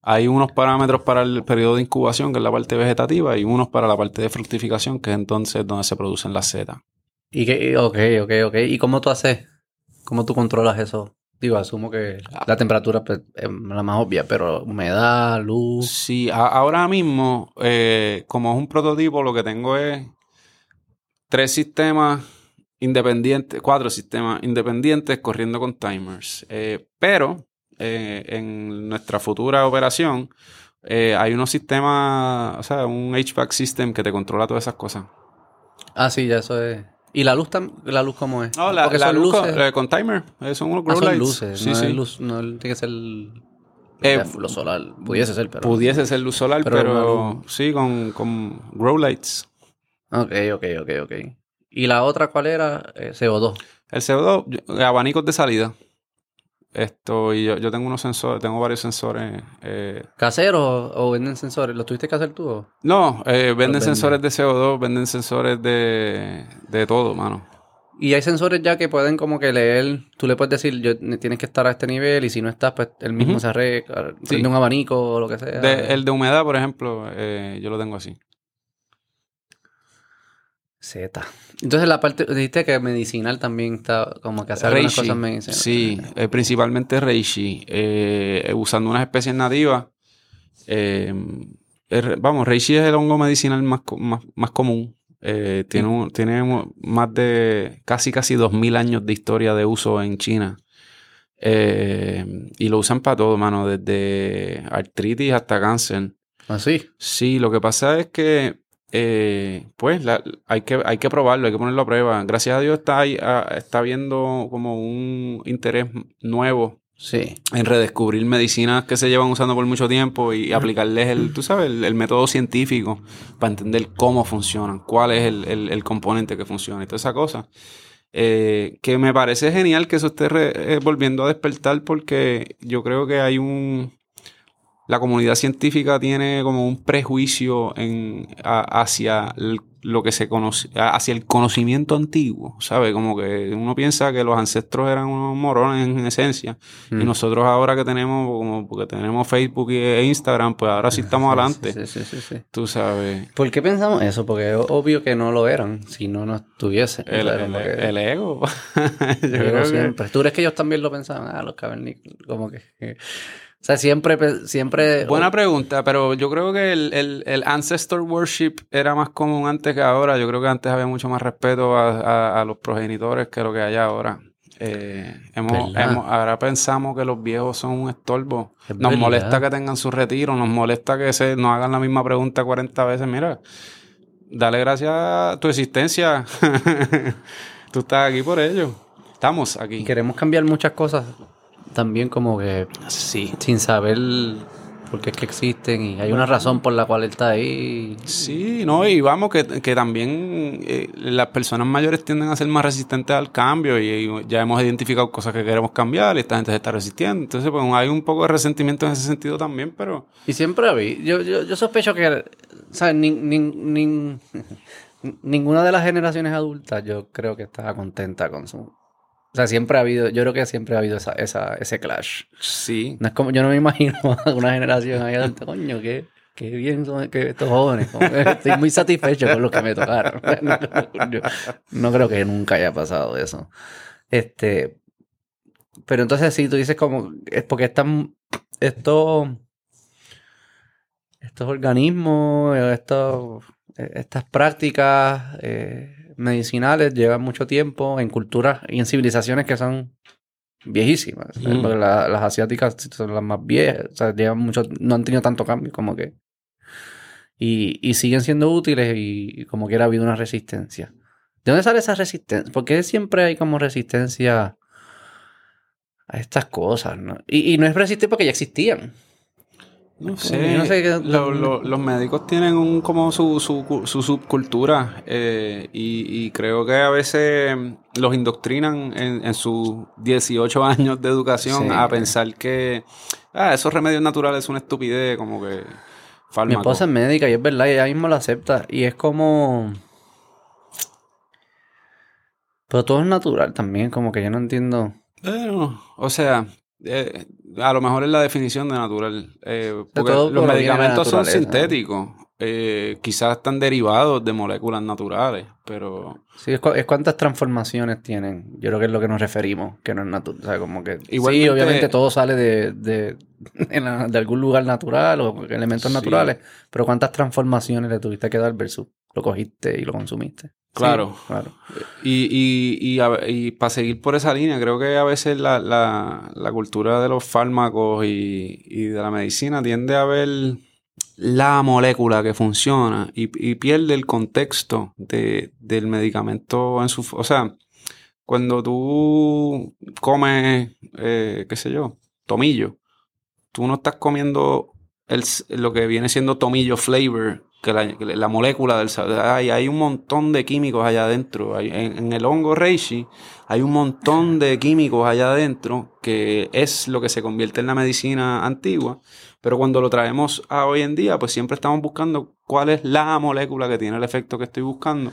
hay unos parámetros para el periodo de incubación, que es la parte vegetativa, y unos para la parte de fructificación, que es entonces donde se producen las setas. Y que, ok, ok, ok. ¿Y cómo tú haces? ¿Cómo tú controlas eso? Digo, asumo que la temperatura pues, es la más obvia, pero humedad, luz. Sí, a- ahora mismo, eh, como es un prototipo, lo que tengo es tres sistemas independientes, cuatro sistemas independientes corriendo con timers. Eh, pero eh, en nuestra futura operación hay unos sistemas, o sea, un HVAC system que te controla todas esas cosas. Ah, sí, ya eso es. ¿Y la luz, tam- la luz cómo es? No, la, Porque la son luz luces. con, eh, con timer, eh, son unos Ah, grow son lights. luces. Sí, no sí. es luz, no tiene que ser Eh, lo solar. Pudiese ser, pero. Pudiese ser luz solar, Pero luz. sí, con, con grow lights. Ok, ok, ok, ok. ¿Y la otra cuál era? Eh, CO2. El CO2, yo- abanicos de salida. Esto, y yo, yo tengo unos sensores, tengo varios sensores. Eh, ¿Caseros o venden sensores? ¿Los tuviste que hacer tú? o? no, eh, venden venden. sensores de CO2, venden sensores de, de todo, mano. Y hay sensores ya que pueden como que leer, tú le puedes decir, yo, tienes que estar a este nivel y si no estás, pues él mismo se arregla, Sí. prende un abanico o lo que sea. De- el de humedad, por ejemplo, eh, yo lo tengo así. Z. Entonces la parte, dijiste que medicinal también está como que hace Reishi. cosas medicinales. Sí, eh, principalmente Reishi. eh, usando unas especies nativas. eh, vamos, Reishi es el hongo medicinal más, más, más común. Eh, tiene, un- tiene más de casi casi 2000 años de historia de uso en China. Eh, y lo usan para todo, mano, desde artritis hasta cáncer. Así. Sí, lo que pasa es que, eh, pues, la- hay, que, hay que probarlo, hay que ponerlo a prueba. Gracias a Dios está, ahí, ah, está habiendo como un interés nuevo Sí. en redescubrir medicinas que se llevan usando por mucho tiempo y aplicarles el, tú sabes, el, el método científico para entender cómo funcionan, cuál es el, el- el componente que funciona y toda esa cosa. Eh, que me parece genial que eso esté re- eh, volviendo a despertar porque yo creo que hay un... La comunidad científica tiene como un prejuicio en, a- hacia el- lo que se conoce, hacia el conocimiento antiguo, ¿sabes? Como que uno piensa que los ancestros eran unos morones en esencia. Y Mm. nosotros ahora que tenemos, como porque tenemos Facebook e Instagram, pues ahora sí estamos adelante. Sí, sí, sí, sí. Tú sabes. ¿Por qué pensamos eso? Porque es obvio que no lo eran si no no estuviesen. El, el- que- el ego. Yo creo que- siempre. ¿Tú crees que ellos también lo pensaban? Ah, los cavernícolas. Como que. O sea, siempre. siempre Buena pregunta, pero yo creo que el, el- el ancestor worship era más común antes que ahora. Yo creo que antes había mucho más respeto a, a- a los progenitores que lo que hay ahora. Eh, hemos, ¿Verdad? hemos- ahora pensamos que los viejos son un estorbo. Es Nos verdad. molesta que tengan su retiro, nos molesta que se, nos hagan la misma pregunta 40 veces. Mira, dale gracias a tu existencia. Tú estás aquí por ello. Estamos Y aquí. queremos cambiar muchas cosas también, como que Sí. sin saber por qué es que existen y hay una razón por la cual él está ahí. Sí, no, y vamos, que, que también eh, las personas mayores tienden a ser más resistentes al cambio y, y ya hemos identificado cosas que queremos cambiar y esta gente se está resistiendo. Entonces, pues hay un poco de resentimiento en ese sentido también, pero Y siempre había. Yo, yo, yo sospecho que. nin- nin- ninguna de las generaciones adultas yo creo que estaba contenta con su. O sea, siempre ha habido. Yo creo que siempre ha habido esa, esa, ese clash. sí. No es como, yo no me imano a una generación ahí adulta, coño, qué, qué bien son que estos jóvenes. estoy muy satisfecho con los que me tocaron. No creo que nunca haya pasado eso. Este, pero entonces sí, tú dices como, es porque están, estos, estos organismos, estos, eh, estas prácticas eh, medicinales llevan mucho tiempo en culturas y en civilizaciones que son viejísimas. Mm. Porque la- las asiáticas son las más viejas, o sea, llevan mucho, no han tenido tanto cambio como que. Y, y siguen siendo útiles y, y como quiera ha habido una resistencia. ¿De dónde sale esa resistencia? Porque siempre hay como resistencia a estas cosas, ¿no? Y, y no es resistir porque ya existían. No sé. no sé qué- Lo- lo- los médicos tienen un como su, su, cu- su subcultura eh, y, y creo que a veces mm, los indoctrinan en, en sus 18 años de educación Sí. a pensar que ah, esos remedios naturales son una estupidez, como que Mi fármaco. esposa es médica y es verdad, y ella misma lo acepta. Y es como. Pero todo es natural también, como que yo no entiendo. Bueno, o sea, eh, a lo mejor es la definición de natural. eh, porque los medicamentos son sintéticos. eh, quizás están derivados de moléculas naturales, pero Sí, es, cu- es cuántas transformaciones tienen. Yo creo que es lo que nos referimos, que no es natural. O sea, como que. Sí, Igualmente- obviamente todo sale de, de, de algún lugar natural o elementos Sí. naturales. Pero cuántas transformaciones le tuviste que dar versus lo cogiste y lo consumiste. Sí, Claro. claro. Y, y, y, a- y para seguir por esa línea, creo que a veces la, la, la cultura de los fármacos y, y de la medicina tiende a ver la molécula que funciona y, y pierde el contexto de, del medicamento en su... O sea, cuando tú comes, eh, qué sé yo, tomillo, tú no estás comiendo el lo que viene siendo tomillo flavor que la, la molécula del. Hay, hay un montón de químicos allá adentro. Hay- en, en el hongo reishi hay un montón de químicos allá adentro que es lo que se convierte en la medicina antigua. Pero cuando lo traemos a hoy en día, pues siempre estamos buscando cuál es la molécula que tiene el efecto que estoy buscando.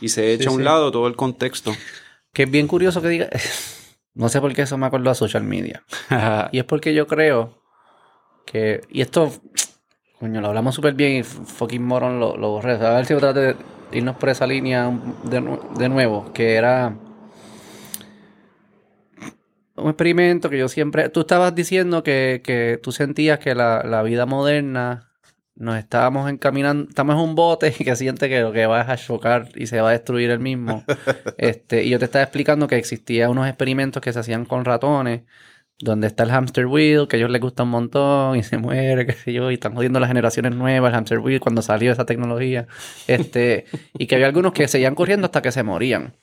Y se echa a un sí. lado todo el contexto. Que es bien curioso que diga. No sé por qué eso me acuerdo a social media. Y es porque yo creo que. Y esto. Coño, lo hablamos súper bien y fucking moron lo, lo borré. A ver si trate de irnos por esa línea de, de nuevo. Que era. Un experimento que yo siempre. Tú estabas diciendo que, que tú sentías que la, la vida moderna nos estábamos encaminando. Estamos en un bote y que siente que lo que va es a chocar y se va a destruir el mismo. este, y yo te estaba explicando que existían unos experimentos que se hacían con ratones donde está el hamster wheel, que a ellos les gusta un montón y se muere, qué sé yo, y están jodiendo las generaciones nuevas, el hamster wheel, cuando salió esa tecnología. Este, y que había algunos que seguían corriendo hasta que se morían.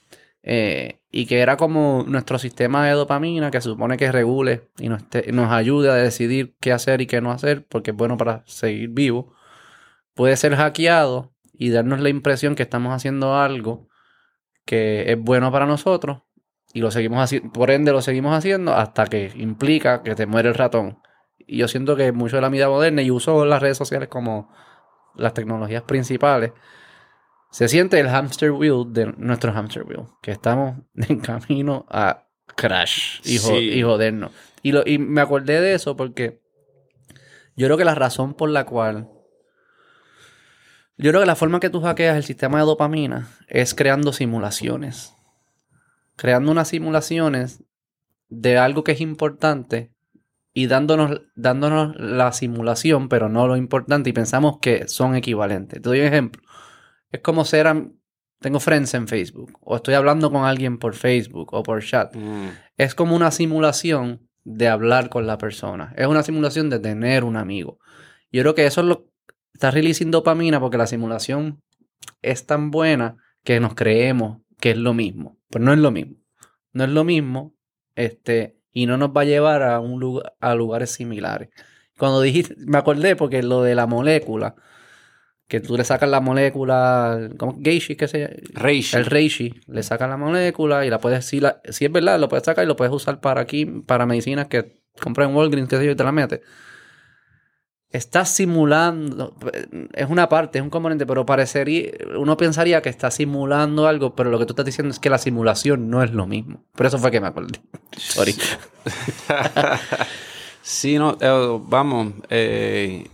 Eh, y que era como nuestro sistema de dopamina que se supone que regule y nos, te- nos ayude a decidir qué hacer y qué no hacer, porque es bueno para seguir vivo, puede ser hackeado y darnos la impresión que estamos haciendo algo que es bueno para nosotros y lo seguimos haciendo, por ende lo seguimos haciendo hasta que implica que te muere el ratón. Y yo siento que mucho de la vida moderna y uso las redes sociales como las tecnologías principales, se siente el hamster wheel de nuestro hamster wheel, que estamos en camino a crash y, Sí. y jodernos. Y, lo, y me acordé de eso porque yo creo que la razón por la cual yo creo que la forma que tú hackeas el sistema de dopamina es creando simulaciones. Creando unas simulaciones de algo que es importante y dándonos, dándonos la simulación, pero no lo importante, y pensamos que son equivalentes. Te doy un ejemplo. Es como ser... Tengo friends en Facebook, o estoy hablando con alguien por Facebook o por chat. Mm. Es como una simulación de hablar con la persona. Es una simulación de tener un amigo. Yo creo que eso es lo está releasing dopamina porque la simulación es tan buena que nos creemos que es lo mismo. Pero no es lo mismo. No es lo mismo. Este, y no nos va a llevar a un lugar, a lugares similares. Cuando dijiste, me acordé porque lo de la molécula, que tú le sacas la molécula, ¿cómo? Geishi, qué yo? Reishi. El reishi, le sacas la molécula y la puedes, si, la, si es verdad, lo puedes sacar y lo puedes usar para aquí, para medicinas que compras en Walgreens, qué sé yo, y te la metes. Estás simulando, es una parte, es un componente, pero parecería, uno pensaría que está simulando algo, pero lo que tú estás diciendo es que la simulación no es lo mismo. Por eso fue que me acordé. Sorry. Sí, no, eh, vamos, eh,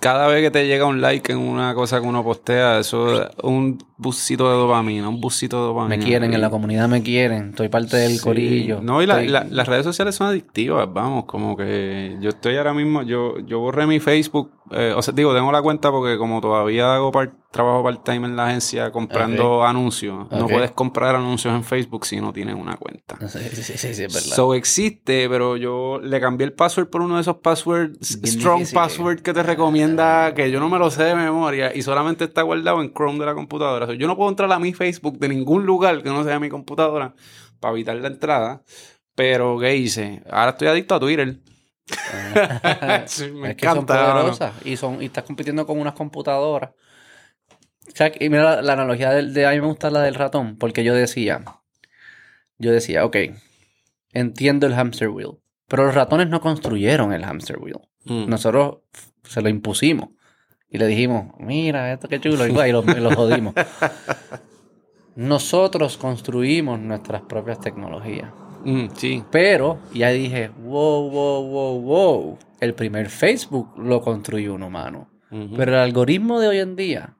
cada vez que te llega un like en una cosa que uno postea, eso es un busito de dopamina, un busito de dopamina. Me quieren, en la comunidad me quieren, estoy parte del Sí. corillo. No, y la- estoy- la- las redes sociales son adictivas, vamos, como que yo estoy ahora mismo, yo, yo borré mi Facebook, eh, o sea, digo, tengo la cuenta porque como todavía hago par- trabajo part-time en la agencia comprando anuncios, no puedes comprar anuncios en Facebook si no tienes una cuenta. Sí, sí, sí, sí, sí, es verdad. So existe, pero yo le cambié el password por uno de esos passwords, Bien strong difícil. password que te recomienda, que yo no me lo sé de memoria y solamente está guardado en Chrome de la computadora. Yo no puedo entrar a mi Facebook de ningún lugar que no sea mi computadora para evitar la entrada. Pero, ¿qué hice? Ahora estoy adicto a Twitter. Sí, me es que son encanta. mano. poderosas y, son, y estás compitiendo con unas computadoras. O sea, y mira la, la analogía del- de, a mí me gusta la del ratón, porque yo decía, yo decía, ok, entiendo el hamster wheel, pero los ratones no construyeron el hamster wheel. Mm. Nosotros se lo impusimos y le dijimos, mira, esto qué chulo, y, y lo, y lo jodimos. Nosotros construimos nuestras propias tecnologías. Mm, sí. Pero ya dije, wow, wow, wow, wow. El primer Facebook lo construyó un humano. Pero el algoritmo de hoy en día,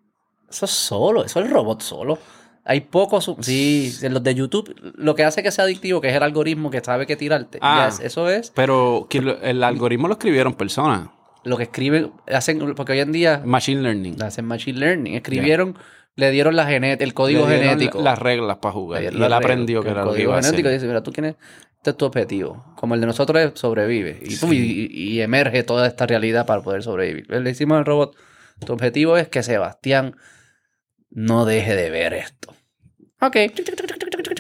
eso es solo, eso es el robot solo. Hay pocos, sí, los de YouTube, lo que hace que sea adictivo, que es el algoritmo que sabe que tirarte. Ah. Eso es Pero que lo- el algoritmo lo escribieron personas. Lo que escriben, hacen, porque hoy en día Machine learning. hacen machine learning. Escribieron, le dieron la genet el código Le genético. Las reglas para jugar. Y él aprendió que el era lo que iba a hacer. genético dice, mira, tú tienes, este es tu objetivo. Como el de nosotros es sobrevive. Y, emerge toda esta realidad para poder sobrevivir. Le decimos al robot, tu objetivo es que Sebastián no deje de ver esto. Ok.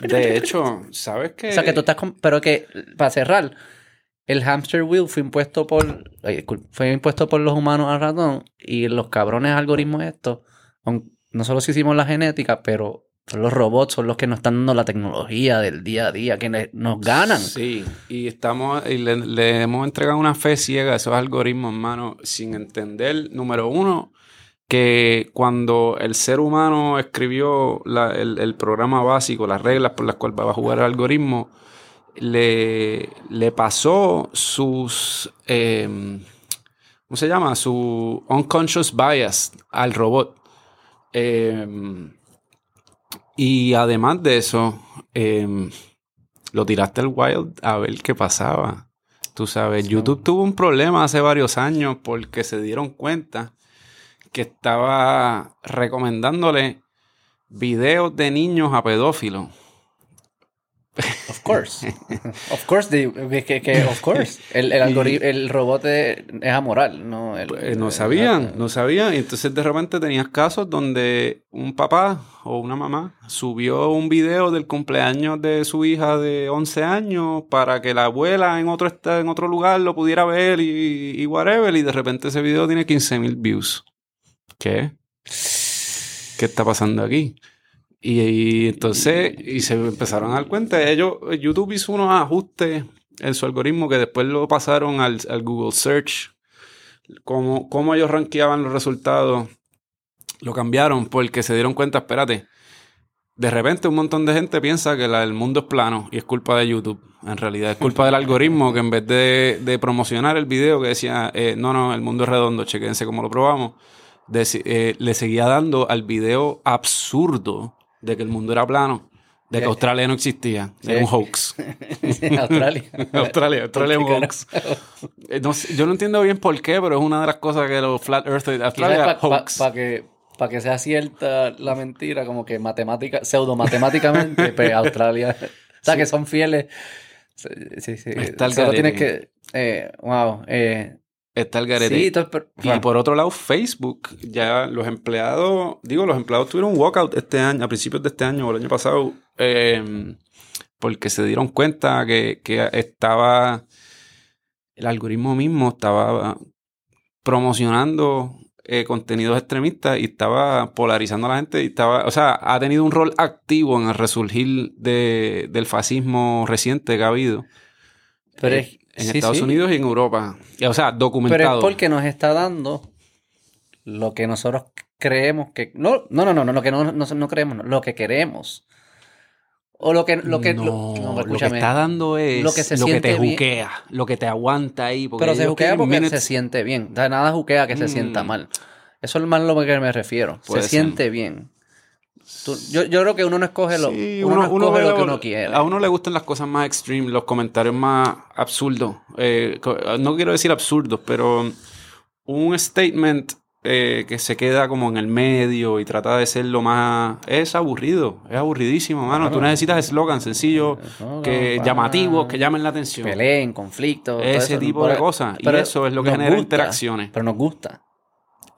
De hecho, ¿sabes qué? O sea, que tú estás... con- Pero que, para cerrar, el hamster wheel fue impuesto por fue impuesto por los humanos al ratón y los cabrones algoritmos estos aun- no solo si hicimos la genética pero son los robots son los que nos están dando la tecnología del día a día que nos ganan. Sí, y estamos, y le, hemos entregado una fe ciega a esos algoritmos, hermano, sin entender, número uno, que cuando el ser humano escribió el, el programa básico, las reglas por las cuales va a jugar el algoritmo, le, le pasó sus, eh, ¿cómo se llama? Su unconscious bias al robot. Eh, y además de eso, eh, lo tiraste al wild a ver qué pasaba. Tú sabes, YouTube tuvo un problema hace varios años porque se dieron cuenta que estaba recomendándole videos de niños a pedófilos. Of course of course they- que, que- of course el, el, algori- el robot es, amoral no El- Pues, no el- sabían, no sabían. Y entonces de repente tenías casos donde un papá o una mamá subió un video del cumpleaños de su hija de 11 años para que la abuela en otro, en otro lugar lo pudiera ver y, y whatever. Y de repente ese video tiene 15 mil views. ¿Qué? ¿Qué está pasando aquí? Y, entonces, y se empezaron a dar cuenta. Ellos, YouTube hizo unos ajustes en su algoritmo que después lo pasaron al, al Google Search cómo, cómo ellos rankeaban los resultados, lo cambiaron porque se dieron cuenta, espérate, de repente un montón de gente piensa que el mundo es plano y es culpa de YouTube. En realidad es culpa del algoritmo que en vez de, de promocionar el video que decía, eh, no, no, el mundo es redondo, chequense cómo lo probamos, eh, le seguía dando al video absurdo de que el mundo era plano. De que Sí. Australia no existía. Era un hoax. Australia Australia, Australia es un hoax. Eh, no sé, yo no entiendo bien por qué, pero es una de las cosas que los Flat Earthers... Australia, para hoax. que para que sea cierta la mentira como que matemática pseudo matemáticamente pues Australia o sea que son fieles sí sí, solo tienes que eh, wow eh, Está el garete. sí y por otro lado, Facebook, ya los empleados, digo, los empleados tuvieron un walkout este año, a principios de este año o el año pasado, eh, porque se dieron cuenta que, que estaba, el algoritmo mismo estaba promocionando eh, contenidos extremistas y estaba polarizando a la gente y estaba, o sea, ha tenido un rol activo en el resurgir de- del fascismo reciente que ha habido pero eh, es- en sí, Estados sí. Unidos y en Europa. O sea, documentado. pero es porque nos está dando lo que nosotros creemos que no no no no, no lo que no, no, no creemos no, lo que queremos o lo que lo que no, lo, no, lo que está dando es Lo lo que que, se te siente bien. juquea, lo que te aguanta ahí. porque Pero se juquea porque minutes- se siente bien. O sea, nada juquea que se Mm. sienta mal. Eso es más lo que me refiero. Puede se ser. siente bien. Tú- yo, yo creo que uno no escoge lo, Sí, uno no escoge lo que uno quiere. A uno le gustan las cosas más extreme, los comentarios más absurdos. Eh, no quiero decir absurdos, pero un statement eh, que se queda como en el medio y trata de ser lo más... Es aburrido, es aburridísimo, mano. Tú necesitas eslogans sencillos, No, que no, llamativos, para- que llamen la atención. Peleen, conflictos. Ese eso, tipo de cosas. Y eso es lo que genera gusta, interacciones. Pero nos gusta.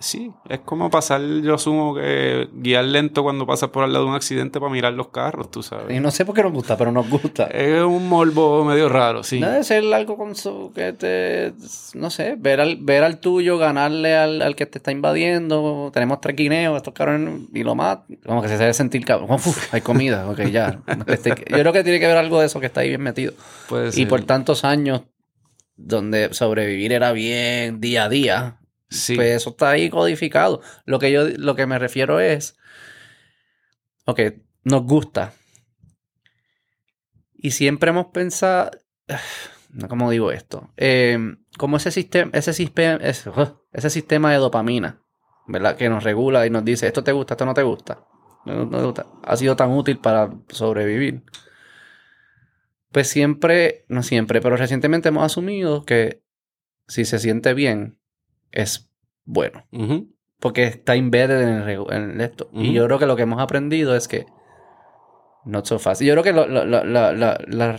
Sí, es como pasar, yo asumo que guiar lento cuando pasas por al lado de un accidente para mirar los carros, tú Y sabes. no sé por qué nos gusta, pero nos gusta. Es un morbo medio raro, sí. No debe ser algo con su, que te, no sé, ver al, ver al tuyo, ganarle al, al que te está invadiendo, tenemos tres guineos, estos cabrones, y lo más, como que se debe sentir cabrón, Uf, hay comida, ok, ya. Este, yo creo que tiene que ver algo de eso que está ahí bien metido. Puede Y ser. por tantos años donde sobrevivir era bien día a día, Sí. pues eso está ahí codificado. Lo que yo, lo que me refiero es, ok, nos gusta. Y siempre hemos pensado, ¿cómo digo esto? Eh, como ese sistema, ese sistema, ese, sistema de dopamina, ¿verdad? Que nos regula y nos dice, esto te gusta, esto no te gusta. No te gusta. Ha sido tan útil para sobrevivir. Pues siempre, no siempre, pero recientemente hemos asumido que si se siente bien, es bueno. Porque está embedded en, el, en esto. Y yo creo que lo que hemos aprendido es que not so fácil. Yo creo que lo- lo- lo-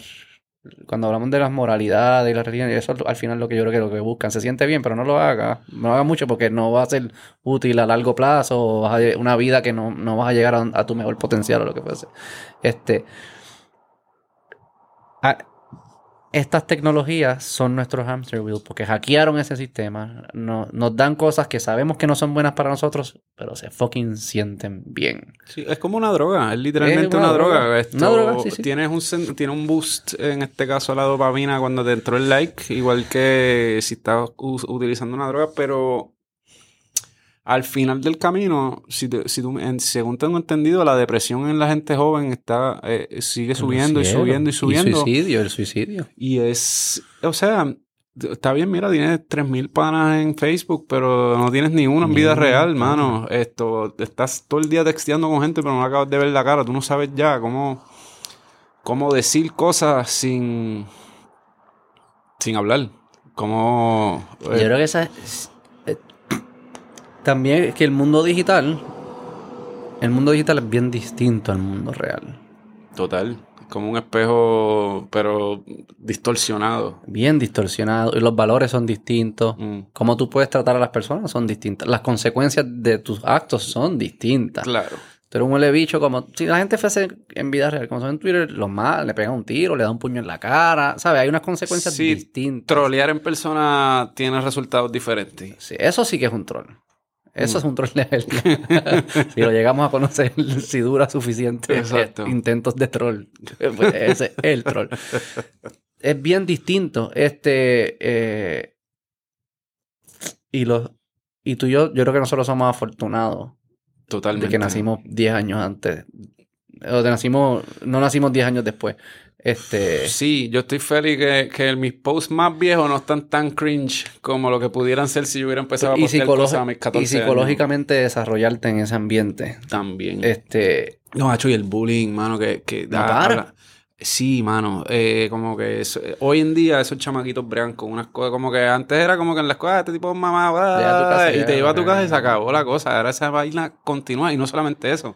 cuando hablamos de las moralidades y la religión, eso al final lo que yo creo que lo que buscan, se siente bien, pero no lo haga. No lo haga mucho porque no va a ser útil a largo plazo o vas a- una vida que no, no vas a llegar a, a tu mejor potencial o lo que fuese. Este. a- estas tecnologías son nuestros hamster wheel porque hackearon ese sistema. No- nos dan cosas que sabemos que no son buenas para nosotros, pero se fucking sienten bien. Sí, es como una droga, es literalmente Es una una, droga. droga. Esto, Una droga, sí, sí. Tienes un, tiene un boost, en este caso la dopamina, cuando te entró el like, igual que si estás utilizando una droga, pero al final del camino, si, te- si tú, en- según tengo entendido, la depresión en la gente joven está eh, sigue subiendo y subiendo y subiendo. Y suicidio, el suicidio. Y es, o sea, está bien, mira, tienes 3.000 panas en Facebook, pero no tienes ni uno en vida real, mano. Esto, estás todo el día texteando con gente, pero no acabas de ver la cara. Tú no sabes ya cómo, cómo decir cosas sin, sin hablar. Cómo... Yo creo que esa es- eh, también es que el mundo digital, el mundo digital es bien distinto al mundo real. Total. Como un espejo, pero distorsionado. Bien distorsionado y los valores son distintos. Mm, Cómo tú puedes tratar a las personas son distintas. Las consecuencias de tus actos son distintas. claro. Tú eres un huele bicho como... Si la gente fuese en vida real, como son en Twitter, los mal, le pegan un tiro, le da un puño en la cara. ¿Sabes? Hay unas consecuencias Sí, distintas. Trolear en persona tiene resultados diferentes. Sí, eso sí que es un troll. Eso Mm. es un troll de verdad. si lo llegamos a conocer, si dura suficiente Exacto. eh, intentos de troll. Pues ese es el troll. Es bien distinto. Este. eh, y los. Y tú y yo, yo creo que nosotros somos afortunados Totalmente. de que nacimos 10 años antes. O de nacimos. No nacimos 10 años después. Este. Sí, yo estoy feliz que, que mis posts más viejos no están tan cringe como lo que pudieran ser si yo hubiera empezado a postear cosas a mis 14 y psicológicamente desarrollarte en ese ambiente. años. También. Este. No, macho, y el bullying, mano, que... que para. habla- Sí, mano, eh, como que eso- hoy en día esos chamaquitos bregan con unas cosas, como que antes era como que en la escuela este tipo mamá, Llega a tu casa, y te iba a tu casa y se acabó la cosa, ahora esa vaina continúa y no solamente eso.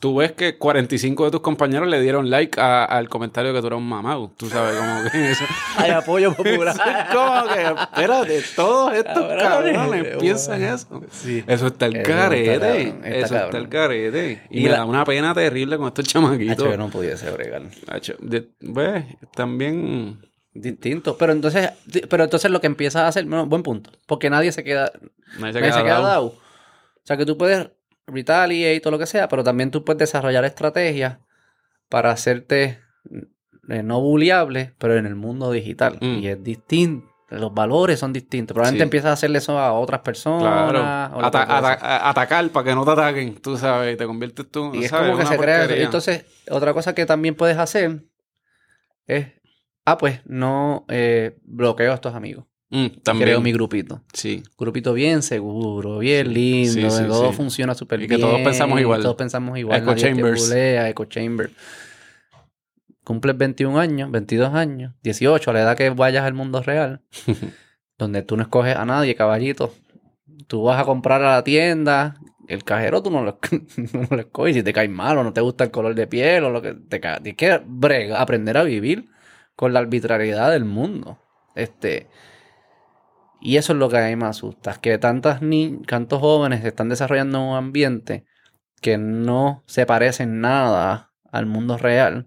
Tú ves que 45 de tus compañeros le dieron like al comentario que tú eras un mamado. Tú sabes, como que eso. Hay apoyo Eso es como que, espérate, todos estos Cabrones. cabrones piensan eso. Sí. Eso está el carete. está está eso está el carete. Y, Y me la- da una pena terrible con estos chamaquitos. Hacho, yo no pudiese bregar. Hacho, de- Ves, también. Distinto. Pero entonces, pero entonces lo que empiezas a hacer, bueno, buen punto. Porque nadie se queda, Nadie se nadie queda se queda dado. dado. O sea que tú puedes retaliate y todo lo que sea, pero también tú puedes desarrollar estrategias para hacerte eh, no bulliable, pero en el mundo digital. Mm. Y es distinto. Los valores son distintos. Probablemente Sí. empiezas a hacerle eso a otras personas. Claro. Ata- atacar para que no te ataquen, tú sabes, y te conviertes tú. Y es ¿sabes? como que se crea. Entonces, otra cosa que también puedes hacer es, ah, pues no eh, bloqueo a estos amigos. Mm, también. Creo mi grupito. Sí. Grupito bien seguro, bien lindo, sí, sí, todo sí. funciona súper Y bien. que todos pensamos igual. Todos pensamos igual. Echo chambers. bulea, echo chamber. Cumples 21 años, 22 años, 18, a la edad que vayas al mundo real, donde tú no escoges a nadie, caballito. Tú vas a comprar a la tienda, el cajero tú no lo, no lo escoges. Si te cae mal o no te gusta el color de piel o lo que te cae. Tienes que brega- aprender a vivir con la arbitrariedad del mundo. Este. Y eso es lo que a mí me asusta, que tantas ni tantos jóvenes se están desarrollando en un ambiente que no se parece en nada al mundo real.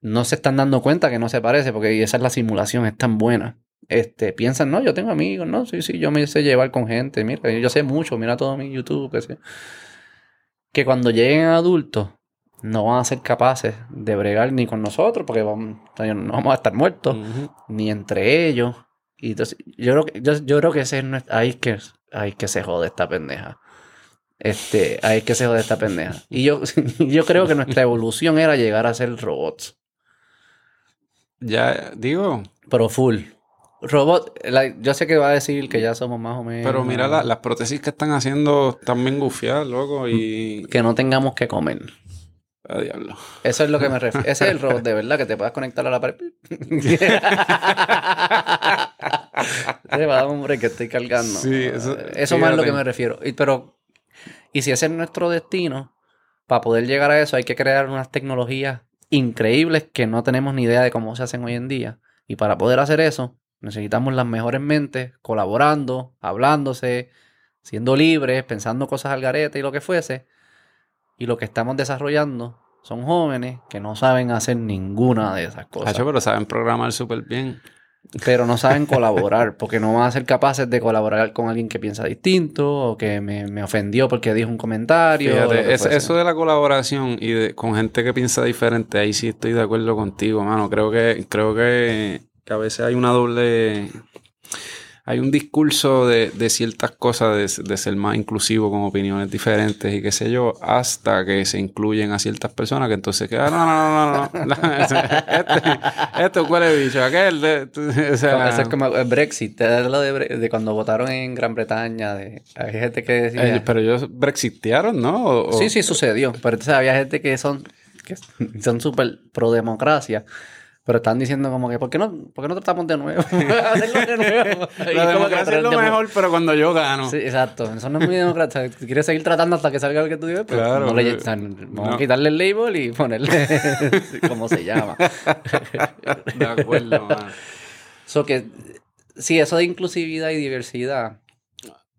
No se están dando cuenta que no se parece, porque esa es la simulación, es tan buena. Este, piensan, no, yo tengo amigos, no, sí, sí, yo me sé llevar con gente, mira, yo sé mucho, mira todo mi YouTube, que sé. Que cuando lleguen adultos, no van a ser capaces de bregar ni con nosotros, porque vamos, no vamos a estar muertos ni entre ellos. Y entonces, yo creo que, yo, yo creo que ese es nuestro, ahí que, ahí que se jode esta pendeja. Este, ahí es que se jode esta pendeja. Y yo, yo creo que nuestra evolución era llegar a ser robots. Ya, digo, Pero full. Robot, la- yo sé que va a decir que ya somos más o menos. pero mira la- las prótesis que están haciendo están bien gufiadas, loco, y... Que no tengamos que comer. A diablo. Eso es lo que me refiero. Ese es el robot de verdad, que te puedas conectar a la pared. Se va break que estoy cargando. Sí, eso- Eso más es lo que me refiero. Y, pero, y si ese es nuestro destino, para poder llegar a eso hay que crear unas tecnologías increíbles que no tenemos ni idea de cómo se hacen hoy en día. Y para poder hacer eso, necesitamos las mejores mentes, colaborando, hablándose, siendo libres, pensando cosas al garete y lo que fuese. Y lo que estamos desarrollando son jóvenes que no saben hacer ninguna de esas cosas. Hacho, pero saben programar súper bien. Pero no saben colaborar porque no van a ser capaces de colaborar con alguien que piensa distinto o que me, me ofendió porque dijo un comentario. Fíjate, es- eso de la colaboración y de, con gente que piensa diferente, ahí sí estoy de acuerdo contigo, mano. Creo que, creo que, que a veces hay una doble. Hay un discurso de, de ciertas cosas de, de ser más inclusivo con opiniones diferentes y qué sé yo, hasta que se incluyen a ciertas personas que entonces que, ah, no, no, no, no, no. este, este huele bicho, aquel, de- o sea, Eso es como el Brexit, lo de, de cuando votaron en Gran Bretaña. De, hay gente que decía... eh, pero ellos brexitearon, ¿no? O- o- Sí, sí, sucedió. Pero entonces había gente que son que son súper pro democracia. Pero están diciendo como que, ¿por qué no, por qué no tratamos de nuevo? Hacerlo de nuevo. Y La como que democracia es lo demo- mejor, pero cuando yo gano. Sí, exacto. Eso no es muy democrático. Si quieres seguir tratando hasta que salga lo que tú dices, pues Claro, no le, eh, o sea, vamos no. a quitarle el label y ponerle cómo se llama. De acuerdo, mano. So que, sí, eso de inclusividad y diversidad.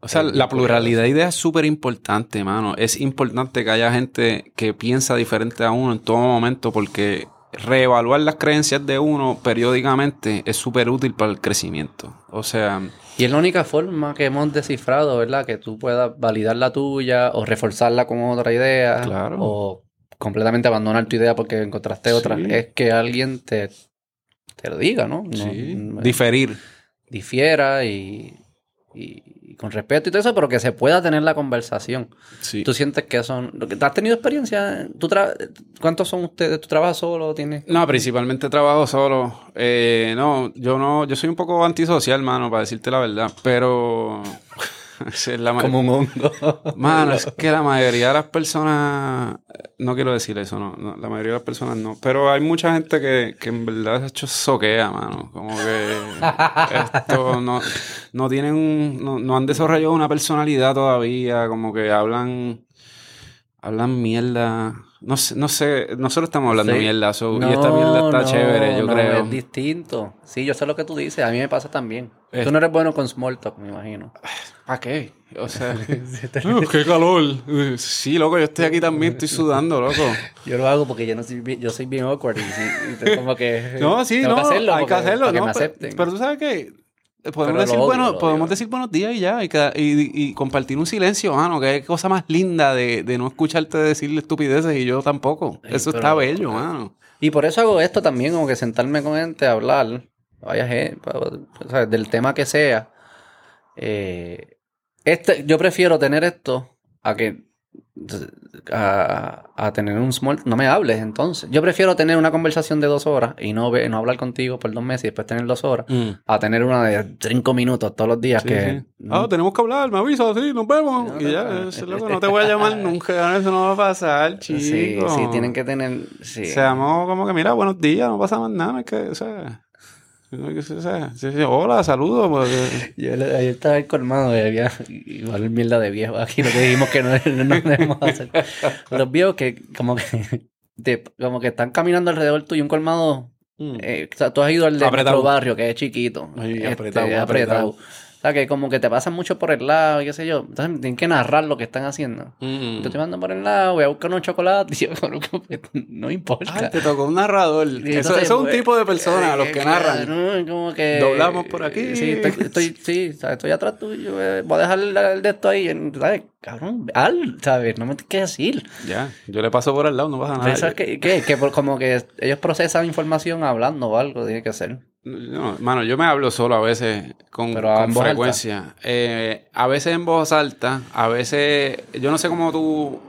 O sea, la pluralidad de ideas es súper importante, mano. Es importante que haya gente que piensa diferente a uno en todo momento porque reevaluar las creencias de uno periódicamente es súper útil para el crecimiento. O sea, Y es la única forma que hemos descifrado, ¿verdad? Que tú puedas validar la tuya o reforzarla con otra idea. Claro. O completamente abandonar tu idea porque encontraste otra. Sí. Es que alguien te, te lo diga, ¿no? No- sí, no- diferir. difiera y, y- y con respeto y todo eso, pero que se pueda tener la conversación. Sí. ¿Tú sientes que son... lo que- ¿Has tenido experiencia? ¿Tú tra- ¿Cuántos son ustedes? ¿Tú trabajas solo? ¿Tienes...? No, principalmente trabajo solo. Eh, no, yo no, yo soy un poco antisocial, mano, para decirte la verdad. Pero es la ma- Como un hongo. Mano, es que la mayoría de las personas, no quiero decir eso, no, no, la mayoría de las personas no, pero hay mucha gente que, que en verdad se ha hecho soquea, mano, como que esto no, no tienen, un- no, no han desarrollado una personalidad todavía, como que hablan, hablan mierda, no sé, no sé, nosotros estamos hablando Sí. mierda, so- y esta mierda está no, chévere, yo no, creo. Es distinto. Sí, yo sé lo que tú dices. A mí me pasa también. Es- Tú no eres bueno con small talk, me imagino. ¿Para qué? O sea, "Uh, qué calor. Sí, loco, yo estoy aquí también, estoy sudando, loco. Yo lo hago porque yo, no soy, bien- yo soy bien awkward y, y como que... No, sí, no, que hacerlo hay que porque- hacerlo, para que no, me pero, acepten. pero tú sabes que podemos, decir, odio, bueno, podemos decir buenos días y ya, y, y- y compartir un silencio, mano, que es cosa más linda de, de no escucharte decirle estupideces y yo tampoco. Sí, Eso está bello, mano. Y por eso hago esto también, como que sentarme con gente a hablar, vaya gente, sea, del tema que sea. Eh, este, yo prefiero tener esto a que a, a tener un small no me hables entonces yo prefiero tener una conversación de dos horas y no, no hablar contigo por dos meses y después tener dos horas a tener una de cinco minutos todos los días Sí, que sí. Ah, tenemos que hablar, me avisas, sí, nos vemos. No, y no, ya, no. ese loco, no te voy a llamar nunca, eso no va a pasar, chico. sí, sí, tienen que tener sí. Seamos como que, mira, buenos días, no pasa más nada, es que, o sea... hola, saludos. pues, Yo le- ayer estaba el colmado y había igual mierda de viejo. Aquí lo que dijimos que no, no debemos hacer. Los viejos que como que como que están caminando alrededor tuyo, un colmado. mm. eh, o sea, tú has ido al de Apretado. nuestro barrio, que es chiquito. Ay, este, apretado, apretado. apretado. O sea, que como que te pasan mucho por el lado qué sé yo. Entonces tienen que narrar lo que están haciendo. Mm. Te estoy mandando por el lado, voy a buscar unos chocolates. Y yo, no importa. Ay, te tocó un narrador. Y Eso, entonces, eso es un pues, tipo de persona, eh, los que narran. claro, como que, Doblamos por aquí. Sí, estoy, estoy, sí, ¿sabes? estoy atrás tuyo. eh, Voy a dejar el, el de esto ahí. ¿sabes? Cabrón, al, ¿sabes? No me tienes que decir. Ya, yo le paso por al lado, no pasa nada. Pensar que, que, que por- como que ellos procesan información hablando o algo, tiene que ser. No, mano, yo me hablo solo a veces con, Pero frecuencia. Eh, a veces en voz alta, a veces. Yo no sé cómo tú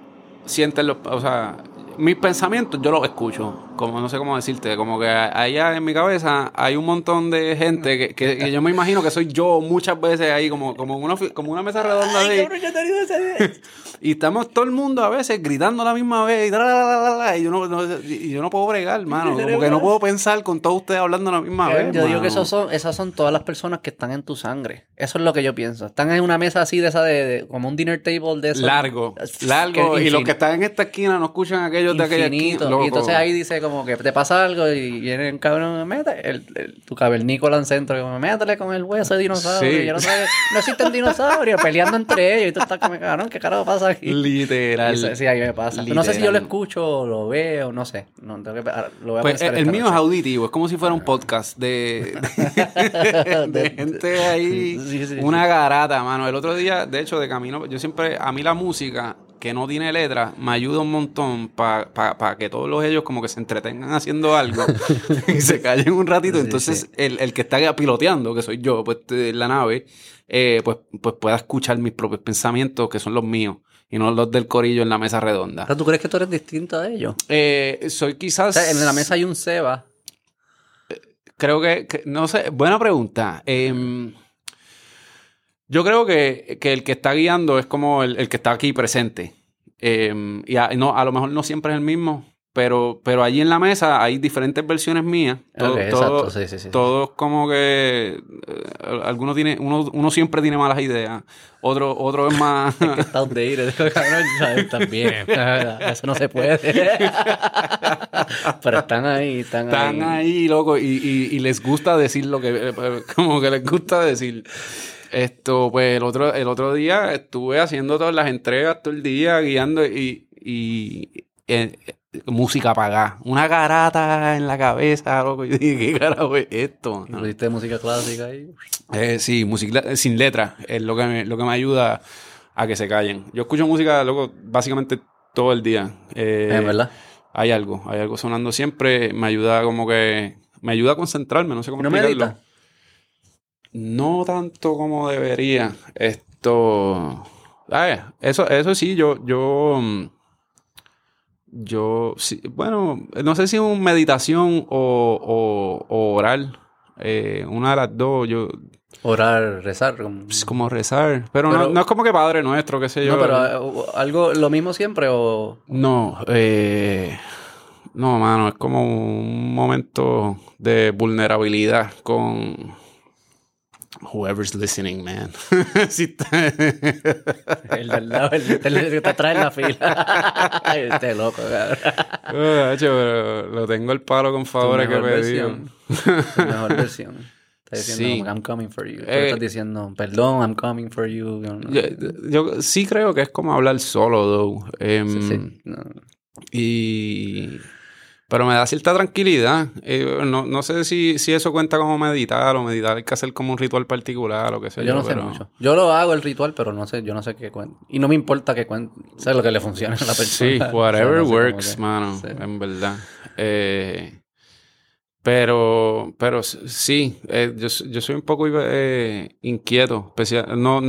sientes los. O sea, mis pensamientos yo los escucho. Como no sé cómo decirte. Como que allá en mi cabeza hay un montón de gente que, que- que yo me imagino que soy yo muchas veces ahí, como, como, una, como una mesa redonda así. Y estamos todo el mundo a veces gritando a la misma vez y, tra, la, la, la, la, y yo, no, no- y yo no puedo bregar, hermano. Como que no puedo pensar con todos ustedes hablando a la misma vez. Yo digo que esos son, esas son todas las personas que están en tu sangre. Eso es lo que yo pienso. Están en una mesa así de esa de, de- como un dinner table de eso. Largo, largo. Que Y los que están en esta esquina no escuchan aquellos de aquella esquina. loco. Y entonces ahí dice como que te pasa algo y viene un cabrón, mete el, el- tu cavernícola en centro, como, métele con el hueso de dinosaurio. Sí. Y yo no, sé, no existen dinosaurios peleando entre ellos y tú estás como, cabrón, ¿qué carajo pasa aquí? Literal. Sí, sí, a mí me pasa. No sé si yo lo Literal. escucho o lo veo, no sé. No, tengo que, lo voy a Pues el, mío es auditivo, es como si fuera un podcast de, de, de gente ahí, Sí, sí, una garata, mano. El otro día, de hecho, de camino, yo siempre, a mí la música que no tiene letra me ayuda un montón para que todos los ellos como que se entretengan haciendo algo y se callen un ratito. Sí, Entonces, sí. El, el que está piloteando, que soy yo, pues la nave, eh, pues, pues pueda escuchar mis propios pensamientos, que son los míos, y no los del corillo en la mesa redonda. Pero ¿Tú crees que tú eres distinto a ellos? Eh, soy O quizás... sea, en la mesa hay un Seba. Creo que, que- no sé, buena pregunta. Em, yo creo que, que el que está guiando es como el, el que está aquí presente. Em, y a, no, a lo mejor no siempre es el mismo, pero, pero allí en la mesa hay diferentes versiones mías. Todo- Ok, todo- exacto, sí, sí, sí. Todos como que eh, algunos tiene, uno, uno siempre tiene malas ideas, otro, otro es más. que está outdated. Cabrón. También. Eso no se puede. Pero están ahí, están, Están ahí, loco, y, y- y les gusta decir lo que, eh, como que les gusta decir. Esto, pues el otro, el otro día estuve haciendo todas las entregas todo el día, guiando y, y eh, música apagada. Una garata en la cabeza, loco. Yo dije, ¿qué carajo es esto? Y pusiste música clásica ahí. Eh, sí, música eh, sin letra es lo que, me, lo que me ayuda a que se callen. Yo escucho música, loco, básicamente todo el día. Eh, Es verdad. hay algo, hay algo sonando siempre, me ayuda como que, me ayuda a concentrarme, no sé cómo ¿No explicarlo. meditas? No tanto como debería. Esto, ay, eso, eso sí, yo, yo, mm, yo, sí, bueno, no sé si un meditación o, o, o oral, eh, una de las dos, yo, Orar, rezar. como- es como rezar, pero, no, Pero- no es como que Padre Nuestro, qué sé yo. No, pero eh, algo, lo mismo siempre o... No, eh, no, mano, es como un momento de vulnerabilidad con whoever's listening, man. Sí está- El del lado, el, el que te atrás en la fila. Ay, este loco, cabrón. Ah, hecho, pero lo tengo el palo con favores que mejor me versión. Tu mejor versión. Está diciendo, Sí. I'm coming for you. Eh, estás diciendo, perdón, I'm coming for you. Yo, Yo, sí creo que es como hablar solo, though. Em, Sí, sí. No. Y... Pero me da cierta tranquilidad. Eh, no, no sé si, si eso cuenta como meditar o meditar hay que hacer como un ritual particular o qué sé yo. Yo no sé pero- mucho. Yo lo hago el ritual, pero no sé, yo no sé qué cuenta. Y no me importa qué cuenta. Sé lo que le funciona a la persona. Sí, O sea, whatever no works, que- mano, sí. en verdad. Eh, pero, pero sí, eh, yo, yo soy un poco eh, inquieto, especial, no,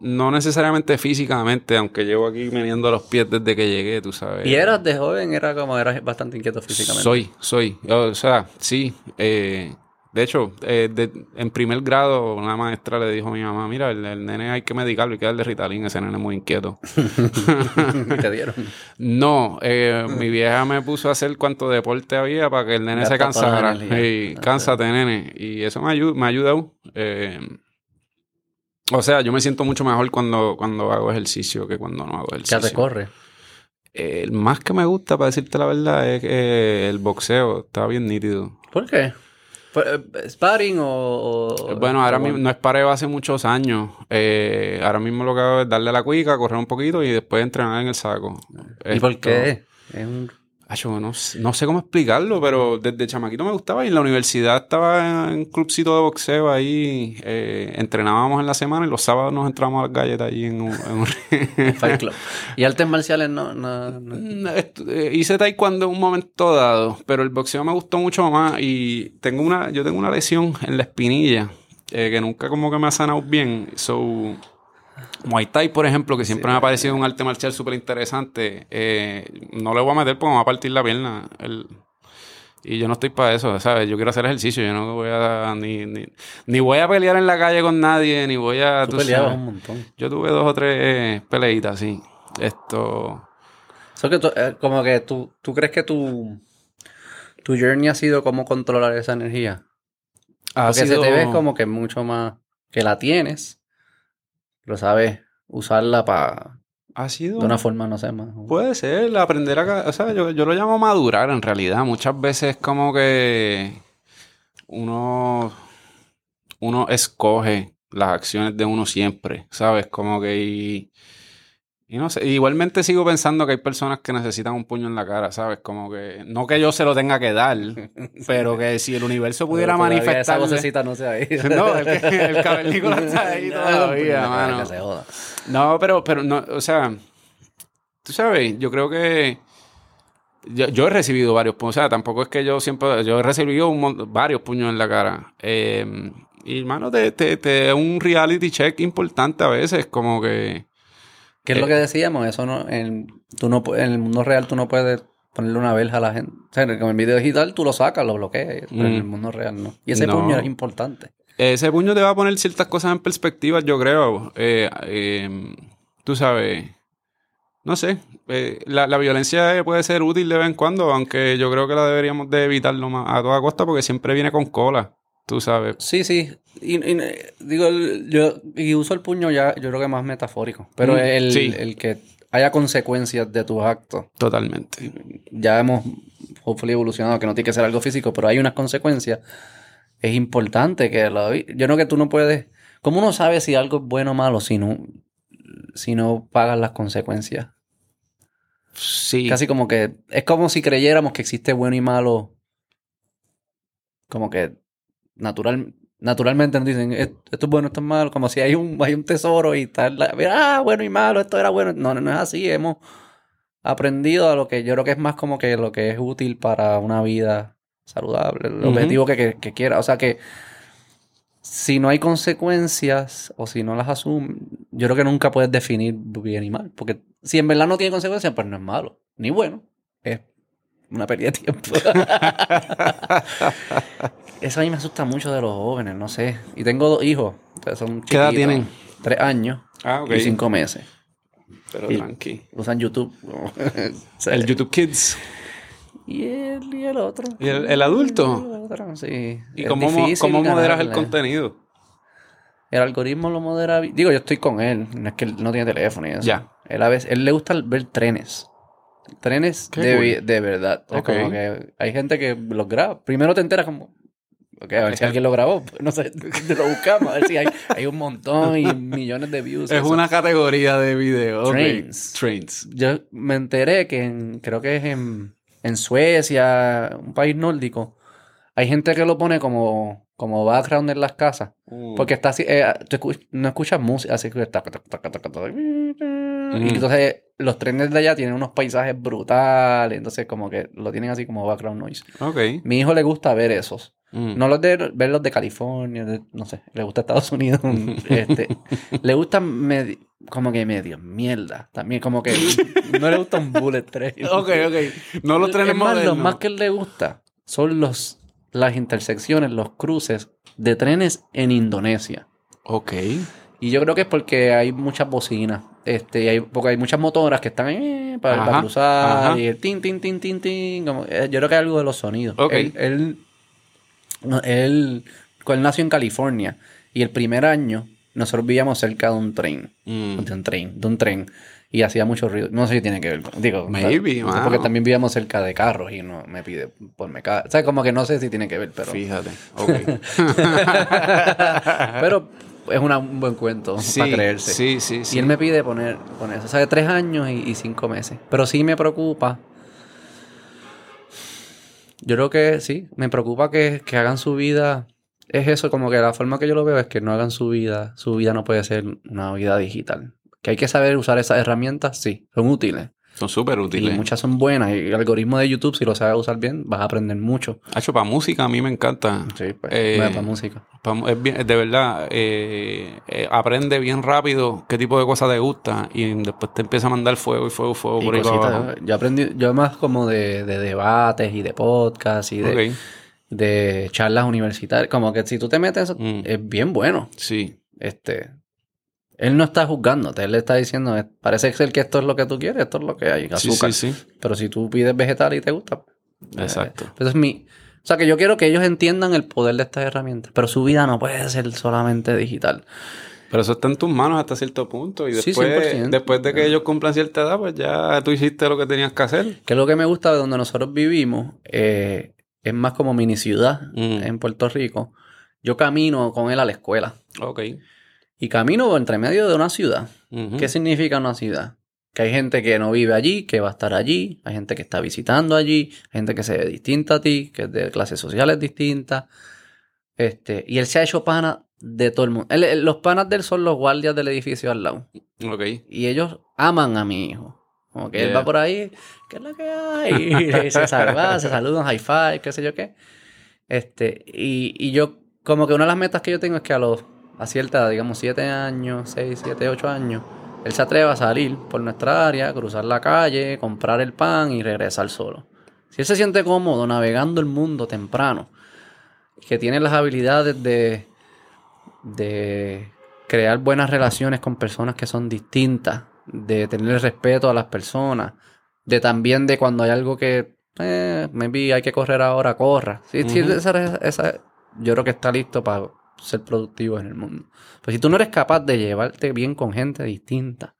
no necesariamente físicamente, aunque llevo aquí meneando los pies desde que llegué, tú sabes. Y eras de joven, era como, eras bastante inquieto físicamente. Soy, soy. O sea, sí. eh, de hecho, eh, de- en primer grado, una maestra le dijo a mi mamá, mira, el, el nene hay que medicarlo, hay que darle Ritalin, ese nene es muy inquieto. Y te dieron. No, eh, mi vieja me puso a hacer cuanto deporte había para que el nene se cansara. Y cánsate, nene. Y eso me, ayu- me eh, o sea, yo me siento mucho mejor cuando, cuando hago ejercicio que cuando no hago Ya ejercicio. te corre. El más que me gusta, para decirte la verdad, es que el boxeo está bien nítido. ¿Por qué? Eh, ¿Sparring o...? o- Bueno, ahora mismo no es pareo hace muchos años. Eh, ahora mismo lo que hago es darle la cuica, correr un poquito y después entrenar en el saco. ¿Y por qué? Es un... Acho, no, no sé cómo explicarlo, pero desde chamaquito me gustaba y en la universidad estaba en un clubcito de boxeo ahí. eh, entrenábamos en la semana y los sábados nos entrábamos a las galletas allí en un... en un- Fight Club. ¿Y artes marciales no...? no, no? Mm, eh, hice taekwondo en un momento dado, pero el boxeo me gustó mucho más y tengo una, yo tengo una lesión en la espinilla eh, que nunca como que me ha sanado bien. So, Muay Thai, por ejemplo, que siempre me ha parecido un arte marcial súper interesante, eh, no le voy a meter porque me va a partir la pierna. El- y yo no estoy para eso, ¿sabes? Yo quiero hacer ejercicio, yo no voy a ni, ni, ni voy a pelear en la calle con nadie, ni voy a... Tú tú peleabas un montón. Yo tuve dos o tres peleitas, sí. Esto... So que tú- eh, como que tú, tú crees que tu, tu journey ha sido cómo controlar esa energía. ha Porque sido- se te ve como que mucho más que la tienes, lo sabes usarla para Ha sido... De una forma, no sé, más. Puede ser, aprender a... O sea, yo, yo lo llamo madurar en realidad. Muchas veces como que uno... Uno escoge las acciones de uno siempre, ¿sabes? Como que... Y, y no sé, igualmente sigo pensando que hay personas que necesitan un puño en la cara, ¿sabes? Como que, no que yo se lo tenga que dar, pero que si el universo pudiera manifestar. Esa vocecita no se ha ido. No, el, el cavernícola está ahí todavía, mano. No, pero, pero no, o sea, tú sabes, yo creo que yo, yo, he recibido varios puños, o sea, tampoco es que yo siempre, yo he recibido un, varios puños en la cara. Eh, y, hermano, te, te, te un reality check importante a veces, como que ¿Qué es lo que decíamos? Eso no, en, tú no, en el mundo real tú no puedes ponerle una verja a la gente. O sea, con el video digital tú lo sacas, lo bloqueas, pero en el mm. mundo real no. Y ese puño es importante. Ese puño te va a poner ciertas cosas en perspectiva, yo creo. Eh, eh, tú sabes, no sé, eh, la, la, violencia puede ser útil de vez en cuando, aunque yo creo que la deberíamos de evitarlo más a toda costa porque siempre viene con cola. Tú sabes. Sí, sí. Y, digo, yo y uso el puño ya, yo creo que más metafórico. Pero mm, el, el que haya consecuencias de tus actos. Totalmente. Ya hemos, hopefully, evolucionado, que no tiene que ser algo físico, pero hay unas consecuencias. Es importante que lo... Yo no que tú no puedes... ¿Cómo uno sabe si algo es bueno o malo si no, si no pagas las consecuencias? Sí. Casi como que... Es como si creyéramos que existe bueno y malo. Como que natural, naturalmente nos dicen, esto es bueno, esto es malo, como si hay un, hay un tesoro y tal, ah, bueno y malo, esto era bueno. No, no, es así, hemos aprendido a lo que yo creo que es más como que lo que es útil para una vida saludable, el objetivo que, que, quiera. O sea que si no hay consecuencias o si no las asumes, yo creo que nunca puedes definir bien y mal. Porque si en verdad no tiene consecuencias, pues no es malo, ni bueno. Es una pérdida de tiempo. Eso a mí me asusta mucho de los jóvenes, no sé. Y tengo dos hijos. Son ¿Qué edad tienen? Tres años ah, y cinco meses. Pero tranqui. Usan YouTube. el YouTube Kids. Y el, y el otro. ¿Y el, adulto? El otro, sí. ¿Y cómo, cómo moderas el contenido? El algoritmo lo modera. Digo, yo estoy con él. No es que él no tiene teléfono y eso. Ya. Él a veces, él le gusta ver trenes. Trenes de, de, verdad. como que hay gente que los graba. Primero te enteras como, Ok, a ver si alguien lo grabó. No sé, lo buscamos. A ver si hay, hay un montón y millones de views. Es una categoría de video. Trains. Trains. Yo me enteré que en, creo que es en, en Suecia, un país nórdico, hay gente que lo pone como, como background en las casas. Mm. Porque está así, eh, no escuchas música, así que está... Y entonces los trenes de allá tienen unos paisajes brutales, entonces como que lo tienen así como background noise. Ok. Mi hijo le gusta ver esos. Mm. No los de ver los de California, no sé, le gusta Estados Unidos. este, le gusta como que medio mierda. También como que no le gusta un bullet train. ok, ok. No los trenes más, Lo más que le gusta son los las intersecciones, los cruces de trenes en Indonesia. Ok. Y yo creo que es porque hay muchas bocinas. Este, hay, porque hay muchas motoras que están eh, para, cruzar. Y el tin, tin, tin, tin, tin. Como, eh, yo creo que hay algo de los sonidos. Ok. él él, él nació en California y el primer año nosotros vivíamos cerca de un tren. Mm. De un tren, de un tren. Y hacía mucho ruido. No sé si tiene que ver con. Digo, Maybe, porque también vivíamos cerca de carros y no me pide por me O sea, como que no sé si tiene que ver, pero. Fíjate. Ok. pero es un buen cuento para creerse. Sí, sí, sí. Y él me pide poner, poner eso. O sea, de tres años y, y cinco meses. Pero sí me preocupa yo creo que sí, me preocupa que, hagan su vida. Es eso, como que la forma que yo lo veo es que no hagan su vida. Su vida no puede ser una vida digital. Que hay que saber usar esas herramientas, sí, son útiles. Son súper útiles. Y muchas son buenas. Y el algoritmo de YouTube, si lo sabes usar bien, vas a aprender mucho. Hacho, para música a mí me encanta. Sí, pues, eh, para música. es bien, de verdad, eh, eh, aprende bien rápido qué tipo de cosas te gusta y después te empieza a mandar fuego y fuego, fuego por ahí Yo aprendí, yo más como de, debates y de podcasts y de, de charlas universitarias. Como que si tú te metes, mm. es bien bueno. Sí. Este, él no está juzgándote, él le está diciendo, parece ser que esto es lo que tú quieres, esto es lo que hay, azúcar. Sí, sí, sí. Pero si tú pides vegetal y te gusta. Eh, Exacto. Eh, es mi. O sea, que yo quiero que ellos entiendan el poder de estas herramientas, pero su vida no puede ser solamente digital. Pero eso está en tus manos hasta cierto punto. Y Sí, después, 100%. después de que ellos cumplan cierta edad, pues ya tú hiciste lo que tenías que hacer. Que lo que me gusta de donde nosotros vivimos eh, es más como mini ciudad Mm. en Puerto Rico. Yo camino con él a la escuela. Ok. Y camino entre medio de una ciudad. Ujú. ¿Qué significa una ciudad? Que hay gente que no vive allí, que va a estar allí, hay gente que está visitando allí, hay gente que se ve distinta a ti, que es de clases sociales distintas. Este, y él se ha hecho pana de todo el mundo. Él- él- los panas de él son los guardias del edificio al lado. Y ellos aman a mi hijo. Como que él va por ahí, ¿qué es lo que hay? Y se salva, se saludan, high five, qué sé yo qué. Este, y, y yo, como que una de las metas que yo tengo es que a los, a cierta edad, digamos, 7 años, 6, 7, 8 años, él se atreva a salir por nuestra área, cruzar la calle, comprar el pan y regresar solo. Si él se siente cómodo navegando el mundo temprano, que tiene las habilidades de, de crear buenas relaciones con personas que son distintas, de tener respeto a las personas, de también de cuando hay algo que, eh, maybe hay que correr ahora, corra. Sí, sí, Ujú. esa- esa- yo creo que está listo para ser productivo en el mundo. Pues si tú no eres capaz de llevarte bien con gente distinta,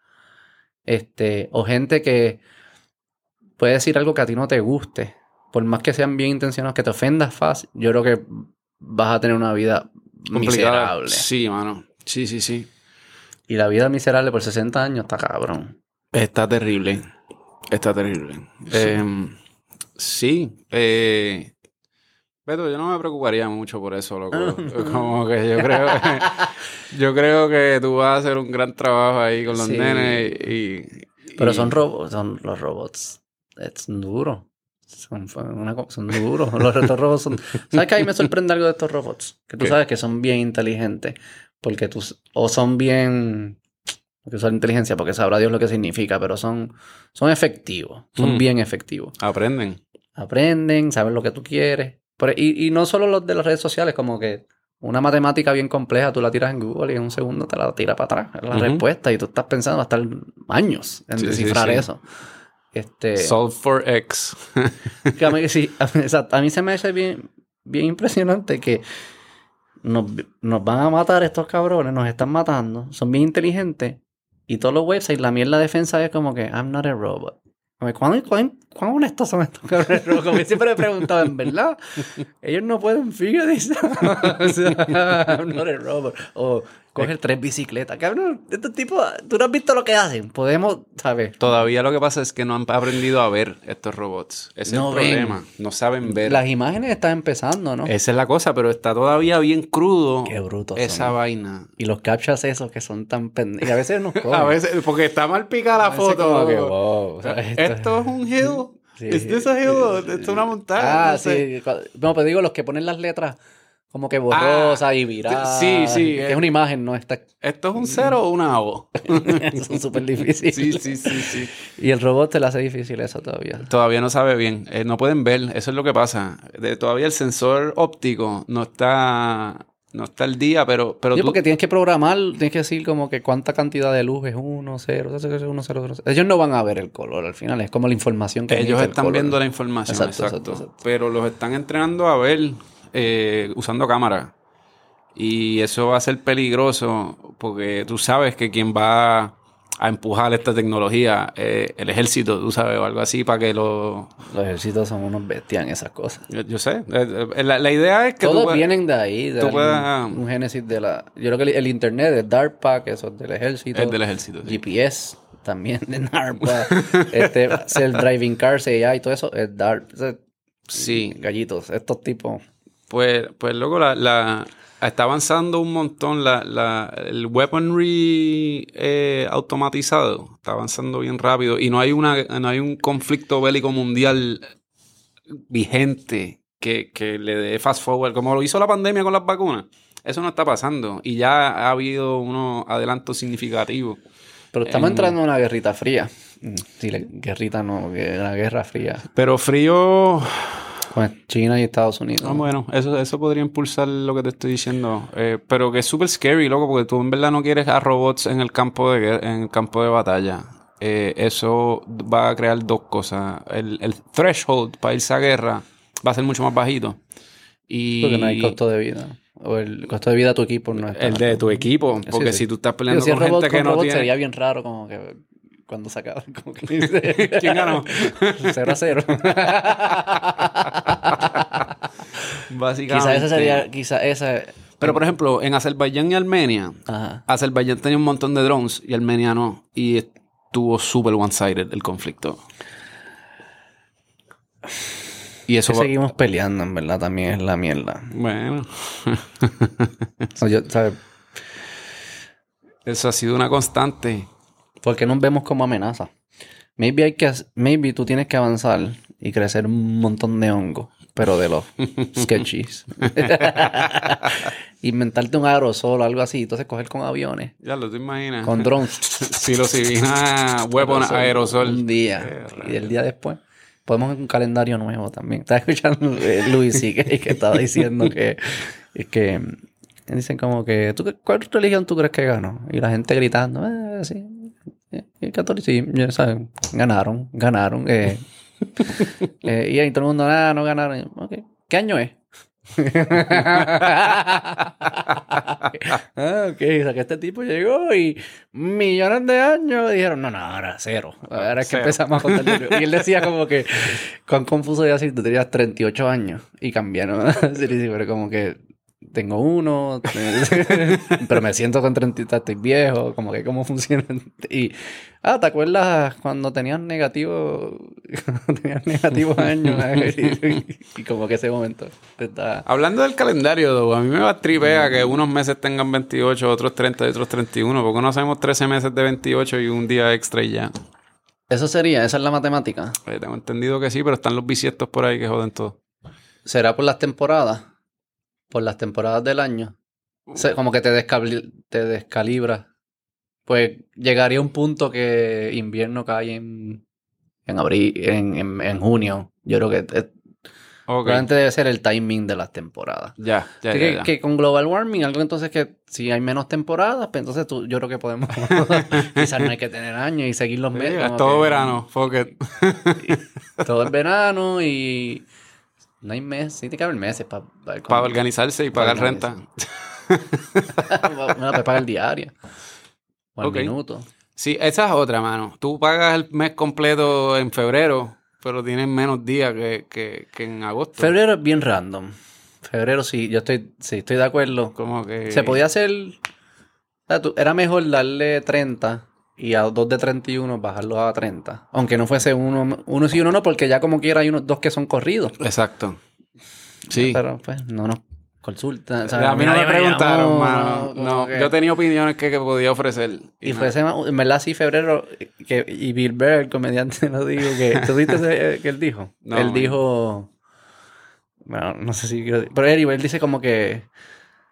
este, o gente que puede decir algo que a ti no te guste, por más que sean bien intencionados, que te ofendas fácil, yo creo que vas a tener una vida Complicada. miserable. Sí, mano. Sí, sí, sí. Y la vida miserable por 60 años está cabrón. Está terrible. Está terrible. Em, sí. eh, Yo no me preocuparía mucho por eso, loco. Como que yo creo yo creo que tú vas a hacer un gran trabajo ahí con los Sí. nenes y... Pero son robots, son los robots. Es duro. Son, una son duros. Los, estos robots son. ¿Sabes que a mí me sorprende algo de estos robots? Que tú ¿Qué? sabes que son bien inteligentes. Porque tú. O son bien. Quiero usar inteligencia porque sabrá Dios lo que significa, pero son, son efectivos. Son Mm. bien efectivos. Aprenden. Aprenden, saben lo que tú quieres. Pero- y, y no solo los de las redes sociales, como que una matemática bien compleja, tú la tiras en Google y en un segundo te la tira para atrás. Es la respuesta y tú estás pensando hasta años en Sí, descifrar sí. eso. Este, Solve for X. que a, mí, sí, a, mí, exacto, a mí se me hace bien, bien impresionante que nos, nos van a matar estos cabrones, nos están matando, son bien inteligentes y todos los websites, la mierda defensa es como que I'm not a robot. Que, ¿Cuán, cuán, cuán honestos son estos cabrones? Como que siempre he preguntado, ¿en verdad? Ellos no pueden figure this out. O sea, I'm not a robot. O coger tres bicicletas. Cabrón, estos tipos, tú no has visto lo que hacen. Podemos, ¿sabes? Todavía lo que pasa es que no han aprendido a ver estos robots. Ese No es el ven. problema. No saben ver. Las imágenes están empezando, ¿no? Esa es la cosa, pero está todavía bien crudo Qué brutos esa son. vaina. Y los captchas esos que son tan pendejos. Y a veces nos comen. A veces, porque está mal picada la foto. como que, wow, o sea, esto- Esto es un hill. Sí. ¿Es this a hill? Esto es una montaña. Ah, no sé. sí. No, pero digo los que ponen las letras como que borrosas y viradas. Ah, sí, sí, que eh. es una imagen, no está. ¿Esto es un cero o una O? son súper difíciles. Sí, sí, sí, sí. Y el robot te le hace difícil eso todavía. Todavía no sabe bien. Eh, no pueden ver. Eso es lo que pasa. De- todavía el sensor óptico no está, no está al día, pero, pero Sí, tú- porque tienes que programar, tienes que decir como que cuánta cantidad de luz es 1, 0, 0, 1, 0, 0. Ellos no van a ver el color al final, es como la información que ellos el están color. viendo la información. Exacto, Exacto, exacto, exacto. Pero los están entrenando a ver eh, usando cámara. Y eso va a ser peligroso porque tú sabes que quien va a empujar esta tecnología, eh, el ejército, tú sabes, o algo así, para que lo... Los ejércitos son unos bestias en esas cosas. Yo, yo sé. Eh, eh, La, la idea es que... tú Todos puedas- vienen de ahí, de tú algún- puedas- un génesis de la... Yo creo que el, el internet, el DARPA, que eso es del ejército. Es del ejército, sí. GPS, también de DARPA. este, self-driving cars, AI, y todo eso es DARPA. Sí. Gallitos, estos tipos... Pues, pues luego la, la- está avanzando un montón la, la- el weaponry eh, automatizado. Está avanzando bien rápido. Y no hay una, no hay un conflicto bélico mundial vigente que, que le dé fast forward, como lo hizo la pandemia con las vacunas. Eso no está pasando. Y ya ha habido unos adelantos significativos. Pero estamos En- entrando en una guerrita fría. Mm, Sí, la guerrita no, una guerra fría. Pero frío. Con China y Estados Unidos. Ah, bueno, eso, eso podría impulsar lo que te estoy diciendo. Eh, pero que es súper scary, loco, porque tú en verdad no quieres a robots en el campo de, en el campo de batalla. Eh, eso va a crear dos cosas. El, el threshold para irse a guerra va a ser mucho más bajito. Y, Porque no hay costo de vida. O el costo de vida de tu equipo no es El de tu equipo. Sí, Porque sí. si tú estás Digo, peleando si con robot gente que con no robot tiene... sería bien raro como que cuando se acaba. Como que dice, ¿Quién ganó? 0 a 0. Básicamente. quizá esa sería... Quizá esa... Pero, por ejemplo, en Azerbaiyán y Armenia, Ajá. Azerbaiyán tenía un montón de drones y Armenia no. Y estuvo súper one-sided el conflicto. Y eso... Que va- seguimos peleando, en verdad, también es la mierda. Bueno, eso ha sido una constante. Porque nos vemos como amenaza. Maybe hay que, maybe tú tienes que avanzar y crecer un montón de hongo, pero de los sketchies. Inventarte un aerosol o algo así, entonces coger con aviones, Ya lo te imaginas. con drones. Si lo civina weapon aerosol. Un día. Y el día después. Podemos un calendario nuevo también. Estaba escuchando eh, Luis y que, que estaba diciendo que, que dicen como que ¿tú, ¿cuál religión tú crees que ganó? Y la gente gritando, eh, sí. Eh, El catolicismo, ya saben, ganaron, ganaron. eh. Eh, y ahí todo el mundo, ah, no ganaron. Y, Ok, ¿qué año es? ah, ok, o sea que este tipo llegó y millones de años dijeron, no, no, ahora cero. Ahora es que Cero. empezamos a contar. de nuevo". Y él decía como que, cuán confuso era si tú tenías 38 años y cambiaron. Sí, sí, pero como que tengo uno, pero me siento con 30, estoy viejo, como que cómo funciona. Y, ah, ¿te acuerdas cuando tenías negativo, cuando tenías negativos años? y, y como que ese momento te está... Hablando del calendario, a mí me va a tripea que unos meses tengan 28, otros 30 y otros 31. Porque no hacemos 13 meses de 28 y un día extra y ya. Eso sería, esa es la matemática. Eh, tengo entendido que sí, pero están los bisiestos por ahí que joden todo. ¿Será por las temporadas? Por las temporadas del año. O sea, como que te, descabli- te descalibra. Pues llegaría un punto que invierno cae en, en abril, en, en, en junio. Yo creo que probablemente debe ser el timing de las temporadas. Ya, ya, que, ya. que con global warming, algo entonces que si hay menos temporadas, pues entonces tú, yo creo que podemos, quizás no hay que tener años y seguir los Sí, meses. es todo que- verano. Fuck it. Todo el verano y no hay meses, sí tiene que haber meses para Para organizarse y pagar renta. Una te paga el diario. O el Ok. minuto. Sí, esa es otra, mano. Tú pagas el mes completo en febrero, pero tienes menos días que, que, que en agosto. Febrero es bien random. Febrero sí, yo estoy, sí, estoy de acuerdo. Como que... Se podía hacer. Era mejor darle 30 y a dos de 31 bajarlo a 30. Aunque no fuese uno, uno sí y uno no, porque ya como quiera hay unos dos que son corridos. Exacto. Sí. Pero pues no nos consultan. o sea, a mí no me preguntaron, mano. No, que- yo tenía opiniones que, que podía ofrecer. Y no. fue ese, en verdad sí, febrero, que, y Bill Burr, el comediante, lo dijo, que, ¿tú viste ese- que él dijo? No, él man. dijo, bueno, no sé si quiero pero anyway, él dice como que,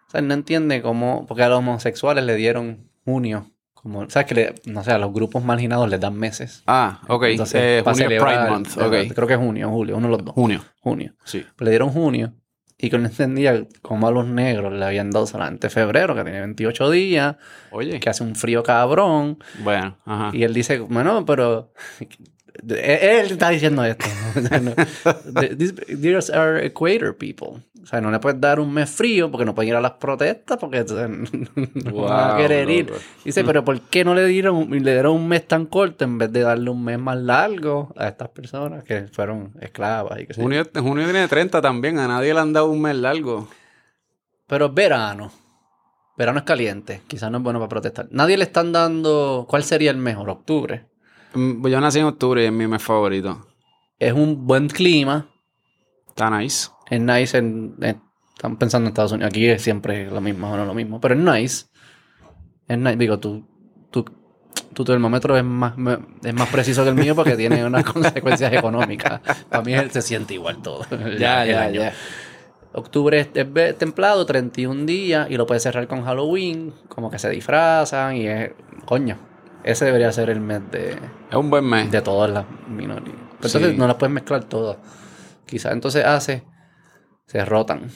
o sea, él no entiende cómo, porque a los homosexuales le dieron junio, como, ¿sabes? Que, le- no sé, a los grupos marginados les dan meses. Ah, ok. Entonces, Eh, junio celebrar, Pride Month. eh, Ok. Creo que es junio, julio, uno de los dos. Junio. Junio. Sí. Pues le dieron junio y que no entendía cómo a los negros le habían dado solamente febrero, que tiene 28 días, Oye. que hace un frío cabrón. Bueno, ajá. Y él dice, bueno, pero él, él está diciendo esto. These are equator people. O sea, no le puedes dar un mes frío porque no pueden ir a las protestas porque sea, no van a querer ir. loco. Dice, pero ¿por qué no le dieron, le dieron un mes tan corto en vez de darle un mes más largo a estas personas que fueron esclavas y que? Junio, junio tiene 30 también. A nadie le han dado un mes largo. Pero es verano. Verano es caliente. Quizás no es bueno para protestar. Nadie le están dando... ¿Cuál sería el mejor? Octubre. Mm, Yo nací en octubre y es mi mes favorito. Es un buen clima. Está nice. Es nice en, en- están pensando en Estados Unidos. Aquí es siempre lo mismo o no lo mismo. Pero es nice. Es nice. Digo, tu, tu, tu termómetro es más, es más preciso que el mío porque tiene unas consecuencias económicas. Para mí se siente igual todo. Ya, ya, año. ya. Octubre es, es templado, 31 días, y lo puedes cerrar con Halloween, como que se disfrazan y es... Coño, ese debería ser el mes de, Es un buen mes. de todas las minorías. Pero entonces no las puedes mezclar todas. Quizás entonces hace, se rotan.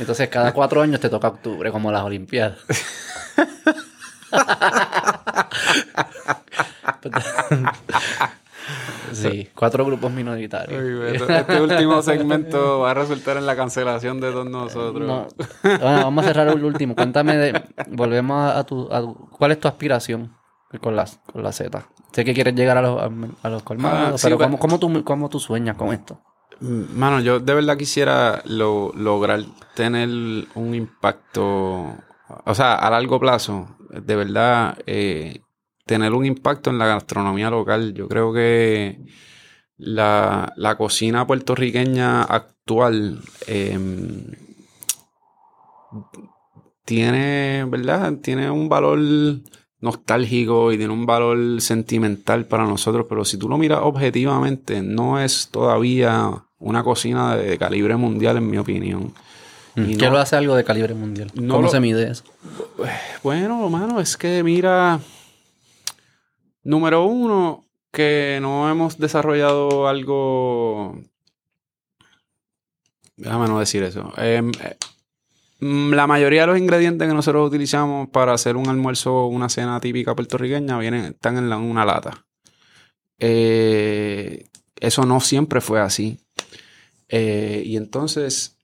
Entonces cada cuatro años te toca octubre, como las Olimpiadas. sí, Cuatro grupos minoritarios. este último segmento va a resultar en la cancelación de todos nosotros. Bueno, vamos a cerrar el último. Cuéntame de... Volvemos a tu... ¿Cuál es tu aspiración con la, con la Z? Sé que quieres llegar a los, a, los colmados, ah, pero ¿cómo, cómo, tú, ¿cómo tú sueñas con esto? Mano, yo de verdad quisiera lograr tener un impacto, o sea, a largo plazo, de verdad, eh, tener un impacto en la gastronomía local. Yo creo que la, cocina puertorriqueña actual em, tiene, ¿verdad? Tiene un valor nostálgico y tiene un valor sentimental para nosotros, pero si tú lo miras objetivamente, no es todavía una cocina de, calibre mundial, en mi opinión. Mm. ¿Qué lo hace algo de calibre mundial? ¿Cómo se mide eso? Bueno, hermano, es que mira, número uno, que no hemos desarrollado algo... Déjame no decir eso. Em, eh, la mayoría de los ingredientes que nosotros utilizamos para hacer un almuerzo o una cena típica puertorriqueña vienen, están en una lata. Eh, eso no siempre fue así. Eh, y entonces,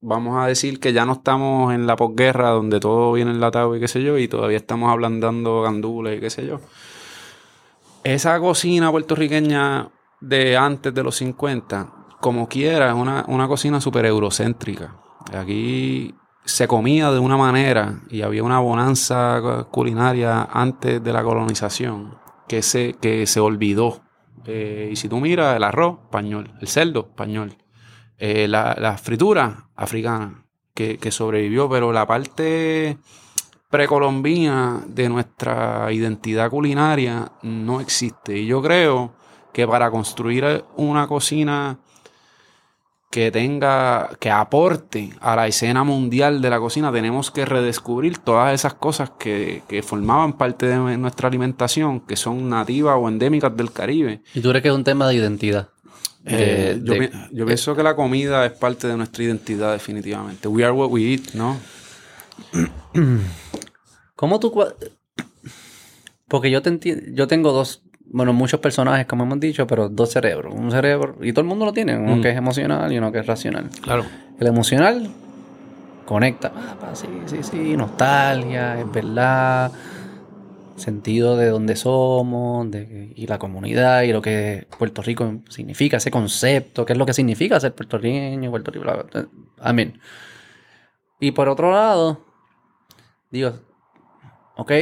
vamos a decir que ya no estamos en la posguerra donde todo viene enlatado y qué sé yo, y todavía estamos ablandando gandules y qué sé yo. Esa cocina puertorriqueña de antes de los 50, como quiera, es una, una cocina súper eurocéntrica. Aquí se comía de una manera y había una bonanza culinaria antes de la colonización que se, que se olvidó. Eh, y si tú miras el arroz, español, el cerdo, español, eh, la, fritura africana que, sobrevivió, pero la parte precolombina de nuestra identidad culinaria no existe. Y yo creo que para construir una cocina que tenga, que aporte a la escena mundial de la cocina, tenemos que redescubrir todas esas cosas que, formaban parte de nuestra alimentación, que son nativas o endémicas del Caribe. ¿Y tú crees que es un tema de identidad? Eh, yo, yo pienso que la comida es parte de nuestra identidad, definitivamente. We are what we eat, ¿no? ¿Cómo tú.? Porque yo, te yo tengo dos. Bueno, muchos personajes, como hemos dicho, pero dos cerebros. Un cerebro. Y todo el mundo lo tiene. Uno mm. que es emocional y uno que es racional. Claro. El emocional conecta. Ah, sí, sí, sí. Nostalgia, es verdad sentido de dónde somos de, y la comunidad y lo que Puerto Rico significa, ese concepto, qué es lo que significa ser puertorriqueño, Puerto Rico. Amén. Y por otro lado, digo, ok,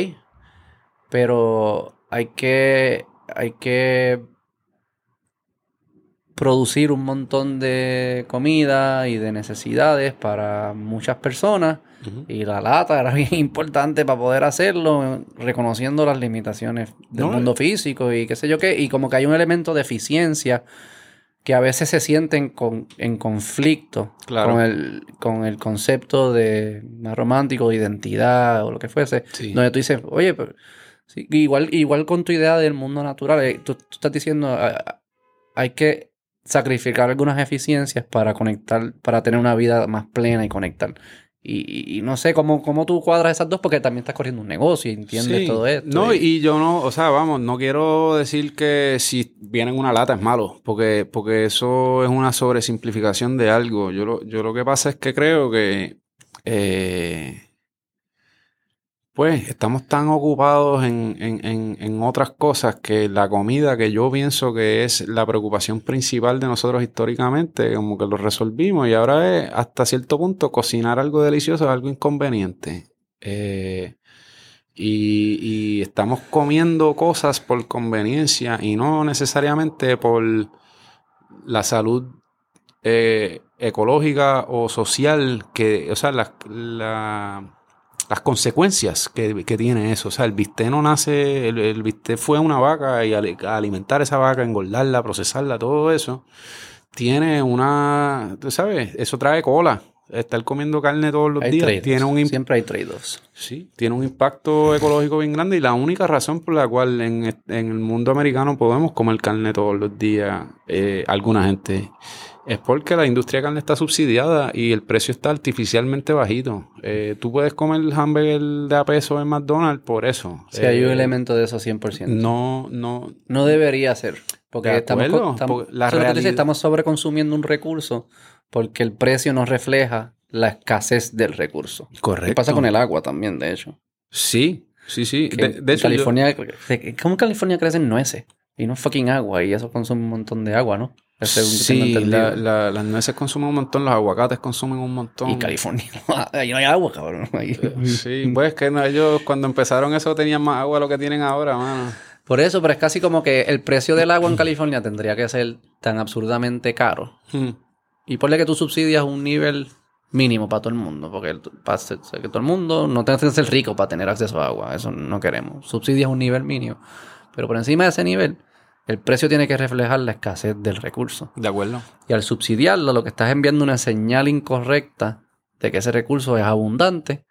pero hay que, hay que producir un montón de comida y de necesidades para muchas personas. Y la lata era bien importante para poder hacerlo, reconociendo las limitaciones del mundo físico y qué sé yo qué. Y como que hay un elemento de eficiencia que a veces se sienten con, en conflicto con, el, con el concepto de más romántico, de identidad o lo que fuese. Donde tú dices, oye, pero, igual, igual con tu idea del mundo natural, eh, tú, estás diciendo, hay que sacrificar algunas eficiencias para conectar, para tener una vida más plena y conectar. Y, no sé cómo, cómo tú cuadras esas dos porque también estás corriendo un negocio y entiendes todo esto. No, y... yo no, o sea, vamos, no quiero decir que si viene en una lata es malo, porque, porque eso es una sobresimplificación de algo. Yo lo, yo lo que pasa es que creo que eh, pues estamos tan ocupados en, otras cosas que la comida, que yo pienso que es la preocupación principal de nosotros históricamente, como que lo resolvimos y ahora es hasta cierto punto cocinar algo delicioso es algo inconveniente. Eh, y, estamos comiendo cosas por conveniencia y no necesariamente por la salud eh, ecológica o social que, o sea, la las consecuencias que, tiene eso. O sea, el bistec no nace, el, el bistec fue una vaca y alimentar esa vaca, engordarla, procesarla, todo eso, tiene una, tú sabes, eso trae cola. Estar comiendo carne todos los días tiene un siempre hay trade-offs. Sí, tiene un impacto ecológico bien grande y la única razón por la cual en, el mundo americano podemos comer carne todos los días, eh, alguna gente es porque la industria de carne está subsidiada y el precio está artificialmente bajito. Eh, tú puedes comer el hamburger de a peso en McDonald's por eso. Si hay un eh, elemento de eso 100%. No, no. No debería ser. Porque De estamos, acuerdo, estamos, la dices, estamos sobreconsumiendo un recurso porque el precio no refleja la escasez del recurso. Correcto. ¿Qué pasa con el agua también, de hecho? Sí, sí, sí. Que De, hecho, yo- California, ¿cómo en California crecen nueces? Y no fucking agua, y eso consume un montón de agua, ¿no? Sí, entendido. la- la- las nueces consumen un montón, los aguacates consumen un montón. Y California, ahí no hay agua, cabrón. Ahí- Sí, pues que no, ellos cuando empezaron eso tenían más agua de lo que tienen ahora, mano. Por eso, pero es casi como que el precio del agua en California tendría que ser tan absurdamente caro. Hmm. Y ponle que tú subsidias un nivel mínimo para todo el mundo, porque el- para ser- que todo el mundo no tenga que ser rico para tener acceso a agua, eso no queremos. Subsidias un nivel mínimo. Pero por encima de ese nivel, el precio tiene que reflejar la escasez del recurso. De acuerdo. Y al subsidiarlo, lo que estás enviando una señal incorrecta de que ese recurso es abundante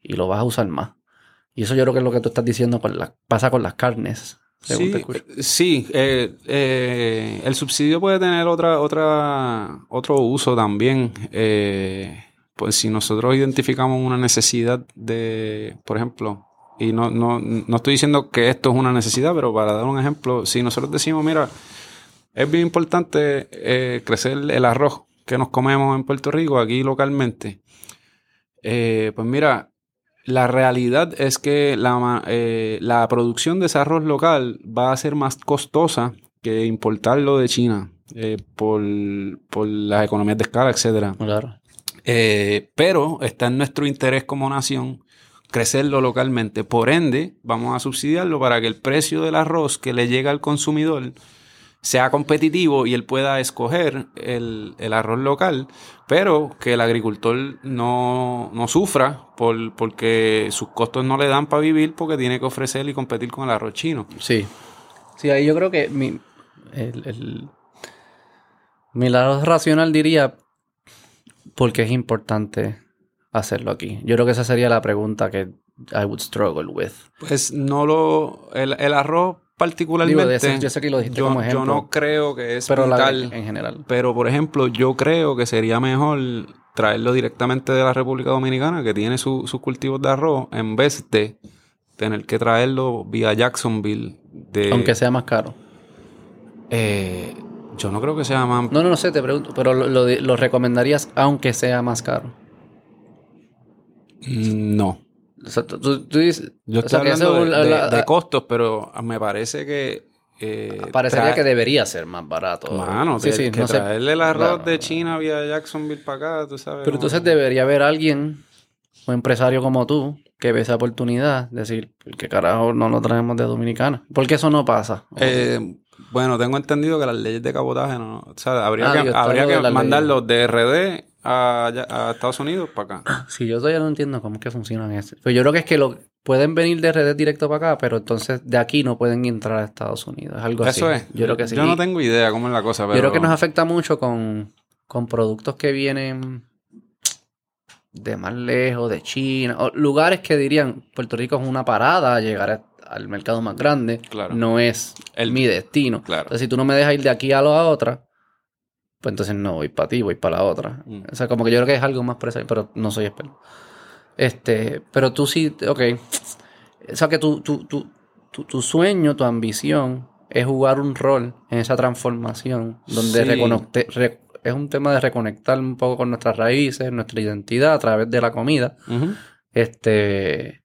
y lo vas a usar más. Y eso yo creo que es lo que tú estás diciendo con la, pasa con las carnes. según te Sí, escucho. eh, sí eh, eh, el subsidio puede tener otra, otra, otro uso también. Eh, pues si nosotros identificamos una necesidad de, por ejemplo, y no, no, no estoy diciendo que esto es una necesidad, pero para dar un ejemplo, si nosotros decimos, mira, es bien importante eh, crecer el arroz que nos comemos en Puerto Rico, aquí localmente. Eh, pues mira, la realidad es que la, eh, la producción de ese arroz local va a ser más costosa que importarlo de China por, por las economías de escala, etcétera. Claro. Pero está en nuestro interés como nación crecerlo localmente. Por ende, vamos a subsidiarlo para que el precio del arroz que le llega al consumidor sea competitivo y él pueda escoger el, el arroz local, pero que el agricultor no, no sufra por, porque sus costos no le dan para vivir porque tiene que ofrecer y competir con el arroz chino. Sí. Sí, ahí yo creo que mi, el, mi lado racional diría porque es importante hacerlo aquí. Yo creo que esa sería la pregunta que I would struggle with. Pues no lo... El, el arroz particularmente... Digo, de ese- yo sé que lo dijiste yo, como yo ejemplo. no creo que es Pero la, vital. en general. Pero, por ejemplo, yo creo que sería mejor traerlo directamente de la República Dominicana, que tiene su- sus cultivos de arroz, en vez de tener que traerlo vía Jacksonville. De, Aunque sea más caro. eh, yo no creo que sea más... No, no, no sé, te pregunto. Pero lo, lo, lo recomendarías aunque sea más caro. Mm, No. O sea, tú, dices... Yo o estoy sea, hablando de, costos, pero me parece que... eh, Parecería que debería ser más barato. Mano, sí, que, sí, que no sé. traerle el arroz Claro. de China vía Jacksonville para acá, tú sabes. Pero entonces debería haber alguien, un empresario como tú, que ve esa oportunidad, decir, ¿por qué carajo no lo traemos de Dominicana? Porque eso no pasa. Eh, bueno, tengo entendido que las leyes de cabotaje no. O sea, habría Ah, que, habría que mandarlos de RD a, a Estados Unidos para acá. Si yo todavía no entiendo cómo es que funcionan eso. Pero yo creo que es que lo pueden venir de redes directo para acá, pero entonces de aquí no pueden entrar a Estados Unidos. Es algo Eso así. es. Yo creo que sí. Yo no tengo idea cómo es la cosa, pero. Yo creo que nos afecta mucho con, con productos que vienen de más lejos, de China, o lugares que dirían Puerto Rico es una parada a llegar a- al mercado más grande, Claro. no es El- mi destino. Claro. Entonces, si tú no me dejas ir de aquí a la otra, pues entonces no voy para ti, voy para la otra. Mm. O sea, como que yo creo que es algo más por eso, pero no soy experto. Este, pero tú sí, ok. O sea, que tu, tu, tu, tu, tu sueño, tu ambición es jugar un rol en esa transformación donde Sí. re- es un tema de reconectar un poco con nuestras raíces, nuestra identidad a través de la comida. Este.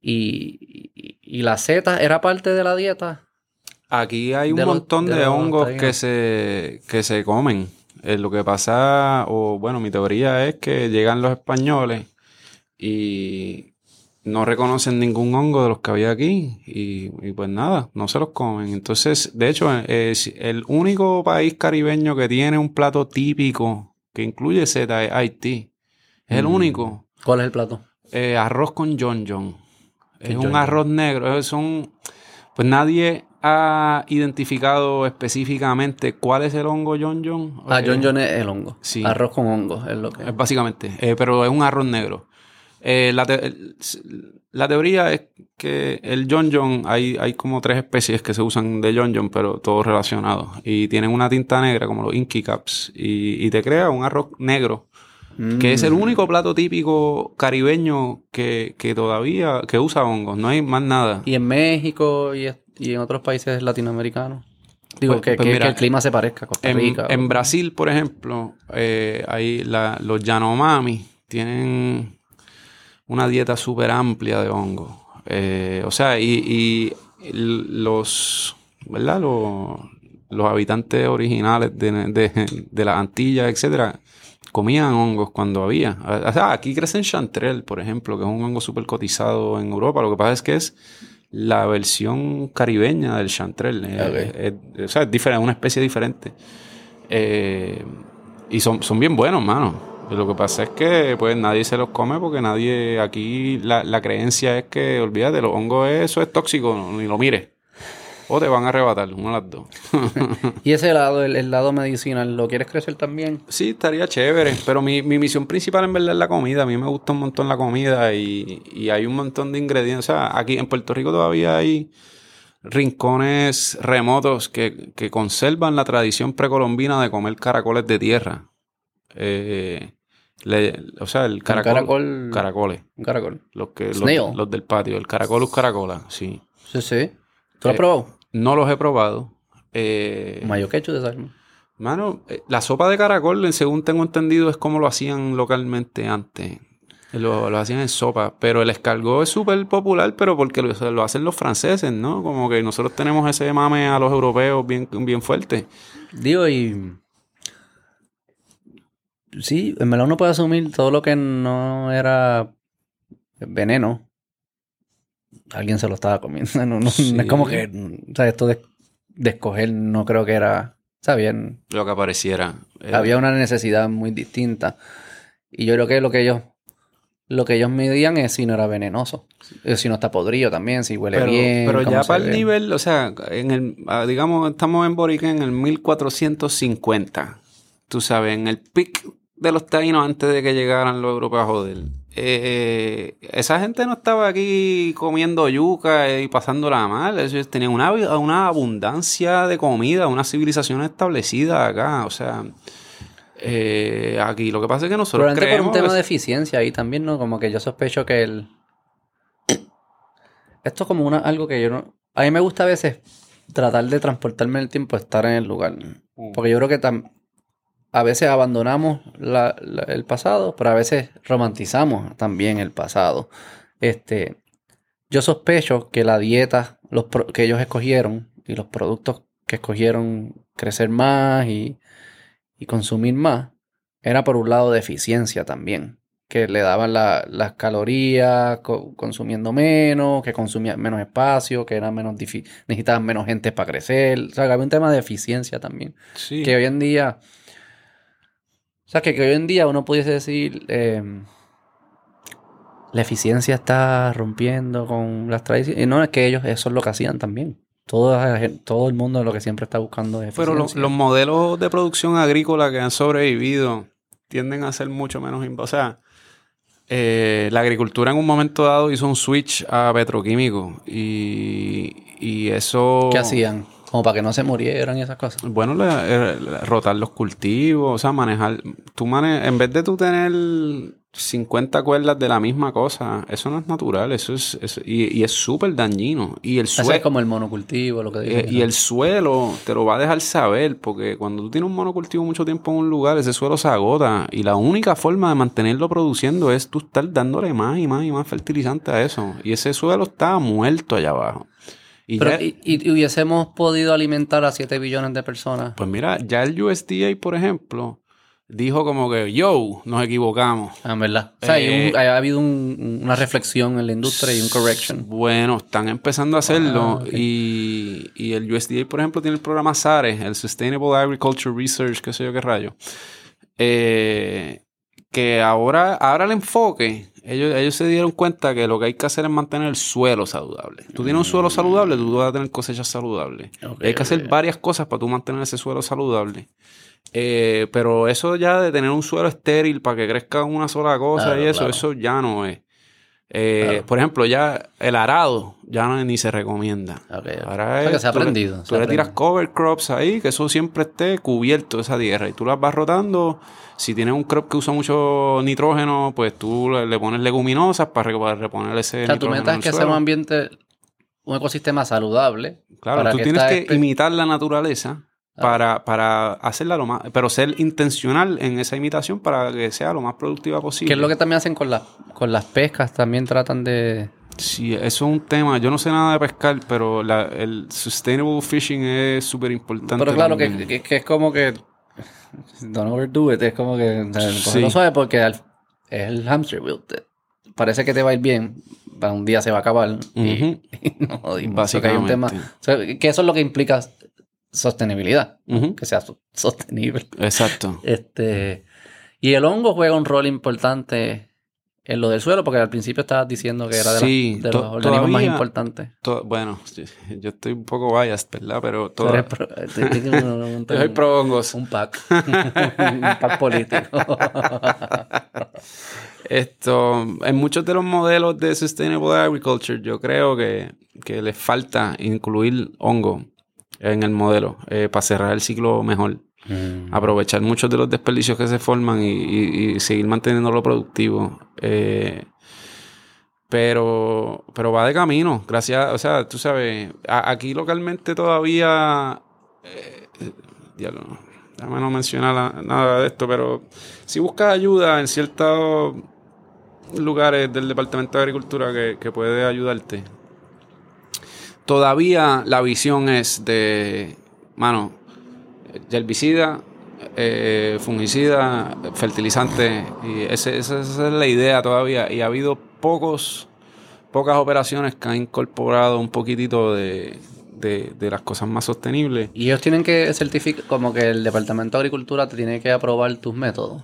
Y, y, y la seta era parte de la dieta. Aquí hay un De los- montón de hongos que se, que se comen. Eh, lo que pasa, o bueno, mi teoría es que llegan los españoles y no reconocen ningún hongo de los que había aquí y, y pues nada, no se los comen. Entonces, de hecho, si- el único país caribeño que tiene un plato típico que incluye seta es Haití. Es el Mm. único. ¿Cuál es el plato? Eh, arroz con John John. ¿Qué Es es un John arroz negro. Pues nadie ha identificado específicamente cuál es el hongo John John. Ah, Eh, John John es el hongo. sí. Arroz con hongo es lo que. es básicamente, eh, pero es un arroz negro. Eh, la, te- el- la teoría es que el John John, hay, hay como tres especies que se usan de John John, pero todos relacionados. Y tienen una tinta negra, como los Inky Caps, y, y te crea un arroz negro que es el Mm. único plato típico caribeño que, que todavía que usa hongos, no hay más nada. Y en México y, y en otros países latinoamericanos. Digo, Pues- que, pues que- mira, que el clima se parezca a Costa En, Rica. en o- Brasil, por ejemplo, eh, ahí la- los Yanomami tienen una dieta súper amplia de hongos. Eh, o sea, y, los, ¿verdad? Los, los habitantes originales de, de, de las Antillas, etcétera, comían hongos cuando había. O sea, aquí crecen chanterelle, por ejemplo, que es un hongo súper cotizado en Europa. Lo que pasa es que es la versión caribeña del chanterelle. Eh, Ok. es- o sea, es diferente, una especie diferente. Eh, y son, son bien buenos, mano. Lo que pasa es que pues nadie se los come porque nadie aquí la, la creencia es que olvídate, los hongos eso es tóxico, ni lo mires. O te van a arrebatar, una de las dos. Y ese lado, el, el lado medicinal, ¿lo quieres crecer también? Sí, estaría chévere, pero mi, mi misión principal en verdad es la comida. A mí me gusta un montón la comida y, y hay un montón de ingredientes. O sea, aquí en Puerto Rico todavía hay rincones remotos que, que conservan la tradición precolombina de comer caracoles de tierra. Eh, le- o sea, el caracol, caracol- Caracoles. Un caracol. Los, que, los del patio. El caracolus caracola, sí. Sí, sí. ¿Tú lo has Eh, probado? No los he probado. Eh, Mayo quechu de salmo. Mano, eh, la sopa de caracol, según tengo entendido, es como lo hacían localmente antes. Lo, lo hacían en sopa. Pero el escargot es súper popular, pero porque lo, lo hacen los franceses, ¿no? Como que nosotros tenemos ese mame a los europeos bien, bien fuerte. Digo, y. Sí, en verdad uno puede asumir todo lo que no era veneno. Alguien se lo estaba comiendo. No, no- Sí. no es como que. O sea, esto de, de escoger no creo que era. Está bien. Lo que apareciera. Eh, Había una necesidad muy distinta. Y yo creo que lo que ellos. Lo que ellos medían es si no era venenoso. Eh, Si no está podrido también, si huele pero, bien. pero ya para el ve. nivel, o sea, en el, ah, digamos, estamos en Borica en el 1450. Tú sabes, en el pic de los taínos antes de que llegaran los europeos a joder. Eh, esa gente no estaba aquí comiendo yuca y pasándola mal. Ellos tenían una, una abundancia de comida, una civilización establecida acá. O sea, eh, aquí lo que pasa es que nosotros Probablemente por creemos... un tema es- de eficiencia ahí también, ¿no? Como que yo sospecho que el... Esto es como una, algo que yo no... A mí me gusta a veces tratar de transportarme el tiempo, estar en el lugar. Mm. Porque yo creo que tam- a veces abandonamos la- la- el pasado, pero a veces romantizamos también el pasado. Este, yo sospecho que la dieta los pro- que ellos escogieron y los productos que escogieron crecer más y, y consumir más, era por un lado de eficiencia también. Que le daban la- las calorías co- consumiendo menos, que consumían menos espacio, que eran menos necesitaban menos gente para crecer. O sea, que había un tema de eficiencia también. Sí. Que hoy en día. O sea, que, que hoy en día uno pudiese decir. eh, la eficiencia está rompiendo con las tradiciones. Y no es que ellos eso es lo que hacían también. Todo, todo el mundo lo que siempre está buscando es Pero lo- eficiencia. los modelos de producción agrícola que han sobrevivido tienden a ser mucho menos... O sea, eh, la agricultura en un momento dado hizo un switch a petroquímico y, y eso... ¿Qué hacían? Como para que no se murieran y esas cosas. Bueno, eh, rotar los cultivos, o sea, manejar... Tú mane en vez de tú tener 50 cuerdas de la misma cosa, eso no es natural, eso es... y, y es súper dañino. Y el Eso es suelo... como el monocultivo, lo que Eh, dicen. y el suelo te lo va a dejar saber, porque cuando tú tienes un monocultivo mucho tiempo en un lugar, ese suelo se agota. Y la única forma de mantenerlo produciendo es tú estar dándole más y más y más fertilizante a eso. Y ese suelo está muerto allá abajo. Y Pero, ya- y, hubiésemos podido alimentar a 7 billones de personas. pues mira, ya el USDA, por ejemplo, dijo como que, yo, nos equivocamos. Ah, en verdad. O sea, un- Eh, ha habido un- una reflexión en la industria y un correction. Bueno, están empezando a hacerlo Ah, y, y el USDA, por ejemplo, tiene el programa SARE, el Sustainable Agriculture Research, qué sé yo qué rayo. Eh, que ahora, ahora el enfoque, ellos, ellos se dieron cuenta que lo que hay que hacer es mantener el suelo saludable. Tú tienes un suelo saludable, tú vas a tener cosechas saludables. Hay que hacer varias cosas para tú mantener ese suelo saludable. Eh, pero eso ya de tener un suelo estéril para que crezca una sola cosa Claro, y eso, claro. eso ya no es. Eh, Claro. Por ejemplo, ya el arado ya no, ni se recomienda. Ok, ok. Ahora O sea, que es- se ha tú le- aprendido, Tú se ha le tiras cover crops ahí, que eso siempre esté cubierto esa tierra y tú las vas rotando. Si tienes un crop que usa mucho nitrógeno, pues tú le, pones leguminosas para, re- para reponer ese O sea, tu meta es que sea un ambiente, un ecosistema saludable, Claro, ¿Para tú tienes que imitar la naturaleza Ah. para, para hacerla lo más... Pero ser intencional en esa imitación para que sea lo más productiva posible. Que es lo que también hacen con, las con las pescas, también tratan de... Sí, eso es un tema. Yo no sé nada de pescar, pero la- el sustainable fishing es súper importante. Pero claro, que- que es como que... Don't overdo it, es como que... o sea, Sí. cógelo suave porque es el hamster wheel. parece que te va a ir bien, para un día se va a acabar. y- Ujú. y, no, que hay un tema... Básicamente. o sea, que eso es lo que implica sostenibilidad. Que sea so- sostenible. Exacto. Este, y el hongo juega un rol importante en lo del suelo, porque al principio estabas diciendo que era de, Sí, de los organismos más todavía- importantes. Bueno, yo estoy un poco biased, ¿verdad? Pero eres pro- te- te- te- un- Yo soy pro hongos. Un pack. un pack político. Esto, en muchos de los modelos de Sustainable Agriculture, yo creo que, que les falta incluir hongo en el modelo eh, para cerrar el ciclo mejor. Mm. Aprovechar muchos de los desperdicios que se forman y, y- y seguir manteniéndolo productivo. Eh, pero, pero va de camino, gracias, o sea, tú sabes, aquí localmente todavía, eh, diablo, no, déjame no mencionar nada de esto, pero si buscas ayuda en ciertos lugares del Departamento de Agricultura que, que puede ayudarte, todavía la visión es de, mano, herbicida, eh, fungicida, fertilizante, y esa, esa es la idea todavía. Y ha habido pocos, pocas operaciones que han incorporado un poquitito de, de- de las cosas más sostenibles. Y ellos tienen que certificar, como que el Departamento de Agricultura te tiene que aprobar tus métodos.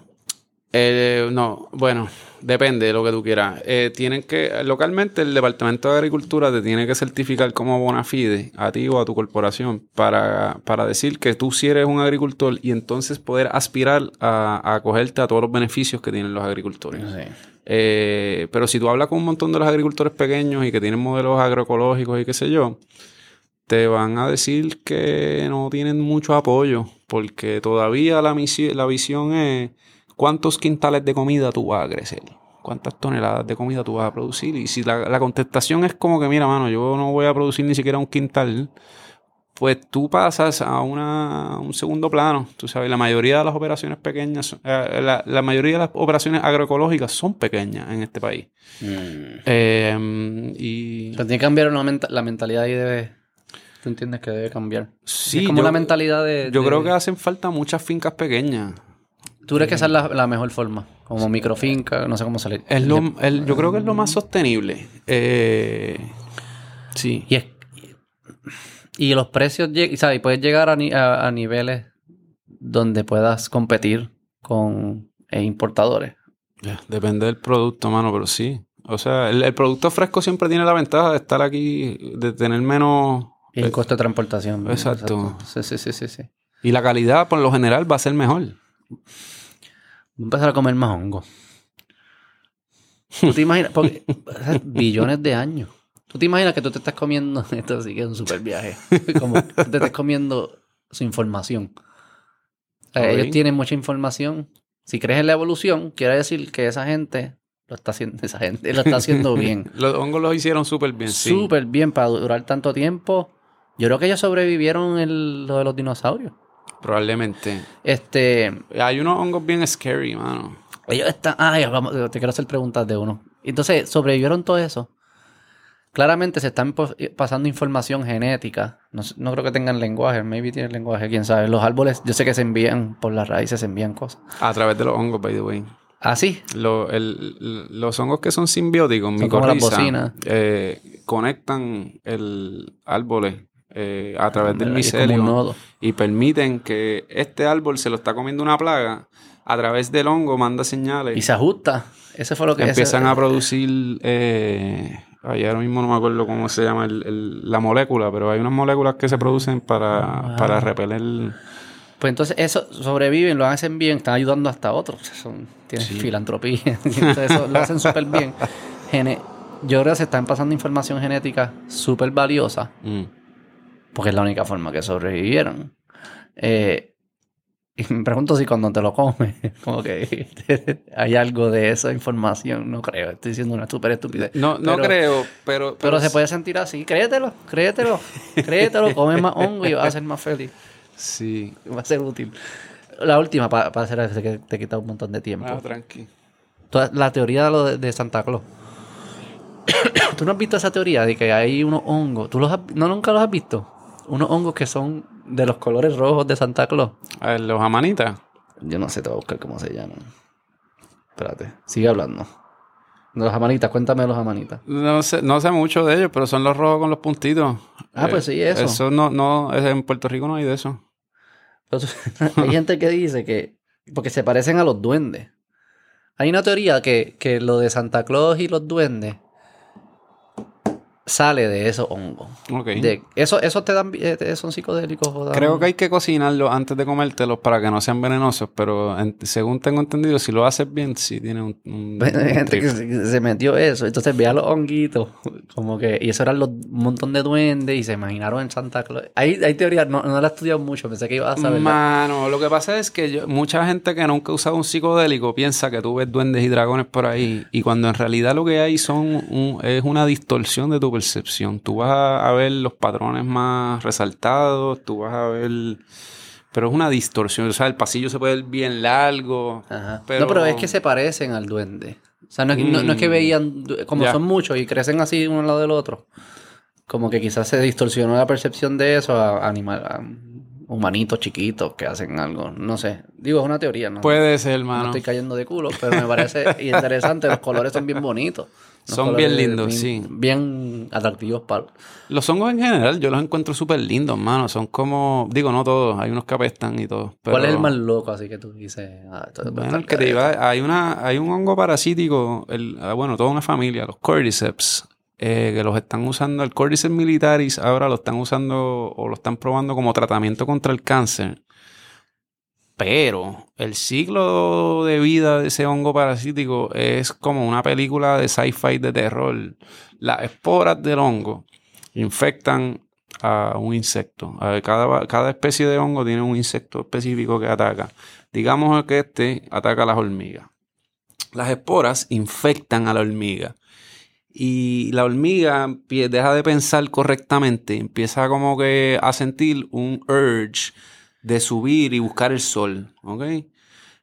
Eh, no, bueno, depende de lo que tú quieras. Eh, tienen que, localmente el Departamento de Agricultura te tiene que certificar como bona fide a ti o a tu corporación para, para decir que tú sí eres un agricultor y entonces poder aspirar a, a acogerte a todos los beneficios que tienen los agricultores. Sí. Eh, pero si tú hablas con un montón de los agricultores pequeños y que tienen modelos agroecológicos y qué sé yo, te van a decir que no tienen mucho apoyo porque todavía la, la visión es cuántos quintales de comida tú vas a crecer, cuántas toneladas de comida tú vas a producir. Y si la, la contestación es como que, mira, mano, yo no voy a producir ni siquiera un quintal, pues tú pasas a, una, un segundo plano. Tú sabes, la mayoría de las operaciones pequeñas, eh, la, la mayoría de las operaciones agroecológicas son pequeñas en este país. Mm. Eh, y Pero tiene que cambiar una menta- la mentalidad ahí debe... ¿Tú entiendes que debe cambiar? sí, es como yo, una mentalidad de... yo de- creo que hacen falta muchas fincas pequeñas. ¿Tú crees que esa es la, la mejor forma? Como microfinca, no sé cómo salir. Es lo, el- yo creo que es lo más sostenible. Eh, sí. Y, es- y los precios, ¿sabes? Puedes llegar a, ni- a- a niveles donde puedas competir con eh, importadores. Depende del producto, mano, pero sí. O sea, el, el producto fresco siempre tiene la ventaja de estar aquí, de tener menos... Y el costo de transportación. ¿no? exacto. Sí, sí, sí, sí, sí. Y la calidad, por lo general, va a ser mejor. Voy a empezar a comer más hongo. ¿Tú te imaginas? Porque, billones de años. ¿Tú te imaginas que tú te estás comiendo? Esto sí que es un super viaje. Como tú te estás comiendo su información. Ellos tienen mucha información. Si crees en la evolución, quiere decir que esa gente lo está haciendo, esa gente lo está haciendo bien. Los hongos los hicieron súper bien, sí. Súper bien para durar tanto tiempo. Yo creo que ellos sobrevivieron en lo de los dinosaurios. Probablemente. Este, Hay unos hongos bien scary, mano. Ellos están. Ay, vamos, te quiero hacer preguntas de uno. Entonces, sobrevivieron todo eso. Claramente se están pasando información genética. No, no creo que tengan lenguaje. Maybe tienen lenguaje, quién sabe. Los árboles, yo sé que se envían por las raíces, se envían cosas. A través de los hongos, by the way. Ah, sí. Lo- el- los hongos que son simbióticos, Son como las micorriza, bocinas. eh, conectan el árboles eh, a través del micelio y permiten que este árbol se lo está comiendo una plaga, a través del hongo manda señales. Y se ajusta. Ese fue lo que empiezan ese- a producir, eh, ay, ahora mismo no me acuerdo cómo se llama el- el- la molécula, pero hay unas moléculas que se producen para, Ah. para repeler. Pues entonces eso sobreviven, lo hacen bien, están ayudando hasta otros. Son, tienen Sí. filantropía. Entonces eso lo hacen súper bien. Gene- Yo creo que se están pasando información genética súper valiosa. Mm. Porque es la única forma que sobrevivieron. Eh, Y me pregunto si cuando te lo comes, como que hay algo de esa información. No creo, estoy diciendo una súper estupidez. No, no Pero- creo, pero... Pero se puede sentir así. Créetelo, créetelo, créetelo. Come más hongo y vas a ser más feliz. Sí. Va a ser útil. La última, para hacer eso, que te quita un montón de tiempo. Ah, tranqui. Toda- La teoría de lo de, de Santa Claus. ¿Tú no has visto esa teoría de que hay unos hongos? ¿Tú los has- no nunca los has visto? Unos hongos que son de los colores rojos de Santa Claus. A ver, los amanitas. Yo no sé, te voy a buscar cómo se llaman. Espérate, sigue hablando. De los amanitas, cuéntame de los amanitas. No sé, no sé mucho de ellos, pero son los rojos con los puntitos. Ah, pues sí, eso. Eso no, no, en Puerto Rico no hay de eso. Hay gente que dice que. Porque se parecen a los duendes. Hay una teoría que, que lo de Santa Claus y los duendes sale de esos hongos. Ok. De, eso, ¿Esos te dan, eh, son psicodélicos? o dan- Creo que hay que cocinarlos antes de comértelos para que no sean venenosos, pero en- según tengo entendido, si lo haces bien, sí tiene un... un- gente que se, se metió eso. Entonces veía los honguitos. Como que. Y eso eran los, un montón de duendes y se imaginaron en Santa Claus. Hay, hay teorías, no, no la he estudiado mucho. Pensé que ibas a saber. Mano, lo que pasa es que yo- mucha gente que nunca ha usado un psicodélico piensa que tú ves duendes y dragones por ahí y cuando en realidad lo que hay son un- es una distorsión de tu percepción. Tú vas a, ver los patrones más resaltados, tú vas a ver... Pero es una distorsión, o sea, el pasillo se puede ver bien largo. Ajá. Pero- No, pero es que se parecen al duende. O sea, no es, no- no es que Mm. veían, como son muchos y crecen así uno al lado del otro, como que quizás se distorsionó la percepción de eso a, animal, a humanitos chiquitos que hacen algo. No sé. Digo, es una teoría, ¿no? Puede ser, no hermano. estoy cayendo de culo, pero me parece interesante. Los colores son bien bonitos. Son bien lindos, bien- sí. Bien atractivos para... Los hongos en general, yo los encuentro súper lindos, mano. Son como, digo, no todos, hay unos que apestan y todo. ¿Cuál es el más loco? Así que tú dices... ah, esto es Bueno, bastante el que te careta. iba, hay una, hay un hongo parasítico, el, ah, bueno, toda una familia, los cordyceps, eh, que los están usando, el cordyceps militaris, ahora lo están usando o lo están probando como tratamiento contra el cáncer. Pero el ciclo de vida de ese hongo parasítico es como una película de sci-fi de terror. Las esporas del hongo infectan a un insecto. Cada, cada especie de hongo tiene un insecto específico que ataca. Digamos que este ataca a las hormigas. Las esporas infectan a la hormiga. Y la hormiga deja de pensar correctamente, empieza como que a sentir un urge de subir y buscar el sol, ¿ok?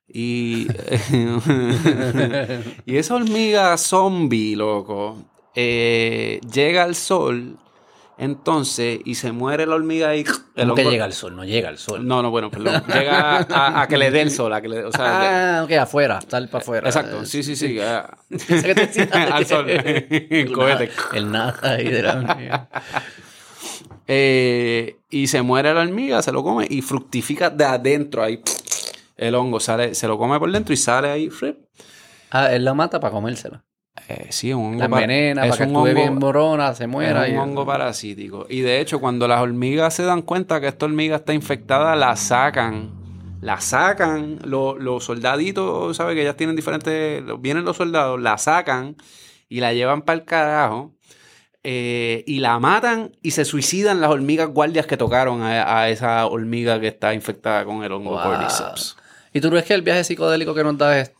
Y, y esa hormiga zombie, loco, eh, llega al sol, entonces, y se muere la hormiga ahí. el ¿Cómo que hongo- llega al sol? No llega al sol. No, no, bueno, perdón. Llega a, a que le dé el sol, a que le, o sea, Ah, ok, afuera, tal para afuera. Exacto, sí, sí, sí. Al sol, en El cohete. El nada ahí de la hormiga. Eh, y se muere la hormiga, se lo come y fructifica de adentro ahí. El hongo sale, se lo come por dentro y sale ahí. Ah, él la mata para comérsela. Eh, sí, un hongo. La envenena es para que hongo- bien morona, se muera. Es un y- hongo parasítico. Y de hecho, cuando las hormigas se dan cuenta que esta hormiga está infectada, la sacan. La sacan. Lo- los soldaditos, ¿sabes? Que ellas tienen diferentes. Vienen los soldados, la sacan y la llevan para el carajo. Eh, y la matan y se suicidan las hormigas guardias que tocaron a, a esa hormiga que está infectada con el hongo Wow. Cordyceps. ¿Y tú crees que el viaje psicodélico que nos da es,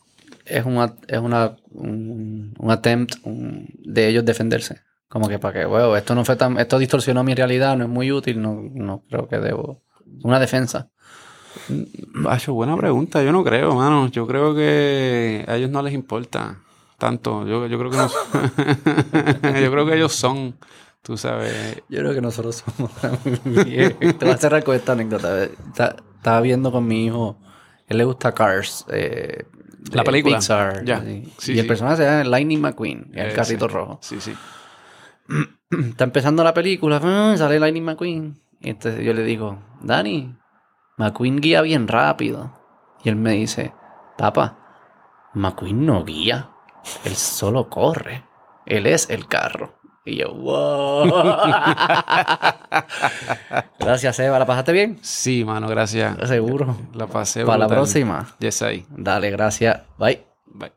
es, una, es una, un, un attempt un- de ellos defenderse? Como que para que, bueno, esto no fue tan, esto distorsionó mi realidad, no es muy útil, no, no creo que debo. Una defensa. Macho, buena pregunta. Yo no creo, mano. Yo creo que a ellos no les importa tanto. Yo, yo creo que no. yo creo que ellos son, tú sabes. Yo creo que nosotros somos también. Te voy a cerrar con esta anécdota. Está- Estaba viendo con mi hijo, él le gusta Cars. eh, La película. Pixar. Ya. sí. Sí, y el sí. personaje se llama Lightning McQueen, el Eh, carrito rojo. Sí, sí. Está empezando la película, ah, sale Lightning McQueen. Y entonces yo le digo, Dani, McQueen guía bien rápido. Y él me dice, papá, McQueen no guía, él solo corre. Él es el carro. Y yo, wow. Gracias, Eva. ¿La pasaste bien? Sí, mano, gracias. Seguro. La pasé. Para la próxima. Yes, ahí. Dale, gracias. Bye. Bye.